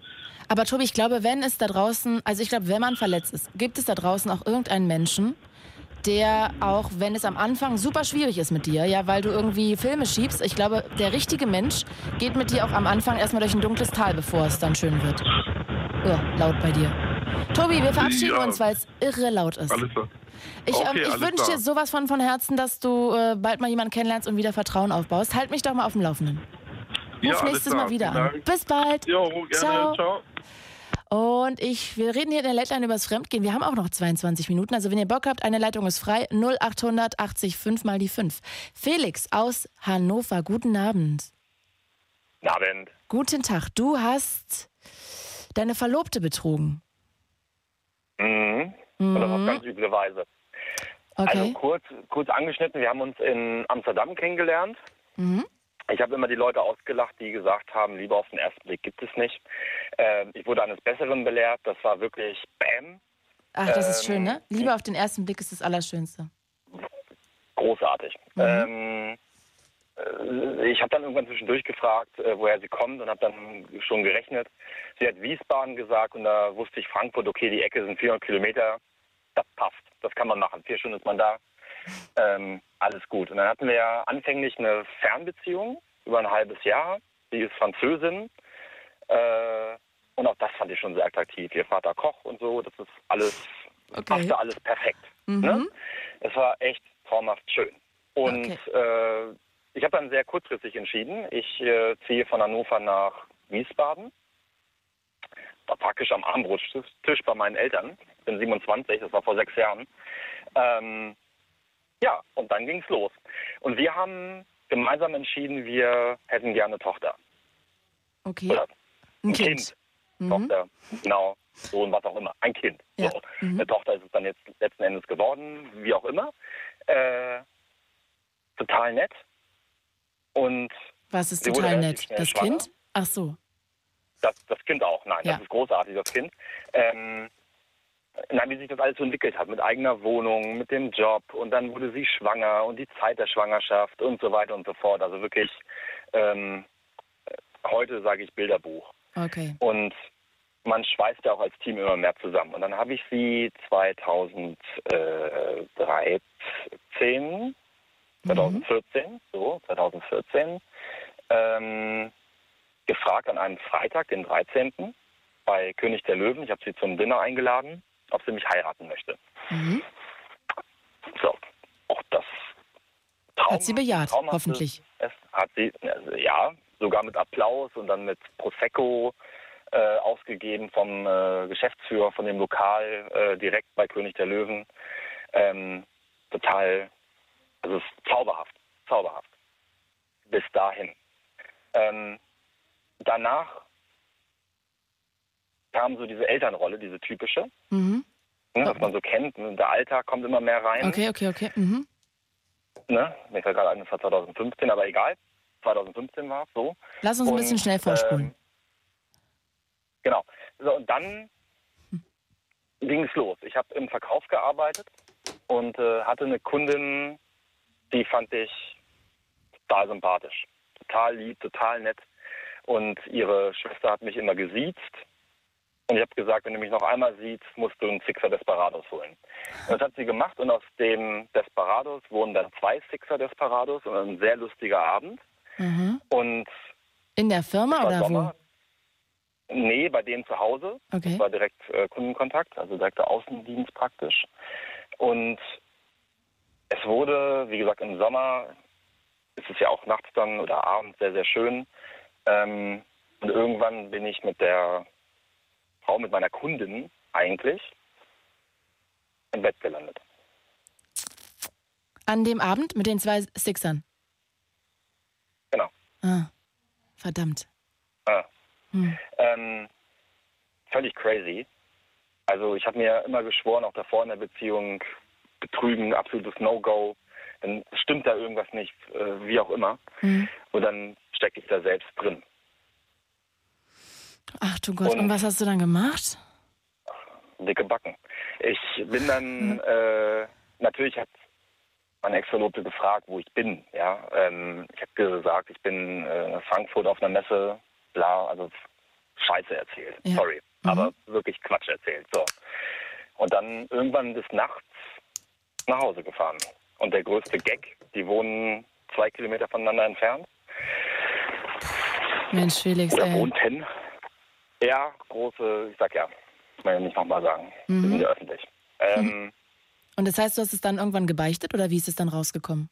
Aber Tobi, ich glaube, wenn es da draußen, also ich glaube, wenn man verletzt ist, gibt es da draußen auch irgendeinen Menschen, der auch, wenn es am Anfang super schwierig ist mit dir, ja, weil du irgendwie Filme schiebst, ich glaube, der richtige Mensch geht mit dir auch am Anfang erstmal durch ein dunkles Tal, bevor es dann schön wird. Ja, laut bei dir. Tobi, wir verabschieden Ja. uns, weil es irre laut ist. alles klar. Ich, ähm, Okay, ich alles wünsche dir sowas von von Herzen, dass du äh, bald mal jemanden kennenlernst und wieder Vertrauen aufbaust. Halt mich doch mal auf dem Laufenden. Ruf Ja, nächstes klar. Mal wieder an. Bis bald. Jo, gerne. Ciao. Ciao. Und ich, wir reden hier in der Leitline übers Fremdgehen. Wir haben auch noch 22 Minuten. Also wenn ihr Bock habt, eine Leitung ist frei. 0800 80 5 mal die 5. Felix aus Hannover, guten Abend. Guten Abend. Guten Tag. Du hast deine Verlobte betrogen. Mhm. Und das auf ganz üble Weise. Okay. Also kurz, kurz angeschnitten, wir haben uns in Amsterdam kennengelernt. Mhm. Ich habe immer die Leute ausgelacht, die gesagt haben, Liebe auf den ersten Blick gibt es nicht. Ähm, ich wurde eines Besseren belehrt. Das war wirklich Bam. Ach, das ist Ähm, schön, ne? Liebe auf den ersten Blick ist das Allerschönste. Großartig. Ähm, äh, ich habe dann irgendwann zwischendurch gefragt, äh, woher sie kommt und habe dann schon gerechnet. Sie hat Wiesbaden gesagt und da wusste ich Frankfurt, okay, die Ecke sind 400 Kilometer. Das passt. Das kann man machen. Vier Stunden ist man da. Ähm, alles gut. Und dann hatten wir ja anfänglich eine Fernbeziehung über ein halbes Jahr. Sie ist Französin. Äh, und auch das fand ich schon sehr attraktiv. Ihr Vater Koch und so, das ist alles, Okay. passte alles perfekt. Mhm. Ne? Es war echt traumhaft schön. Und äh, ich habe dann sehr kurzfristig entschieden. Ich äh, ziehe von Hannover nach Wiesbaden. War praktisch am Armbrotstisch bei meinen Eltern. Bin 27, das war vor sechs Jahren. Ähm, ja, und dann ging's los. Und wir haben gemeinsam entschieden, wir hätten gerne eine Tochter. Okay. Oder Ein ein Kind. Kind. Mhm. Tochter, genau, Sohn, was auch immer. Ein Kind. Ja. So. Mhm. Eine Tochter ist es dann jetzt letzten Endes geworden, wie auch immer. Äh, total nett. Und Was ist total nett? Das schwanger. Kind? Ach so. Das, das Kind auch, nein, Ja. das ist großartig, das Kind. Ähm, nein, wie sich das alles so entwickelt hat, mit eigener Wohnung, mit dem Job und dann wurde sie schwanger und die Zeit der Schwangerschaft und so weiter und so fort. Also wirklich, ähm, heute sage ich Bilderbuch. Okay. Und man schweißt ja auch als Team immer mehr zusammen. Und dann habe ich sie 2013, 2014, so, 2014, ähm, gefragt an einem Freitag, den 13. bei König der Löwen. Ich habe sie zum Dinner eingeladen, ob sie mich heiraten möchte. Mhm. So, auch das Hat sie bejaht, hoffentlich. Es hat sie, also, ja, sogar mit Applaus und dann mit Prosecco äh, ausgegeben vom äh, Geschäftsführer von dem Lokal äh, direkt bei König der Löwen. Ähm, total, also es ist zauberhaft, zauberhaft. Bis dahin. Ähm, danach kam so diese Elternrolle, diese typische, Mhm. ne, was man so kennt. Der Alltag kommt immer mehr rein. Okay, okay, okay. Mhm. Ne? Mir fällt gerade ein, das war 2015, aber egal. 2015 war es so. Lass uns ein bisschen schnell vorspulen. Ähm, genau. So, und dann ging es los. Ich habe im Verkauf gearbeitet und äh, hatte eine Kundin, die fand ich total sympathisch. Total lieb, total nett. Und ihre Schwester hat mich immer gesiezt. Und ich habe gesagt, wenn du mich noch einmal siehst, musst du einen Sixer Desperados holen. Und das hat sie gemacht und aus dem Desperados wurden dann zwei Sixer Desperados und ein sehr lustiger Abend. Mhm. Und In der Firma oder Sommer. Nee, bei denen zu Hause. Okay. Das war direkt äh, Kundenkontakt, also direkter Außendienst praktisch. Und es wurde, wie gesagt, im Sommer ist es ja auch nachts dann oder abends sehr, sehr schön. Ähm, und irgendwann bin ich mit der Frau, mit meiner Kundin eigentlich, im Bett gelandet. An dem Abend mit den zwei Sixern. Genau. Ah, verdammt. Ah. Hm. Ähm, völlig crazy. Also ich habe mir immer geschworen, auch davor in der Beziehung, Betrügen, absolutes No-Go. dann stimmt da irgendwas nicht, äh, wie auch immer. Mhm. Und dann stecke ich da selbst drin. Ach du Gott, und, Und- was hast du dann gemacht? Dicke Backen. Ich bin dann, äh, natürlich hat meine Ex-Verlobte gefragt, wo ich bin. Ja, ähm, ich habe gesagt, ich bin äh, in Frankfurt auf einer Messe, bla, also Scheiße erzählt. Ja. Sorry, aber wirklich Quatsch erzählt. So. Und dann irgendwann des Nachts nach Hause gefahren. Und der größte Gag, die wohnen zwei Kilometer voneinander entfernt. Mensch, Felix, Oder ey. wohnten. Ja, große, ich sag ja, ich will ja nicht nochmal sagen. Wir Mhm. sind ja öffentlich. Ähm, Und das heißt, du hast es dann irgendwann gebeichtet oder wie ist es dann rausgekommen?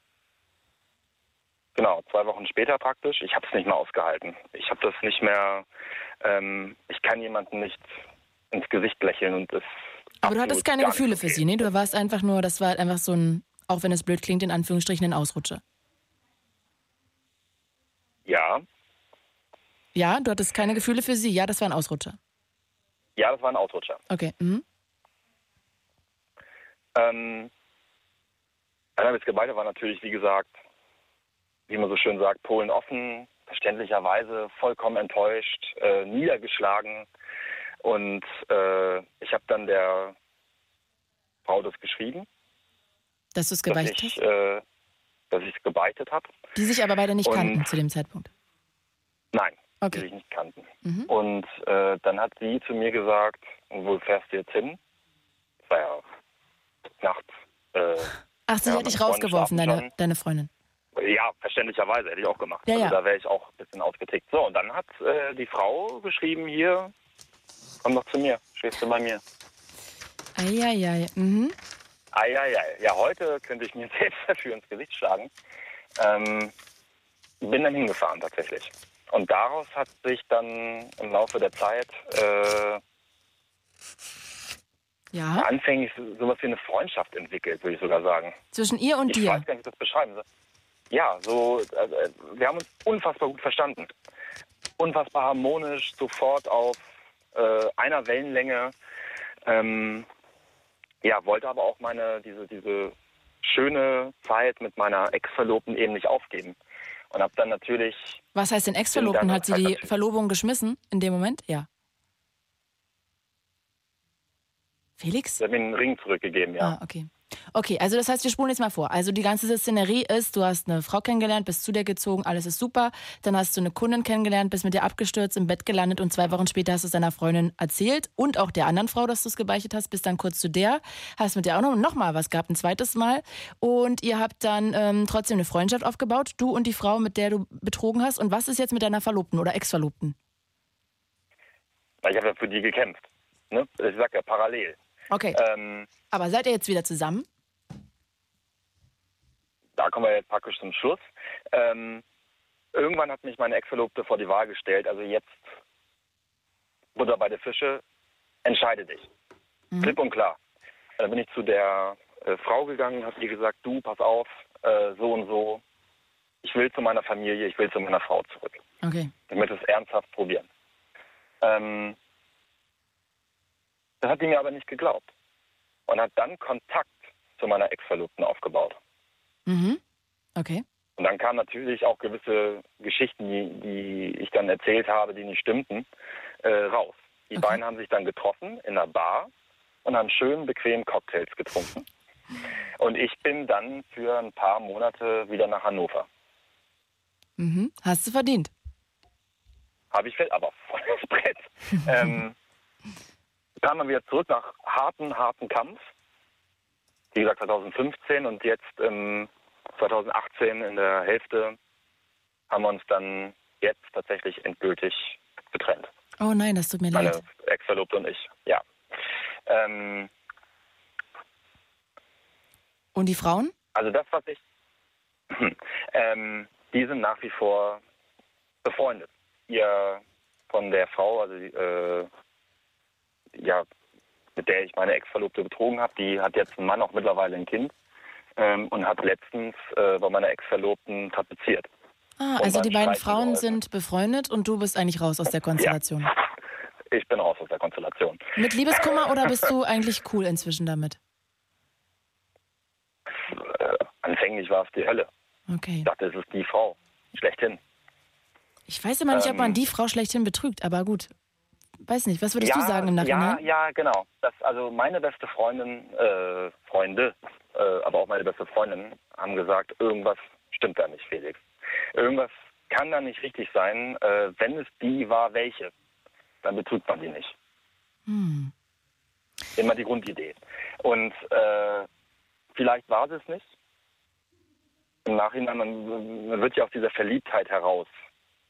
Genau, zwei Wochen später praktisch. Ich habe es nicht mehr ausgehalten. Ich habe das nicht mehr. Ähm, ich kann jemanden nicht ins Gesicht lächeln und das. Aber du hattest keine Gefühle für sie, ne? Du warst einfach nur, das war einfach so ein, auch wenn es blöd klingt, in Anführungsstrichen ein Ausrutscher. Ja, Ja, du hattest keine Gefühle für sie. Ja, das war ein Ausrutscher. ja, das war ein Ausrutscher. Okay. Mhm. Ähm, Annabels Gebeide war natürlich, wie gesagt, wie man so schön sagt, Polen offen, verständlicherweise vollkommen enttäuscht, äh, niedergeschlagen. Und äh, ich habe dann der Frau das geschrieben, Dass du es gebeichtet ich hast. äh, dass ich es gebeichtet habe. Die sich aber beide nicht Und- kannten zu dem Zeitpunkt. Nein, Okay. die sich nicht kannten. Mhm. Und äh, dann hat sie zu mir gesagt, wo fährst du jetzt hin? Das war ja nachts. Äh, Ach, sie ja, hat dich rausgeworfen, deine, deine Freundin. Ja, verständlicherweise hätte ich auch gemacht. Ja, also ja. da wäre ich auch ein bisschen ausgetickt. So, und dann hat äh, die Frau geschrieben, hier, komm doch zu mir, schläfst du bei mir. Eieiei. Mhm. Eieiei. Ja, heute könnte ich mir selbst dafür ins Gesicht schlagen. Ähm, bin dann hingefahren tatsächlich. Und daraus hat sich dann im Laufe der Zeit äh, Ja. anfänglich so- sowas wie eine Freundschaft entwickelt, würde ich sogar sagen. Zwischen ihr und ich dir. weiß gar nicht, wie ich das beschreiben soll. Ja, so, also, äh, wir haben uns unfassbar gut verstanden. Unfassbar harmonisch, sofort auf äh, einer Wellenlänge. Ähm, ja, wollte aber auch meine, diese, diese schöne Zeit mit meiner Ex-Verlobten eben nicht aufgeben. Und habe dann natürlich, Was heißt denn Ex-Verlobten? Hat sie halt die Verlobung geschmissen in dem Moment? Ja. Felix? sie hat mir einen Ring zurückgegeben, ja. Ah, okay. Okay, also das heißt, wir spulen jetzt mal vor. Also die ganze Szenerie ist, du hast eine Frau kennengelernt, bist zu dir gezogen, alles ist super. Dann hast du eine Kundin kennengelernt, bist mit dir abgestürzt, im Bett gelandet und zwei Wochen später hast du es deiner Freundin erzählt und auch der anderen Frau, dass du es gebeichtet hast, bist dann kurz zu der, hast mit der auch noch, noch was gehabt, ein zweites Mal. Und ihr habt dann ähm, trotzdem eine Freundschaft aufgebaut, du und die Frau, mit der du betrogen hast. Und was ist jetzt mit deiner Verlobten oder Ex-Verlobten? Ich habe ja für die gekämpft. Ne? Ich sag ja parallel. Okay. Ähm, Aber seid ihr jetzt wieder zusammen? da kommen wir jetzt praktisch zum Schluss. Ähm, irgendwann hat mich meine Ex-Verlobte vor die Wahl gestellt, also jetzt Butter bei der Fische, entscheide dich. Klipp und klar. Dann bin ich zu der äh, Frau gegangen, habe ihr gesagt, du, pass auf, äh, so und so, ich will zu meiner Familie, ich will zu meiner Frau zurück. Okay. Möchte es ernsthaft probieren. Ähm, das hat sie mir aber nicht geglaubt und hat dann Kontakt zu meiner Ex-Verlobten aufgebaut. Mhm. Okay. Und dann kamen natürlich auch gewisse Geschichten, die, die ich dann erzählt habe, die nicht stimmten, äh, raus. Die beiden haben sich dann getroffen in einer Bar und haben schön bequem Cocktails getrunken. Und ich bin dann für ein paar Monate wieder nach Hannover. Mhm. Hast du verdient. Habe ich aber volles Brett. ähm, kam dann wieder zurück nach harten, harten Kampf. Wie gesagt, 2015 und jetzt ähm, 2018 in der Hälfte haben wir uns dann jetzt tatsächlich endgültig getrennt. Oh nein, das tut mir Meine leid. Ex-Verlobte und ich, ja. Ähm, Und die Frauen? also das, was ich... ähm, die sind nach wie vor befreundet. Ihr von der Frau, also die, äh, ja, mit der ich meine Ex-Verlobte betrogen habe, die hat jetzt einen Mann, auch mittlerweile ein Kind ähm, und hat letztens äh, bei meiner Ex-Verlobten tapeziert. Ah, also die beiden Streiten Frauen geholfen. sind befreundet und du bist eigentlich raus aus der Konstellation. Ich bin raus aus der Konstellation. Mit Liebeskummer oder bist du eigentlich cool inzwischen damit? Äh, anfänglich war es die Hölle. Okay. Ich dachte, es ist die Frau. Schlechthin. Ich weiß immer nicht, ob man Ähm, die Frau schlechthin betrügt, aber gut. Weiß nicht, was würdest du sagen im Nachhinein? Ja, ja, genau. Das, also meine beste Freundin, äh, Freunde, äh, aber auch meine beste Freundin haben gesagt, irgendwas stimmt da nicht, Felix. Irgendwas kann da nicht richtig sein. Äh, wenn es die war, welche, dann betrügt man die nicht. Hm. Immer die Grundidee. Und äh, vielleicht war sie es nicht. Im Nachhinein, man, man wird ja aus dieser Verliebtheit heraus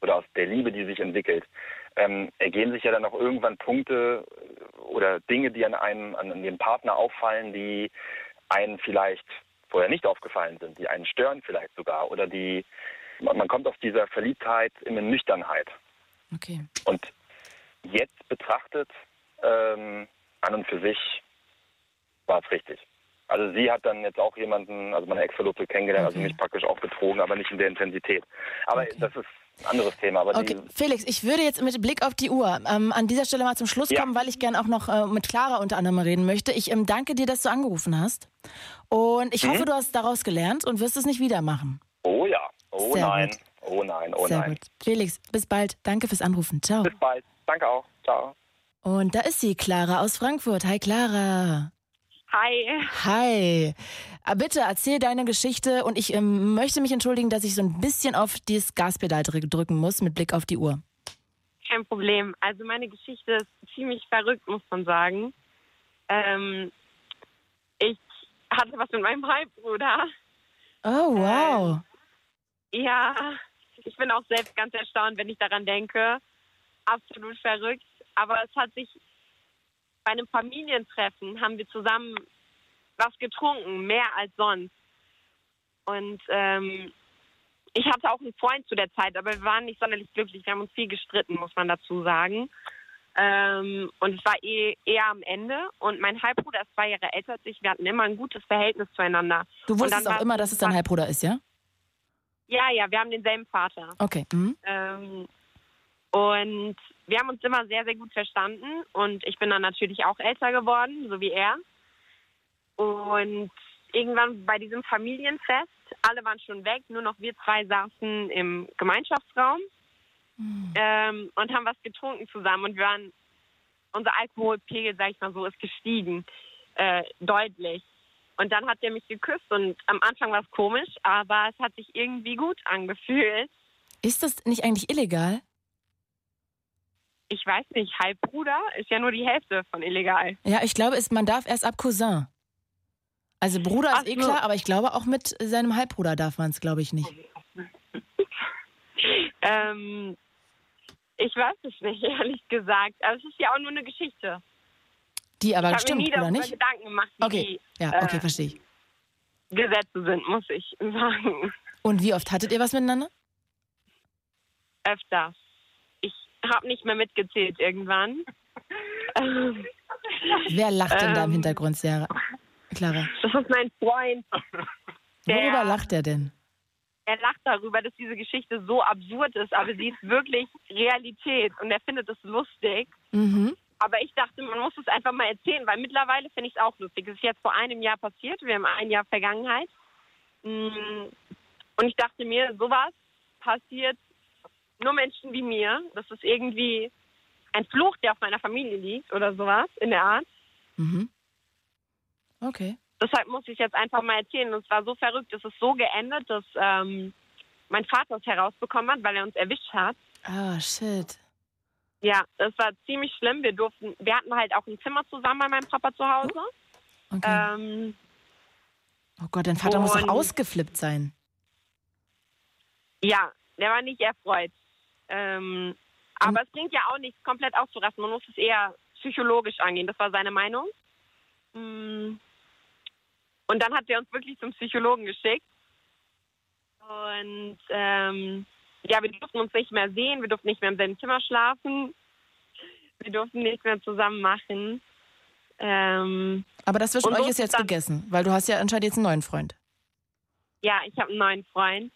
oder aus der Liebe, die sich entwickelt, ähm, ergeben sich ja dann auch irgendwann Punkte oder Dinge, die an einem, an dem Partner auffallen, die einen vielleicht vorher nicht aufgefallen sind, die einen stören vielleicht sogar oder die, man kommt aus dieser Verliebtheit in eine Nüchternheit. Okay. Und jetzt betrachtet, ähm, an und für sich war es richtig. Also sie hat dann jetzt auch jemanden, also meine Ex-Verlobte kennengelernt, also mich praktisch auch betrogen, aber nicht in der Intensität. Aber das ist ein anderes Thema. Okay, Felix, ich würde jetzt mit Blick auf die Uhr ähm, an dieser Stelle mal zum Schluss Ja. kommen, weil ich gerne auch noch äh, mit Clara unter anderem reden möchte. Ich ähm, danke dir, dass du angerufen hast. Und ich Mhm. hoffe, du hast daraus gelernt und wirst es nicht wieder machen. oh ja, oh Sehr nein, gut. oh nein, oh Sehr nein. gut. Felix, bis bald. Danke fürs Anrufen. Ciao. Bis bald. Danke auch. Ciao. Und da ist sie, Clara aus Frankfurt. Hi, Clara. Hi. Hi. Ah, Bitte erzähl deine Geschichte und ich ähm, möchte mich entschuldigen, dass ich so ein bisschen auf dieses Gaspedal drü- drücken muss mit Blick auf die Uhr. Kein Problem. Also meine Geschichte ist ziemlich verrückt, muss man sagen. Ähm, ich hatte was mit meinem Halbbruder. Oh, wow. Ja, ich bin auch selbst ganz erstaunt, wenn ich daran denke. Absolut verrückt. Aber es hat sich bei einem Familientreffen haben wir zusammen was getrunken, mehr als sonst. Und ähm, ich hatte auch einen Freund zu der Zeit, aber wir waren nicht sonderlich glücklich. Wir haben uns viel gestritten, muss man dazu sagen. Ähm, und es war eh, eher am Ende. Und mein Halbbruder ist zwei Jahre älter als ich. Wir hatten immer ein gutes Verhältnis zueinander. Du wusstest auch immer, dass es dein Halbbruder ist, ja? Ja, ja, wir haben denselben Vater. Okay. Mhm. Ähm, und wir haben uns immer sehr, sehr gut verstanden. Und ich bin dann natürlich auch älter geworden, so wie er. Und irgendwann bei diesem Familienfest, alle waren schon weg, nur noch wir zwei saßen im Gemeinschaftsraum ähm, und haben was getrunken zusammen. Und wir waren, unser Alkoholpegel, sag ich mal so, ist gestiegen, äh, deutlich. Und dann hat er mich geküsst und am Anfang war es komisch, aber es hat sich irgendwie gut angefühlt. Ist das nicht eigentlich illegal? Ich weiß nicht, Halbbruder ist ja nur die Hälfte von illegal. Ja, ich glaube, es, man darf erst ab Cousin. Also Bruder ist eh Ach so. klar, aber ich glaube auch mit seinem Halbbruder darf man es, glaube ich, nicht. Ähm, ich weiß es nicht, ehrlich gesagt. Aber es ist ja auch nur eine Geschichte. Die aber ich habe mir stimmt, nie oder nicht? Gedanken gemacht, wie Okay, ja, okay, äh, verstehe ich. die Gesetze sind, muss ich sagen. Und wie oft hattet ihr was miteinander? Öfters. Habe nicht mehr mitgezählt irgendwann. Ähm, Wer lacht denn da im ähm, Hintergrund, Sarah? Clara. Das ist mein Freund. Worüber Der- lacht er denn? Er lacht darüber, dass diese Geschichte so absurd ist, aber sie ist wirklich Realität und er findet es lustig. Mhm. Aber ich dachte, man muss es einfach mal erzählen, weil mittlerweile finde ich es auch lustig. Es ist jetzt vor einem Jahr passiert, wir haben ein Jahr Vergangenheit. Mm, Und ich dachte mir, sowas passiert nur Menschen wie mir. Das ist irgendwie ein Fluch, der auf meiner Familie liegt oder sowas in der Art. Mhm. Okay. Deshalb muss ich es jetzt einfach mal erzählen. Und es war so verrückt, es ist so geendet, dass ähm, mein Vater es herausbekommen hat, weil er uns erwischt hat. Ah, shit. Ja, das war ziemlich schlimm. Wir durften, wir hatten halt auch ein Zimmer zusammen bei meinem Papa zu Hause. Okay. Ähm, Oh Gott, dein Vater muss doch ausgeflippt sein. ja, der war nicht erfreut. Ähm, aber es bringt ja auch nichts, komplett auszurasten. Man muss es eher psychologisch angehen. Das war seine Meinung. Mm. Und dann hat er uns wirklich zum Psychologen geschickt. Und ähm, ja, wir durften uns nicht mehr sehen, wir durften nicht mehr im selben Zimmer schlafen, wir durften nichts mehr zusammen machen. Ähm, Aber das zwischen euch ist jetzt gegessen, weil du hast ja anscheinend jetzt einen neuen Freund. Ja, ich habe einen neuen Freund.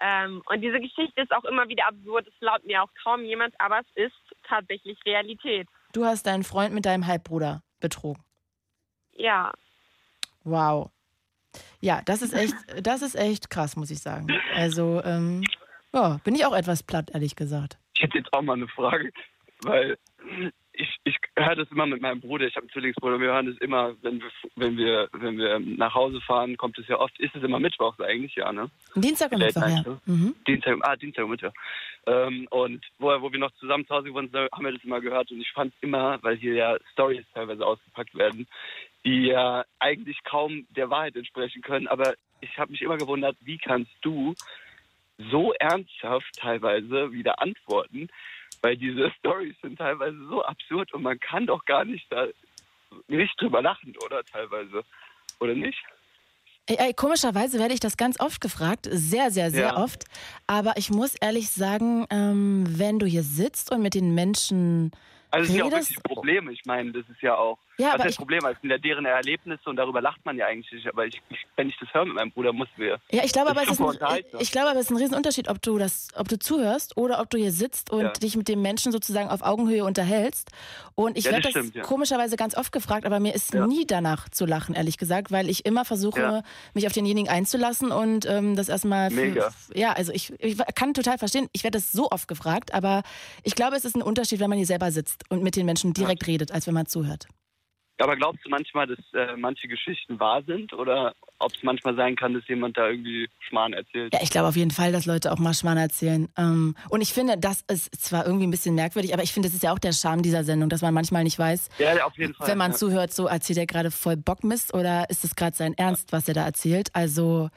Ähm, und diese Geschichte ist auch immer wieder absurd. Es glaubt mir auch kaum jemand, aber es ist tatsächlich Realität. Du hast deinen Freund mit deinem Halbbruder betrogen. Ja, Wow. Ja, das ist echt, das ist echt krass, muss ich sagen. Also, ähm, ja, bin ich auch etwas platt, ehrlich gesagt. Ich hätte jetzt auch mal eine Frage, weil ich, ich höre das immer mit meinem Bruder, ich habe einen Zwillingsbruder, wir hören das immer, wenn wir, wenn wir, wenn wir nach Hause fahren, kommt es ja oft, ist es immer Mittwochs eigentlich, ja, ne? Dienstag und Mittwoch, ja. Mhm. Dienstag, ah, Dienstag und Mittwoch. Ähm, und wo, wo wir noch zusammen zu Hause geworden sind, haben wir das immer gehört und ich fand immer, weil hier ja Stories teilweise ausgepackt werden, die ja eigentlich kaum der Wahrheit entsprechen können, aber ich habe mich immer gewundert, wie kannst du so ernsthaft teilweise wieder antworten, weil diese Stories sind teilweise so absurd und man kann doch gar nicht da nicht drüber lachen, oder teilweise, oder nicht? Ey, ey, komischerweise werde ich das ganz oft gefragt, sehr, sehr, sehr Ja. oft. Aber ich muss ehrlich sagen, ähm, wenn du hier sitzt und mit den Menschen Also es ist ja auch redest, wirklich ein Problem. Ich meine, das ist ja auch Ja, was ich- Problem. Also sind ja deren Erlebnisse und darüber lacht man ja eigentlich nicht. Aber ich, ich, wenn ich das höre mit meinem Bruder, mussten wir. Ja, ich glaube, das aber es ist ein, ich glaube, aber es ist ein Riesenunterschied, ob du das, ob du zuhörst oder ob du hier sitzt und Ja. dich mit dem Menschen sozusagen auf Augenhöhe unterhältst. Und ich Ja, werde das das, stimmt, ja. komischerweise ganz oft gefragt, aber mir ist nie danach zu lachen, ehrlich gesagt, weil ich immer versuche, mich auf denjenigen einzulassen und ähm, das erstmal. Mega. Ja, also ich, ich kann total verstehen. Ich werde das so oft gefragt, aber ich glaube, es ist ein Unterschied, wenn man hier selber sitzt und mit den Menschen direkt redet, als wenn man zuhört. Aber glaubst du manchmal, dass äh, manche Geschichten wahr sind? Oder ob es manchmal sein kann, dass jemand da irgendwie Schmarrn erzählt? Ja, ich glaube auf jeden Fall, dass Leute auch mal Schmarrn erzählen. Ähm, und ich finde, das ist zwar irgendwie ein bisschen merkwürdig, aber ich finde, das ist ja auch der Charme dieser Sendung, dass man manchmal nicht weiß, Ja, auf jeden Fall. wenn man ja. zuhört, so erzählt er gerade voll Bockmist oder ist es gerade sein Ernst, was er da erzählt. Also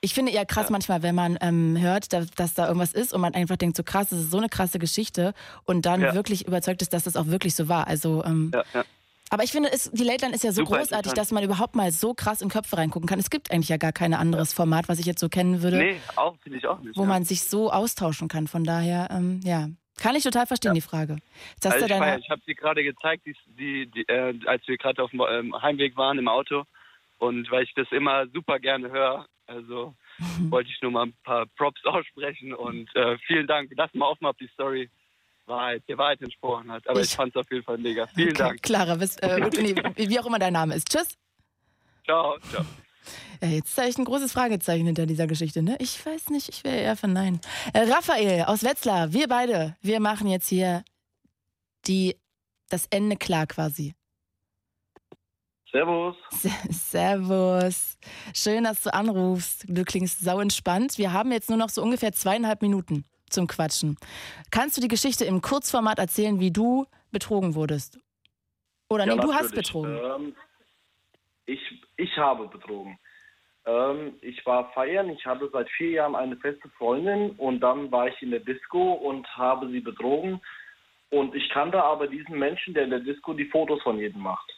ich finde eher krass manchmal, wenn man ähm, hört, dass, dass da irgendwas ist und man einfach denkt, so krass, das ist so eine krasse Geschichte und dann Ja. wirklich überzeugt ist, dass das auch wirklich so war. Also ähm, Ja, ja. Aber ich finde, es, die Late Line ist ja so Super großartig, dass man überhaupt mal so krass in Köpfe reingucken kann. Es gibt eigentlich ja gar kein anderes Format, was ich jetzt so kennen würde Nee, auch finde ich auch nicht. wo ja. man sich so austauschen kann. Von daher, ähm, ja, kann ich total verstehen, die Frage. Jetzt hast Also du ich deine, feier, ich habe sie gerade gezeigt, die, die, die, äh, als wir gerade auf dem ähm, Heimweg waren im Auto. Und weil ich das immer super gerne höre, also wollte ich nur mal ein paar Props aussprechen. Und äh, vielen Dank. Lass mal offen, ob die Story Wahrheit, der Wahrheit entsprochen hat. Aber ich, Ich- fand es auf jeden Fall mega. Vielen Dank. Clara, bist, äh, nee, wie auch immer dein Name ist. Tschüss. Ciao. Ciao. Ja, jetzt ist echt ein großes Fragezeichen hinter dieser Geschichte, ne? Ich weiß nicht, ich wäre eher von Nein. Äh, Raphael aus Wetzlar, wir beide, wir machen jetzt hier die, das Ende klar quasi. Servus. Servus. Schön, dass du anrufst. Du klingst sau entspannt. Wir haben jetzt nur noch so ungefähr zweieinhalb Minuten zum Quatschen. Kannst du die Geschichte im Kurzformat erzählen, wie du betrogen wurdest? Oder nee, Ja, du hast natürlich. betrogen. Ähm, ich, ich habe betrogen. Ähm, ich war feiern, ich hatte seit vier Jahren eine feste Freundin und dann war ich in der Disco und habe sie betrogen. Und ich kannte aber diesen Menschen, der in der Disco die Fotos von jedem macht.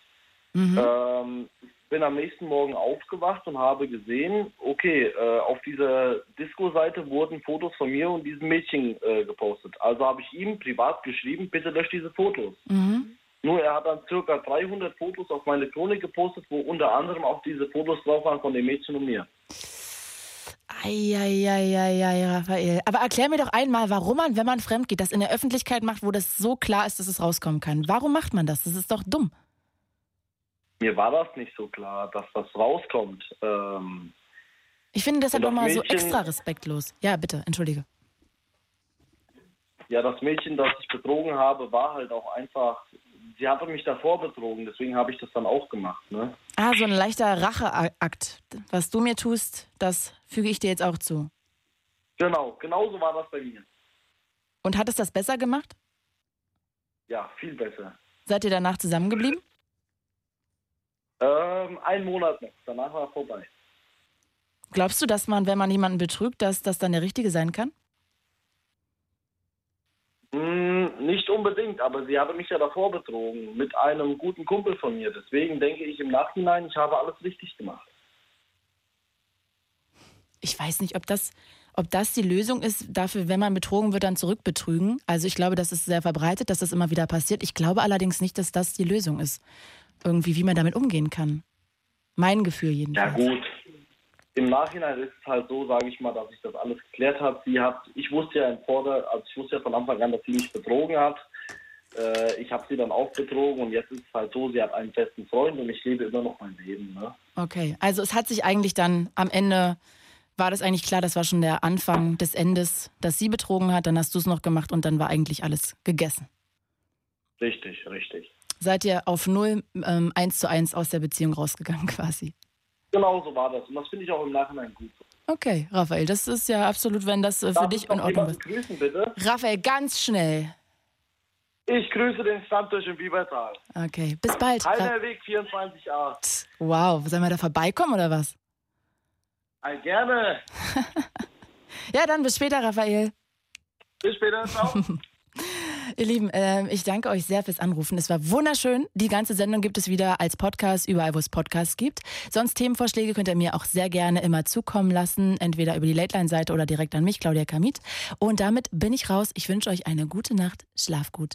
Ähm, ich bin am nächsten Morgen aufgewacht und habe gesehen, okay, äh, auf dieser Disco-Seite wurden Fotos von mir und diesem Mädchen äh, gepostet. Also habe ich ihm privat geschrieben, bitte lösch diese Fotos. Mhm. Nur er hat dann circa 300 Fotos auf meine Chronik gepostet, wo unter anderem auch diese Fotos drauf waren von dem Mädchen und mir. Eieieiei, Raphael. Aber erklär mir doch einmal, warum man, wenn man fremd geht, das in der Öffentlichkeit macht, wo das so klar ist, dass es rauskommen kann. Warum macht man das? Das ist doch dumm. Mir war das nicht so klar, dass das rauskommt. Ähm, Ich finde das ja doch mal so extra respektlos. Ja, bitte, entschuldige. ja, das Mädchen, das ich betrogen habe, war halt auch einfach, sie hatte mich davor betrogen, deswegen habe ich das dann auch gemacht. Ne? Ah, so ein leichter Racheakt. Was du mir tust, das füge ich dir jetzt auch zu. Genau, genauso war das bei mir. Und hat es das besser gemacht? Ja, viel besser. Seid ihr danach zusammengeblieben? Ähm, ein Monat noch, danach war vorbei. Glaubst du, dass man, wenn man jemanden betrügt, dass das dann der Richtige sein kann? Hm, nicht unbedingt, aber sie habe mich ja davor betrogen mit einem guten Kumpel von mir. Deswegen denke ich im Nachhinein, ich habe alles richtig gemacht. Ich weiß nicht, ob das, ob das die Lösung ist, dafür, wenn man betrogen wird, dann zurückbetrügen. Also ich glaube, das ist sehr verbreitet, dass das immer wieder passiert. Ich glaube allerdings nicht, dass das die Lösung ist. Irgendwie, wie man damit umgehen kann. Mein Gefühl Ja jedenfalls. gut. Im Nachhinein ist es halt so, sage ich mal, dass ich das alles geklärt habe. Sie hat, ich wusste ja im Vorder, also ich wusste ja von Anfang an, dass sie mich betrogen hat. äh, ich habe sie dann auch betrogen und jetzt ist es halt so, sie hat einen festen Freund und ich lebe immer noch mein Leben. Ne? Okay, also es hat sich eigentlich dann am Ende, war das eigentlich klar, das war schon der Anfang des Endes, dass sie betrogen hat, dann hast du es noch gemacht und dann war eigentlich alles gegessen. Richtig, richtig. Seid ihr auf null ähm, eins zu eins aus der Beziehung rausgegangen quasi? Genau so war das und das finde ich auch im Nachhinein gut. Okay, Raphael, das ist ja absolut, wenn das äh, für Darf dich in Ordnung ist. jemanden grüßen, bitte? Raphael, ganz schnell. Ich grüße den Stammtisch im Biebertal. Okay, bis bald. Ra Heidelweg 24a. wow, sollen wir da vorbeikommen oder was? Äh, gerne. Ja, dann bis später, Raphael. Bis später. Ciao. Ihr Lieben, äh, ich danke euch sehr fürs Anrufen. Es war wunderschön. Die ganze Sendung gibt es wieder als Podcast, überall wo es Podcasts gibt. Sonst Themenvorschläge könnt ihr mir auch sehr gerne immer zukommen lassen, entweder über die Late-Line-Seite oder direkt an mich, Claudia Kamit. Und damit bin ich raus. Ich wünsche euch eine gute Nacht. Schlaf gut.